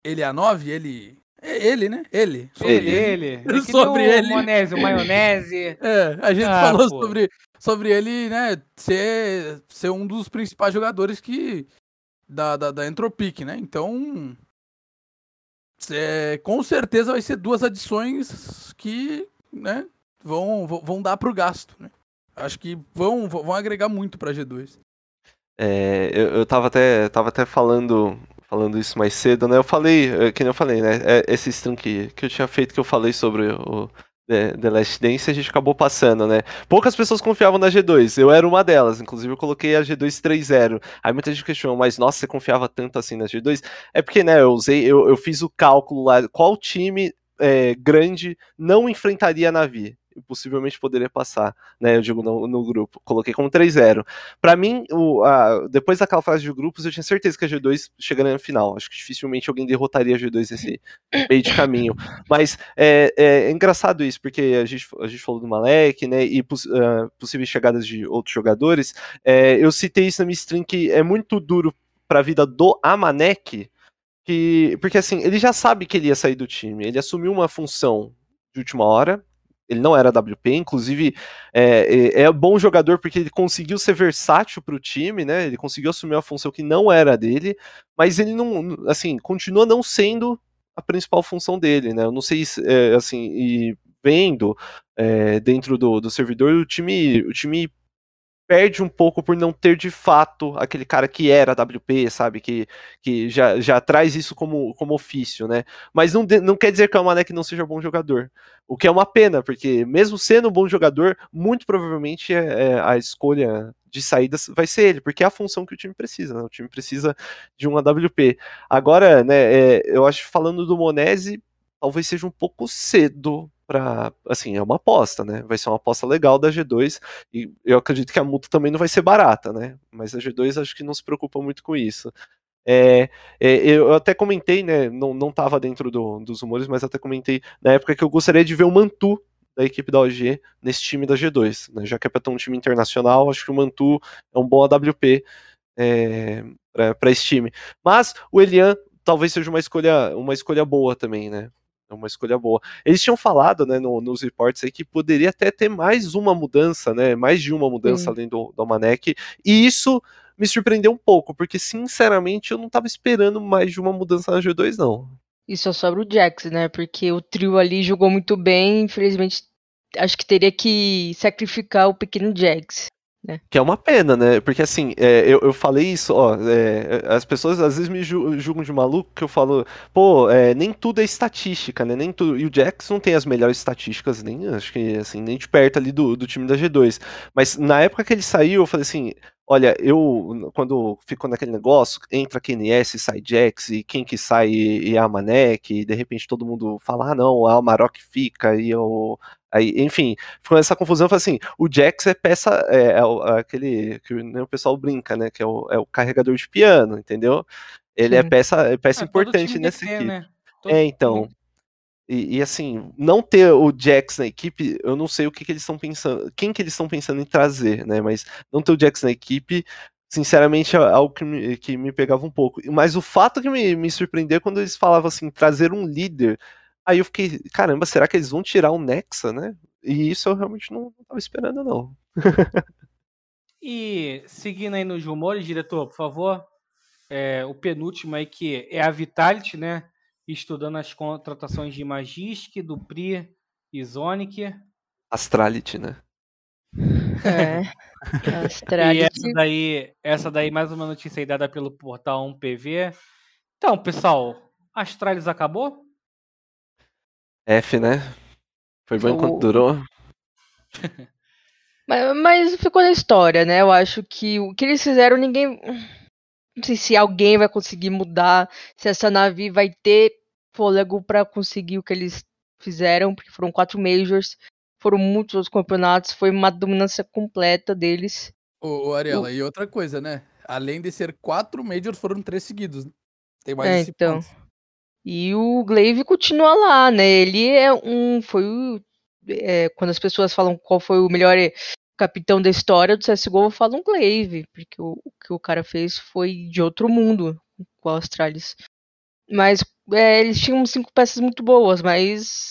ele a 9, ele é ele, né? Ele. Sobre ele. ele. ele. sobre ele. Maionese, maionese. [LAUGHS] É, a gente ah, falou sobre, sobre ele, né? Ser, ser um dos principais jogadores que. Da, da, da Entropic, né? Então. É, com certeza vai ser duas adições que, né? Vão, vão dar pro gasto, né? Acho que vão, vão agregar muito pra G2. É, eu, eu tava até, tava até falando falando isso mais cedo, né? Eu falei, eh, que nem eu falei, né? É, esse stream que, que eu tinha feito, que eu falei sobre o The, The Last Dance, a gente acabou passando, né? Poucas pessoas confiavam na G2, eu era uma delas, inclusive eu coloquei a G2 3.0. Aí muita gente questionou, mas nossa, você confiava tanto assim na G2? É porque, né, eu usei, eu, eu fiz o cálculo lá, qual time é, grande não enfrentaria a Navi? Possivelmente poderia passar, né? Eu digo no, no grupo. Coloquei como 3-0. Para mim, o, a, depois daquela fase de grupos, eu tinha certeza que a G2 chegaria na final. Acho que dificilmente alguém derrotaria a G2 nesse [LAUGHS] meio de caminho. Mas é, é, é, engraçado isso, porque a gente, a gente falou do Malek, né? E uh, possíveis chegadas de outros jogadores. É, eu citei isso na minha stream que é muito duro para a vida do Amanek. Que, porque assim, ele já sabe que ele ia sair do time, ele assumiu uma função de última hora, ele não era WP, inclusive é, é, é bom jogador porque ele conseguiu ser versátil para o time, né? Ele conseguiu assumir uma função que não era dele, mas ele não, assim, continua não sendo a principal função dele, né? Eu não sei, é, assim, e vendo é, dentro do, do servidor, o time, o time perde um pouco por não ter de fato aquele cara que era WP, sabe? Que, que já, já traz isso como, como ofício, né? Mas não, não quer dizer que o Amanek não seja bom jogador. O que é uma pena, porque mesmo sendo um bom jogador, muito provavelmente é, é a escolha de saída vai ser ele, porque é a função que o time precisa, né? O time precisa de um AWP. Agora, né, é, eu acho falando do Monese, talvez seja um pouco cedo para assim, é uma aposta, né? Vai ser uma aposta legal da G2 e eu acredito que a multa também não vai ser barata, né? Mas a G2 acho que não se preocupa muito com isso. É, é, eu até comentei, né? Não, não dentro do, dos rumores, mas até comentei na época que eu gostaria de ver o Mantu da equipe da OG nesse time da G2, né? Já que é para ter um time internacional, acho que o Mantu é um bom AWP é, para esse time. Mas o Elian talvez seja uma escolha, uma escolha boa também, né? É uma escolha boa. Eles tinham falado, né, no, nos reports aí que poderia até ter mais uma mudança, né, mais de uma mudança além do, do Manek, e isso me surpreendeu um pouco, porque sinceramente eu não estava esperando mais de uma mudança na G2 não. Isso é sobre o Jax, né, porque o trio ali jogou muito bem, infelizmente acho que teria que sacrificar o pequeno Jax. É. Que é uma pena, né? Porque assim, é, eu, eu falei isso, ó, é, as pessoas às vezes me julgam de maluco que eu falo, pô, é, nem tudo é estatística, né? Nem tudo. E o Jax não tem as melhores estatísticas, nem acho que assim, nem de perto ali do, do time da G2. Mas na época que ele saiu, eu falei assim, Olha, eu, quando ficou naquele negócio, entra QNS, sai Jax, e quem que sai e a Manek, e de repente todo mundo fala, ah não, a Amarok fica, e o, Aí, enfim, ficou essa confusão, foi assim, o Jax é peça, é, é, é aquele que né, o pessoal brinca, né, que é o, é o carregador de piano, entendeu? Ele é Sim. é peça, é peça ah, importante nessa equipe. Né? É, então, e, e, assim, não ter o Jax na equipe, eu não sei o que, que eles estão pensando, quem que eles estão pensando em trazer, né? Mas não ter o Jax na equipe, sinceramente, é algo que me, que me pegava um pouco. Mas o fato que me, me surpreendeu quando eles falavam assim, trazer um líder Aí eu fiquei, caramba, será que eles vão tirar o Nexa, né? E isso eu realmente não, não tava esperando, não. E seguindo aí nos rumores, diretor, por favor, é, o penúltimo aí que é a Vitality, né? Estudando as contratações de Magisk, Dupri e Zonic. Astrality, né? É. [LAUGHS] E Astralis. essa daí, essa daí mais uma notícia aí dada pelo portal 1PV. Então, pessoal, Astralis acabou? F, né? Foi bom enquanto O- durou. [LAUGHS] Mas, mas ficou na história, né? Eu acho que o que eles fizeram, ninguém. Não sei se alguém vai conseguir mudar, se essa nave vai ter fôlego pra conseguir o que eles fizeram, porque foram quatro majors, foram muitos outros campeonatos, foi uma dominância completa deles. Ô, ô Ariela, e outra coisa, né? Além de ser quatro Majors, foram três seguidos. Tem mais É, esse então. ponto. E o Glaive continua lá, né? Ele é um. Foi o. é, quando as pessoas falam qual foi o melhor eh, capitão da história do CSGO, falam Glaive, porque o, o que o cara fez foi de outro mundo com a Astralis. Mas é, eles tinham cinco peças muito boas, mas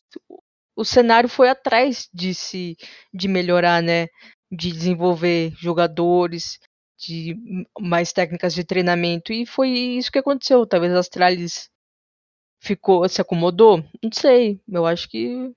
o cenário foi atrás de se de melhorar, né? De desenvolver jogadores, de mais técnicas de treinamento. E foi isso que aconteceu. Talvez a Astralis ficou, se acomodou? Não sei. Eu acho que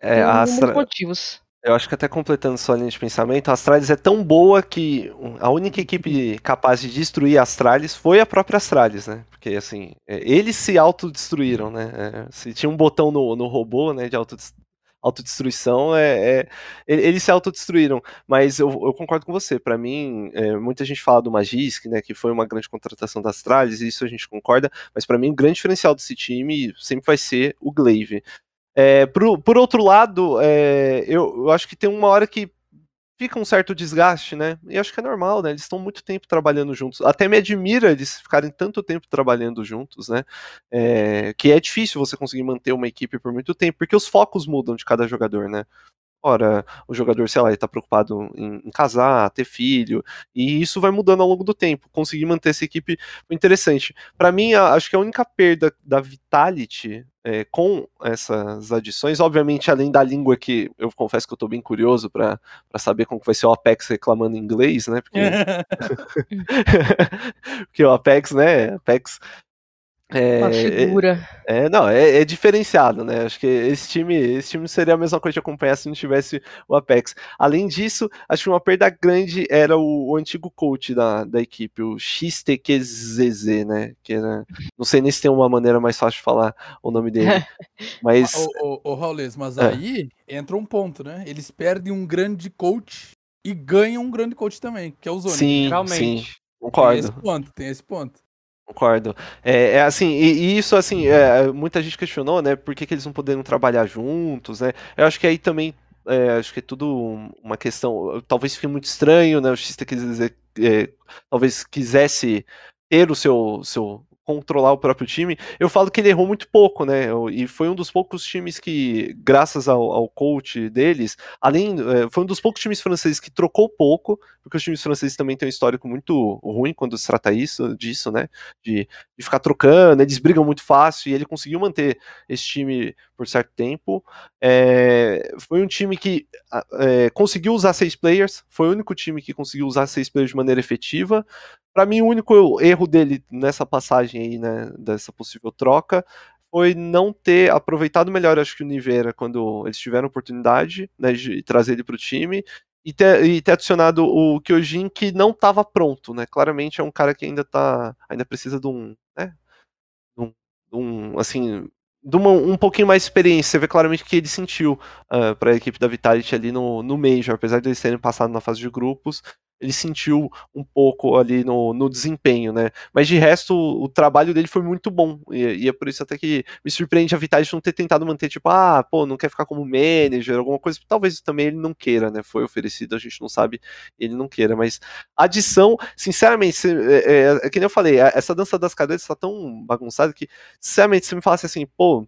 É, a Astra... motivos. Eu acho que até completando sua linha de pensamento, a Astralis é tão boa que a única equipe capaz de destruir a Astralis foi a própria Astralis, né? Porque assim, é, eles se autodestruíram, né? É, se tinha um botão no, no robô, né, de autodest- autodestruição, é, é, eles se autodestruíram. Mas eu, eu concordo com você. Pra mim, é, muita gente fala do Magisk, né, que foi uma grande contratação da Astralis, isso a gente concorda. Mas pra mim, o grande diferencial desse time sempre vai ser o Glaive. É, por, por outro lado, é, eu, eu acho que tem uma hora que fica um certo desgaste, né? E acho que é normal, né? Eles estão muito tempo trabalhando juntos. Até me admira eles ficarem tanto tempo trabalhando juntos, né? É, que é difícil você conseguir manter uma equipe por muito tempo, porque os focos mudam de cada jogador, né? Ora, o jogador, sei lá, ele tá preocupado em, em casar, ter filho, e isso vai mudando ao longo do tempo. Conseguir manter essa equipe interessante. Pra mim, a- acho que a única perda da Vitality é, com essas adições, obviamente, além da língua que eu confesso que eu tô bem curioso pra saber como que vai ser o Apex reclamando em inglês, né? Porque, [LAUGHS] [LAUGHS] porque o Apex, né? Apex. É, Uma é- figura. é, não, é, é diferenciado, né? Acho que esse time, esse time seria a mesma coisa de acompanhar se não tivesse o Apex. Além disso, acho que uma perda grande era o, o antigo coach da, da equipe, o XTQZZ, né? Que era, não sei nem se tem uma maneira mais fácil de falar o nome dele, [LAUGHS] mas Ô, ô, ô Raulês, mas É. aí entra um ponto, né? Eles perdem um grande coach e ganham um grande coach também, que é o Zoni. sim, sim, Realmente. Tem concordo. esse ponto, tem esse ponto. Concordo. É, é assim, e, e isso assim, é, muita gente questionou, né? Por que, que eles não poderiam trabalhar juntos, né? Eu acho que aí também, é, acho que é tudo um- uma questão, talvez fique muito estranho, né? O X quis dizer, é, talvez quisesse ter o seu, seu controlar o próprio time. Eu falo que ele errou muito pouco, né? E foi um dos poucos times que, graças ao, ao coach deles, além, é, foi um dos poucos times franceses que trocou pouco, porque os times franceses também têm um histórico muito ruim quando se trata isso, disso, né? de, de ficar trocando, eles brigam muito fácil e ele conseguiu manter esse time por certo tempo. É, foi um time que é, conseguiu usar seis players, foi o único time que conseguiu usar seis players de maneira efetiva. Para mim, o único erro dele nessa passagem aí, né, dessa possível troca, foi não ter aproveitado melhor, acho que o Nivera, quando eles tiveram oportunidade né, de trazer ele para o time, e ter, e ter adicionado o Kyojin que não estava pronto, né? Claramente é um cara que ainda tá. ainda precisa de um. Né? De um, de um, assim. De uma, um pouquinho mais de experiência. Você vê claramente que ele sentiu uh, para a equipe da Vitality ali no, no Major, apesar de eles terem passado na fase de grupos, ele sentiu um pouco ali no, no desempenho, né? Mas de resto, o, o trabalho dele foi muito bom. E, e, é por isso até que me surpreende a Vitality não ter tentado manter, tipo, ah, pô, não quer ficar como manager, alguma coisa. Talvez também ele não queira, né? Foi oferecido, a gente não sabe, ele não queira. Mas adição, sinceramente, se, é, é, é, que nem eu falei, essa dança das cadeiras tá tão bagunçada que, sinceramente, se me falasse assim, pô,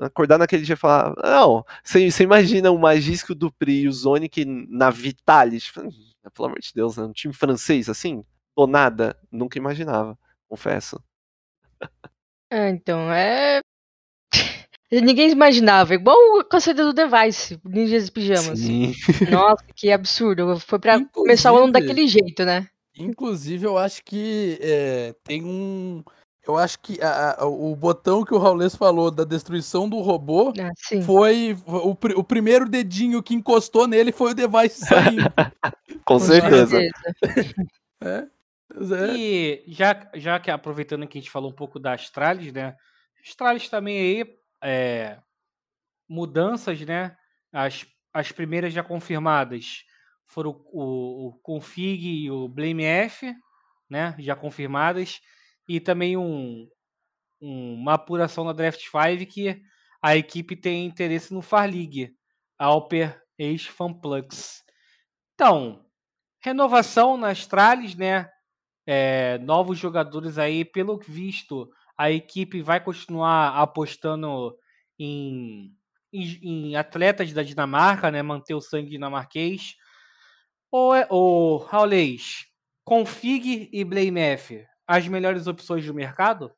acordar naquele dia e falar, não, você, você imagina o Magisco do Pri e o Zonic na Vitality, [LAUGHS] pelo amor de Deus, né? um time francês assim, do nada, nunca imaginava, confesso. É, então, é... [LAUGHS] Ninguém imaginava, igual a saída do Device, Ninjas e Pijamas. Sim. Nossa, que absurdo. Foi pra Inclusive- começar o ano daquele jeito, né? Inclusive, eu acho que é, tem um. Eu acho que a- a- o botão que o Raulês falou da destruição do robô Ah, foi. O, o primeiro dedinho que encostou nele foi o device saindo. [LAUGHS] Com certeza. [LAUGHS] é. É- E já, já que aproveitando que a gente falou um pouco da Astralis, né? Astralis também aí, é, mudanças, né? As, as primeiras já confirmadas foram o, o, o Config e o Blame F, né? Já confirmadas. E também um, um- uma apuração na Draft 5 que a equipe tem interesse no Far League, Alper ex-Fanplux. Então, renovação na Astralis, né? é, novos jogadores aí, pelo visto, a equipe vai continuar apostando em, em, em atletas da Dinamarca, né? Manter o sangue dinamarquês. Ou, é, ou Raulês, Config e Blame F, as melhores opções do mercado?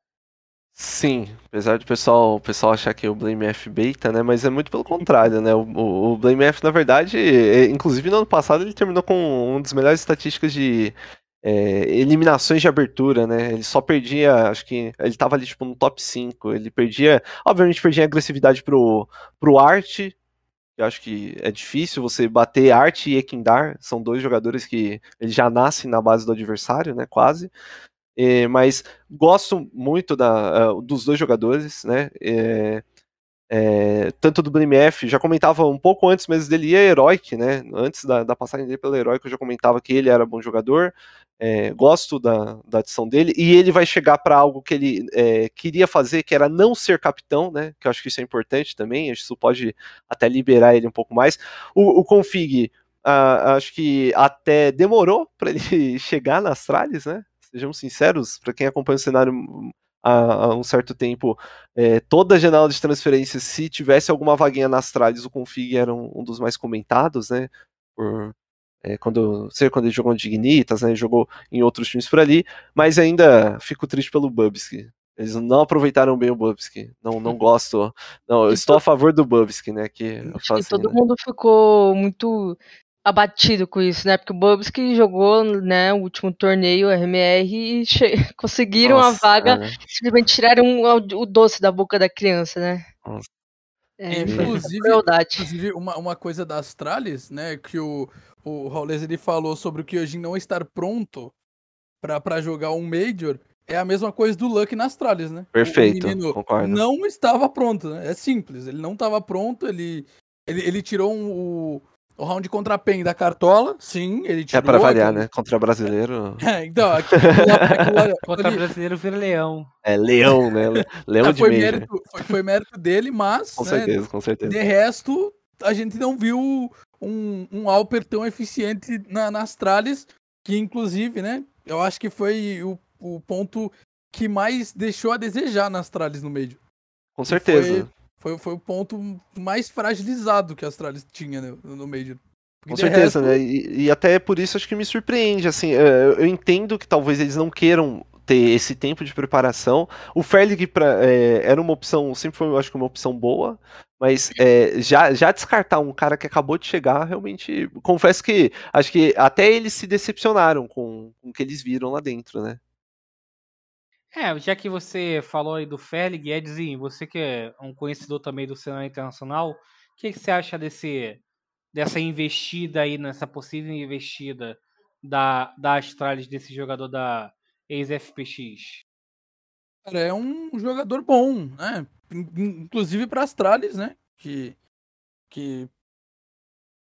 Sim, apesar do pessoal, o pessoal achar que o Blame F beta, né? Mas é muito pelo contrário, né? O, o, o Blame F, na verdade, é- inclusive no ano passado ele terminou com uma das melhores estatísticas de é, eliminações de abertura, né? Ele só perdia, acho que ele tava ali tipo no top 5. Ele perdia, obviamente perdia agressividade pro, pro Art. Eu acho que é difícil você bater Art e Ekindar, são dois jogadores que eles já nascem na base do adversário, né? Quase. É, mas gosto muito da, uh, dos dois jogadores, né? É, é, tanto do BMF, já comentava um pouco antes mesmo dele ir a Heroic, né? Antes da, da passagem dele pela Heroic, eu já comentava que ele era bom jogador. é, gosto da, da adição dele, e ele vai chegar para algo que ele é, queria fazer, que era não ser capitão, né? Que eu acho que isso é importante também, isso pode até liberar ele um pouco mais. O, o Config, ah, acho que até demorou para ele [LAUGHS] chegar na Astralis, né? Sejamos sinceros, para quem acompanha o cenário há, um certo tempo, é, toda a janela de transferência, se tivesse alguma vaguinha na Astralis, o Config era um, um dos mais comentados, né? Por, é, quando, sei quando ele jogou no Dignitas, né? Jogou em outros times por ali, mas ainda fico triste pelo Bubsky. Eles não aproveitaram bem o Bubsky. Não, não [LAUGHS] gosto. Não, eu estou a favor do Bubsky, né? Que eu que todo né? mundo ficou muito abatido com isso, né? Porque o Bubsky jogou, né, o último torneio RMR e che- [LAUGHS] conseguiram a Nossa, vaga, é. simplesmente tiraram o, o doce da boca da criança, né? Nossa. É, foi Inclusive-. Inclusive, uma, uma coisa da Astralis, né, que o, o Raulês ele falou sobre o Kyojin não estar pronto pra, pra jogar um Major, é a mesma coisa do Luck na Astralis, né? Perfeito, o menino concordo. não estava pronto, né? É simples, ele não estava pronto, ele, ele, ele tirou um- o, o round contra a PEN da cartola, sim, ele É tirou. para variar, né? Contra brasileiro. [LAUGHS] É, então, aquilo lá- Contra brasileiro vira leão. É leão, né? Le- Leão ah, de foi, Major. mérito, foi, foi mérito dele, mas Com né, certeza, com certeza. De resto, a gente não viu um, um Alper tão eficiente na, na Astralis, que inclusive, né, eu acho que foi o, o ponto que mais deixou a desejar na Astralis no meio. Com certeza. Foi, foi o ponto mais fragilizado que a Astralis tinha né, no meio. Com certeza, né? E, e até por isso acho que me surpreende, assim, eu eu entendo que talvez eles não queiram ter esse tempo de preparação. O Ferlig pra, é, era uma opção, sempre foi, eu acho que uma opção boa, mas é, já, já descartar um cara que acabou de chegar, realmente, confesso que acho que até eles se decepcionaram com, com o que eles viram lá dentro, né? É, já que você falou aí do Ferlig, Edzinho, você que é um conhecedor também do cenário internacional, o que, que você acha desse, dessa investida aí, nessa possível investida da, da Astralis, desse jogador da ex-FPX? Cara, é um jogador bom, né? In- in- Inclusive para Astralis, né? Que, que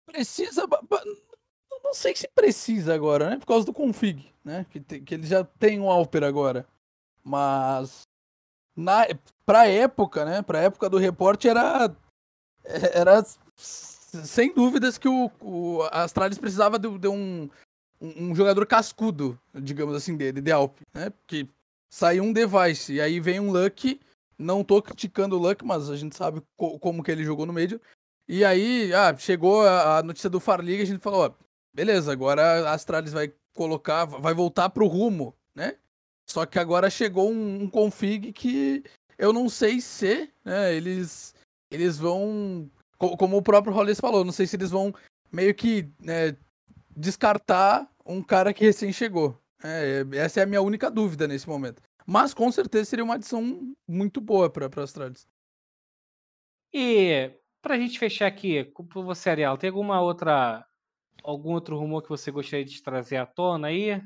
precisa. Não sei se precisa agora, né? Por causa do config, né? Que, te- que ele já tem um Alper agora. Mas na pra época, né? Pra época do reporte era era sem dúvidas que o, o Astralis precisava de, de um, um um jogador cascudo, digamos assim, dele, de Alp, né? Porque saiu um device e aí vem um Luck. Não tô criticando o Luck, mas a gente sabe co- como que ele jogou no meio. E aí, ah, chegou a, a notícia do Far League, a gente falou, ó, beleza, agora a Astralis vai colocar, vai voltar pro rumo? Só que agora chegou um, um config que eu não sei se né, eles, eles vão. Como o próprio Hollis falou, não sei se eles vão meio que né, descartar um cara que recém chegou. É, essa é a minha única dúvida nesse momento. Mas com certeza seria uma adição muito boa para a Astralis. E pra gente fechar aqui, por você, Ariel, tem alguma outra. algum outro rumor que você gostaria de trazer à tona aí?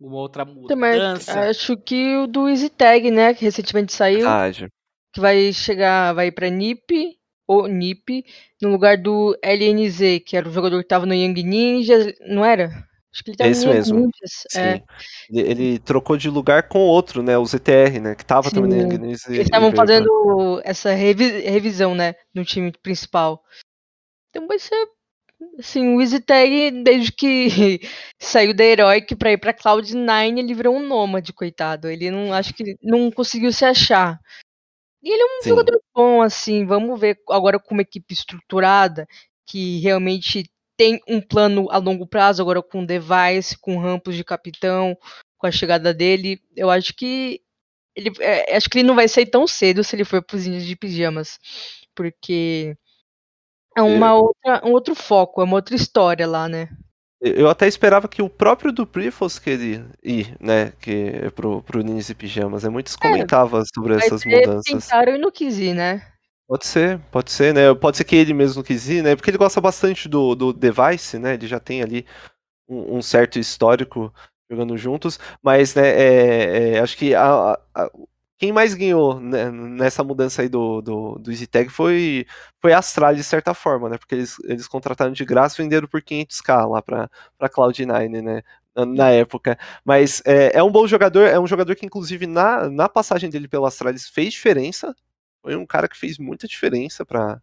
Uma outra mudança? acho que o do Easy Tag, né? Que recentemente saiu. Verdade. Que vai chegar, vai pra NiP, ou NiP, no lugar do LNZ, que era o jogador que tava no Young Ninjas, não era? Acho que ele tava é isso mesmo. Ninjas. Sim. É. Ele, ele, trocou de lugar com outro, né? O ZTR, né? Que tava Sim. também no Young Ninjas. Eles estavam fazendo essa revi revisão, né? No time principal. Então vai ser Assim, o Easy Tag, desde que [LAUGHS] saiu da Heroic pra ir pra Cloud9, ele virou um nômade, coitado. Ele não acho que não conseguiu se achar. E ele é um Sim. jogador bom, assim. Vamos ver agora com uma equipe estruturada, que realmente tem um plano a longo prazo, agora com Device, com Rampos de capitão, com a chegada dele. Eu acho que ele, é, acho que ele não vai sair tão cedo se ele for pros índios de pijamas. Porque é uma outra, um outro foco, é uma outra história lá, né? Eu até esperava que o próprio Dupri fosse querer ir, né? Que, pro, pro Ninjas e Pijamas. É, muitos comentavam é, sobre essas mudanças. Tentaram e não quis ir, né? Pode ser, pode ser, né? Pode ser que ele mesmo não quis ir, né? Porque ele gosta bastante do, do Device, né? Ele já tem ali um, um certo histórico jogando juntos, mas né, é, é, acho que a, a, quem mais ganhou né, nessa mudança aí do, do, do EasyTag foi, foi a Astralis, de certa forma, né? Porque eles, eles contrataram de graça e venderam por 500k lá para Cloud9, né? Na época. Mas é, é, um bom jogador, é um jogador que, inclusive, na, na passagem dele pela Astralis fez diferença. Foi um cara que fez muita diferença para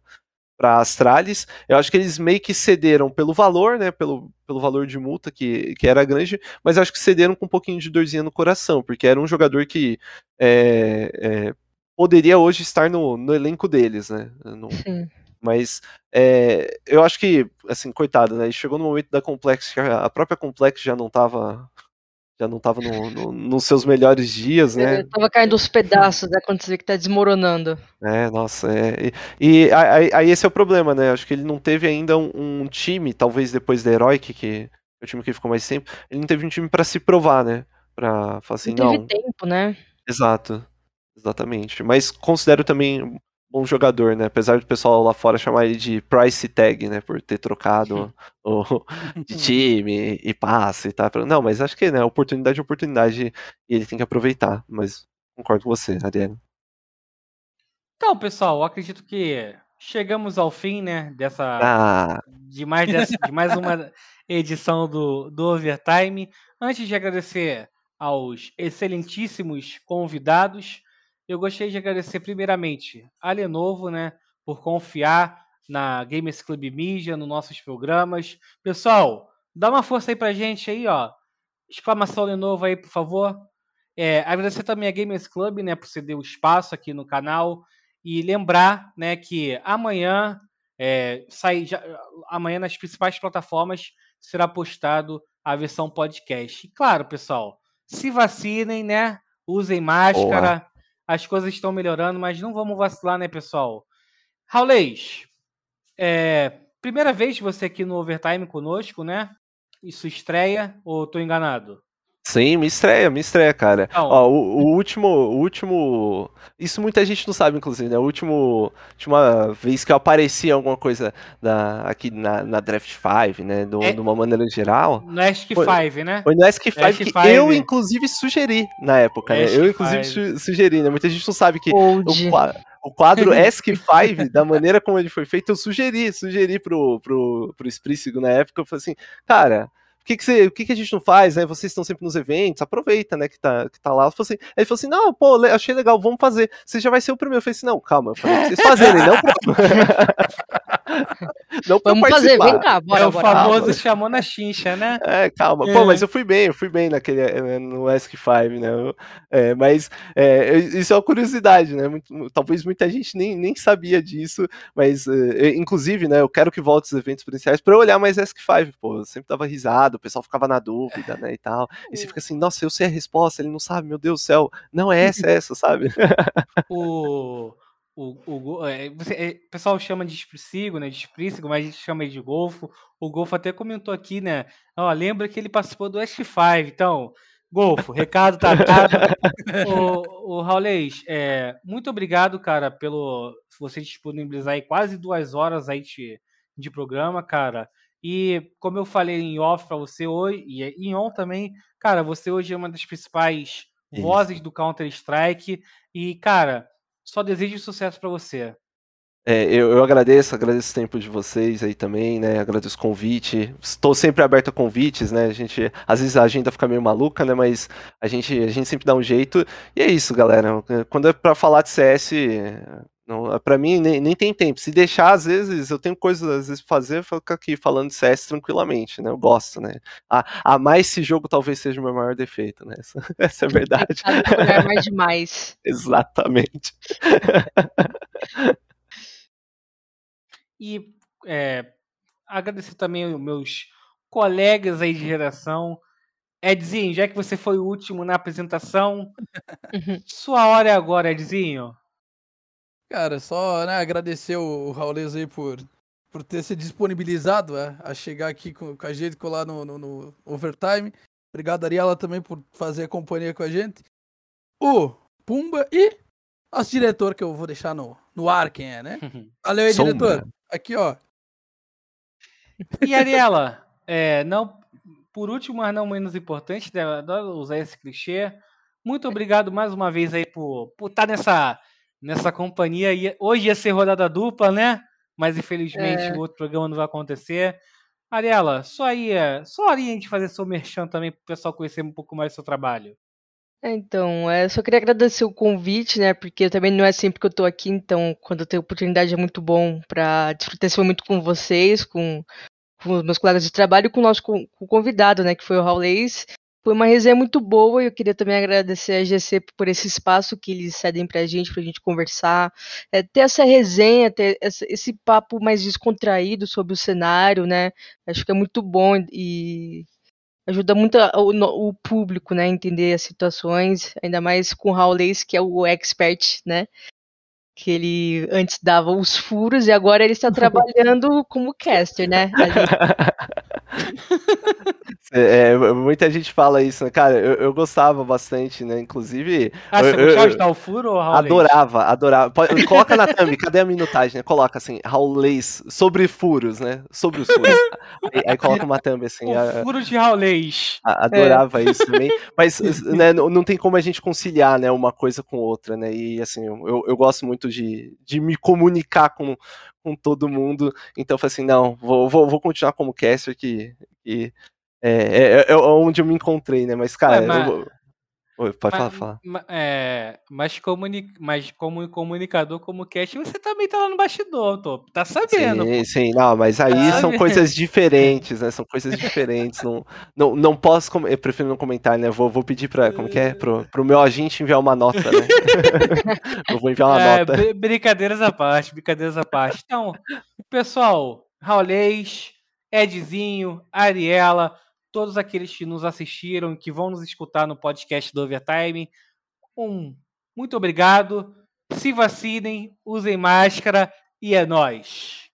para Astralis. Eu acho que eles meio que cederam pelo valor, né? Pelo, pelo valor de multa que, que era grande, mas acho que cederam com um pouquinho de dorzinha no coração, porque era um jogador que é, é, poderia hoje estar no, no elenco deles, né? No, mas é, eu acho que, assim, coitado, né? Chegou no momento da Complex, a própria Complex já não estava já não estava no, no, nos seus melhores dias, né? Tava caindo os pedaços, né? Quando você vê que tá desmoronando. É, nossa, é. E, e aí, aí, esse é o problema, né? Acho que ele não teve ainda um, um time, talvez depois da Heroic, que é o time que ficou mais tempo, ele não teve um time para se provar, né? Pra falar assim, não. Teve tempo, né? Exato. Exatamente. Mas considero também bom jogador, né? Apesar do pessoal lá fora chamar ele de price tag, né? Por ter trocado o, de [LAUGHS] time e passe e tal. Não, mas acho que, né? Oportunidade é oportunidade e ele tem que aproveitar. Mas concordo com você, Ariane. Então, pessoal, acredito que chegamos ao fim, né? Dessa. Ah. De, mais dessa, de mais uma [LAUGHS] edição do, do Overtime. Antes de agradecer aos excelentíssimos convidados. Eu gostaria de agradecer primeiramente a Lenovo, né, por confiar na Gamers Club Media, nos nossos programas. Pessoal, dá uma força aí pra gente aí, ó. Exclamação Lenovo aí, por favor. É, agradecer também a Gamers Club, né, por ceder o espaço aqui no canal e lembrar, né, que amanhã é, sai já, amanhã nas principais plataformas será postado a versão podcast. E claro, pessoal, se vacinem, né? Usem máscara. Boa as coisas estão melhorando, mas não vamos vacilar, né, pessoal? Raulês, é, primeira vez você aqui no Overtime conosco, né? Isso estreia ou estou enganado? Sim, me estreia, me estreia, cara. Então, Ó, o, o, último, o último. Isso muita gente não sabe, inclusive, né? O último. Última vez que eu apareci em alguma coisa da, aqui na, na Draft 5, né? Do, é, de uma maneira geral. No Ask 5, né? Foi no Ask 5 que eu, inclusive, sugeri na época, né? Eu, inclusive, su sugeri, né? Muita gente não sabe que. O, o quadro [LAUGHS] Ask 5, da maneira como ele foi feito, eu sugeri, sugeri pro, pro, pro Sprícigo na época. Eu falei assim, cara que, que, você, o que, que a gente não faz, né? Vocês estão sempre nos eventos, aproveita, né, que tá, que tá lá. Assim, aí ele falou assim: não, pô, achei legal, vamos fazer. Você já vai ser o primeiro. Eu falei assim: não, calma, eu falei pra vocês fazerem, não pra... [LAUGHS] Não pra Vamos fazer, vem cá, bora, é o bora. famoso chamou na chincha, né? É, calma. É. Pô, mas eu fui bem, eu fui bem naquele, eh, no Ask 5, né? É, mas é, isso é uma curiosidade, né? Muito- talvez muita gente nem, nem sabia disso, mas eh, inclusive, né, eu quero que volte os eventos presenciais pra eu olhar mais Ask 5, pô. Eu sempre dava risada, o pessoal ficava na dúvida, né, e tal. E você fica assim, nossa, eu sei a resposta, ele não sabe, meu Deus do céu. Não é essa, é essa, sabe? O, o, o, é, você- é, o pessoal chama de espricigo, né? De esprícigo, mas a gente chama ele de golfo. O Golfo até comentou aqui, né? Ó, lembra que ele participou do Ask 5. Então, Golfo, recado tá dado. [LAUGHS] o, o Raulês, é, muito obrigado, cara, pelo você disponibilizar aí quase duas horas aí de, de programa, cara. E como eu falei em off pra você hoje, e em on também, cara, você hoje é uma das principais Isso. vozes do Counter-Strike. E, cara, só desejo sucesso pra você. É, eu, eu agradeço, agradeço o tempo de vocês aí também, né? Agradeço o convite. Estou sempre aberto a convites, né? A gente, às vezes a agenda fica meio maluca, né? Mas a gente, a gente sempre dá um jeito. E é isso, galera. Quando é pra falar de CS, não, pra mim nem, nem tem tempo. Se deixar, às vezes, eu tenho coisas às vezes pra fazer, eu fico aqui falando de CS tranquilamente, né? Eu gosto, né? A, a mais esse jogo talvez seja o meu maior defeito, né? [LAUGHS] Essa, essa é a verdade. Olhar mais demais. [LAUGHS] Exatamente. [LAUGHS] E é, agradecer também os meus colegas aí de geração. Edzinho, já que você foi o último na apresentação, sua hora é agora, Edzinho. Cara, só né, agradecer o Raulês aí por, por ter se disponibilizado a, a chegar aqui com, com a gente, colar no, no, no overtime. Obrigado, Ariela, também por fazer a companhia com a gente. O Pumba e nosso diretor, que eu vou deixar no, no ar quem é, né? [LAUGHS] Valeu aí, Sombra. diretor. Aqui, ó. E Ariela, é, não, por último, mas não menos importante, né, adoro usar esse clichê. Muito obrigado mais uma vez aí por por estar nessa, nessa companhia. Ia- Hoje ia ser rodada dupla, né? Mas infelizmente É. o outro programa não vai acontecer. Ariela, só aí, é- só a gente fazer seu merchan também para o pessoal conhecer um pouco mais do seu trabalho. É, Então, é, só queria agradecer o convite, né? Porque também não é sempre que eu tô aqui, então quando eu tenho oportunidade é muito bom para desfrutar esse momento com vocês, com, com os meus colegas de trabalho e com o nosso con- com o convidado, né? Que foi o Raulês. Foi uma resenha muito boa e eu queria também agradecer a GC por esse espaço que eles cedem pra gente, pra gente conversar, é, ter essa resenha, ter essa- esse papo mais descontraído sobre o cenário, né? Acho que é muito bom e ajuda muito a- o, o público, né, a entender as situações, ainda mais com o Raulês, que é o expert, né, que ele antes dava os furos e agora ele está [LAUGHS] trabalhando como caster, né. É, é, muita gente fala isso, né? Cara, eu, eu gostava bastante, né? Inclusive, Ah, você eu- eu- gostava de dar o furo, ou Raul? adorava, adorava. Coloca na thumb, cadê a minutagem, né? Coloca assim, Raulês, sobre furos, né? Sobre os furos. aí, aí coloca uma thumb assim, a- O furo de Raulês. a- adorava isso também. Mas [LAUGHS] né, não, não tem como a gente conciliar, né, uma coisa com outra, né? E assim, eu, eu gosto muito de, de me comunicar com, com todo mundo. Então eu falei assim, não, vou, vou, vou continuar como caster que, que é, é, é onde eu me encontrei, né? Mas, cara, Ué, mas- eu vou- Oi, pode falar, Mas, falar. ma- é, mas, comuni mas como comunicador, como cast, você também tá lá no bastidor, tô. Tá sabendo. Sim, sim, não, mas aí Tá são vendo? coisas [LAUGHS] diferentes, né? São coisas diferentes. Não, não, não posso, eu prefiro não comentar, né? Vou, vou pedir pra, como que é? Pro, pro meu agente enviar uma nota, né? [LAUGHS] eu vou enviar uma É, nota. br- brincadeiras à parte, brincadeiras à parte. Então, pessoal, Raulês, Edzinho, Ariela, todos aqueles que nos assistiram, que vão nos escutar no podcast do Overtime, um muito obrigado. Se vacinem, usem máscara e é nóis.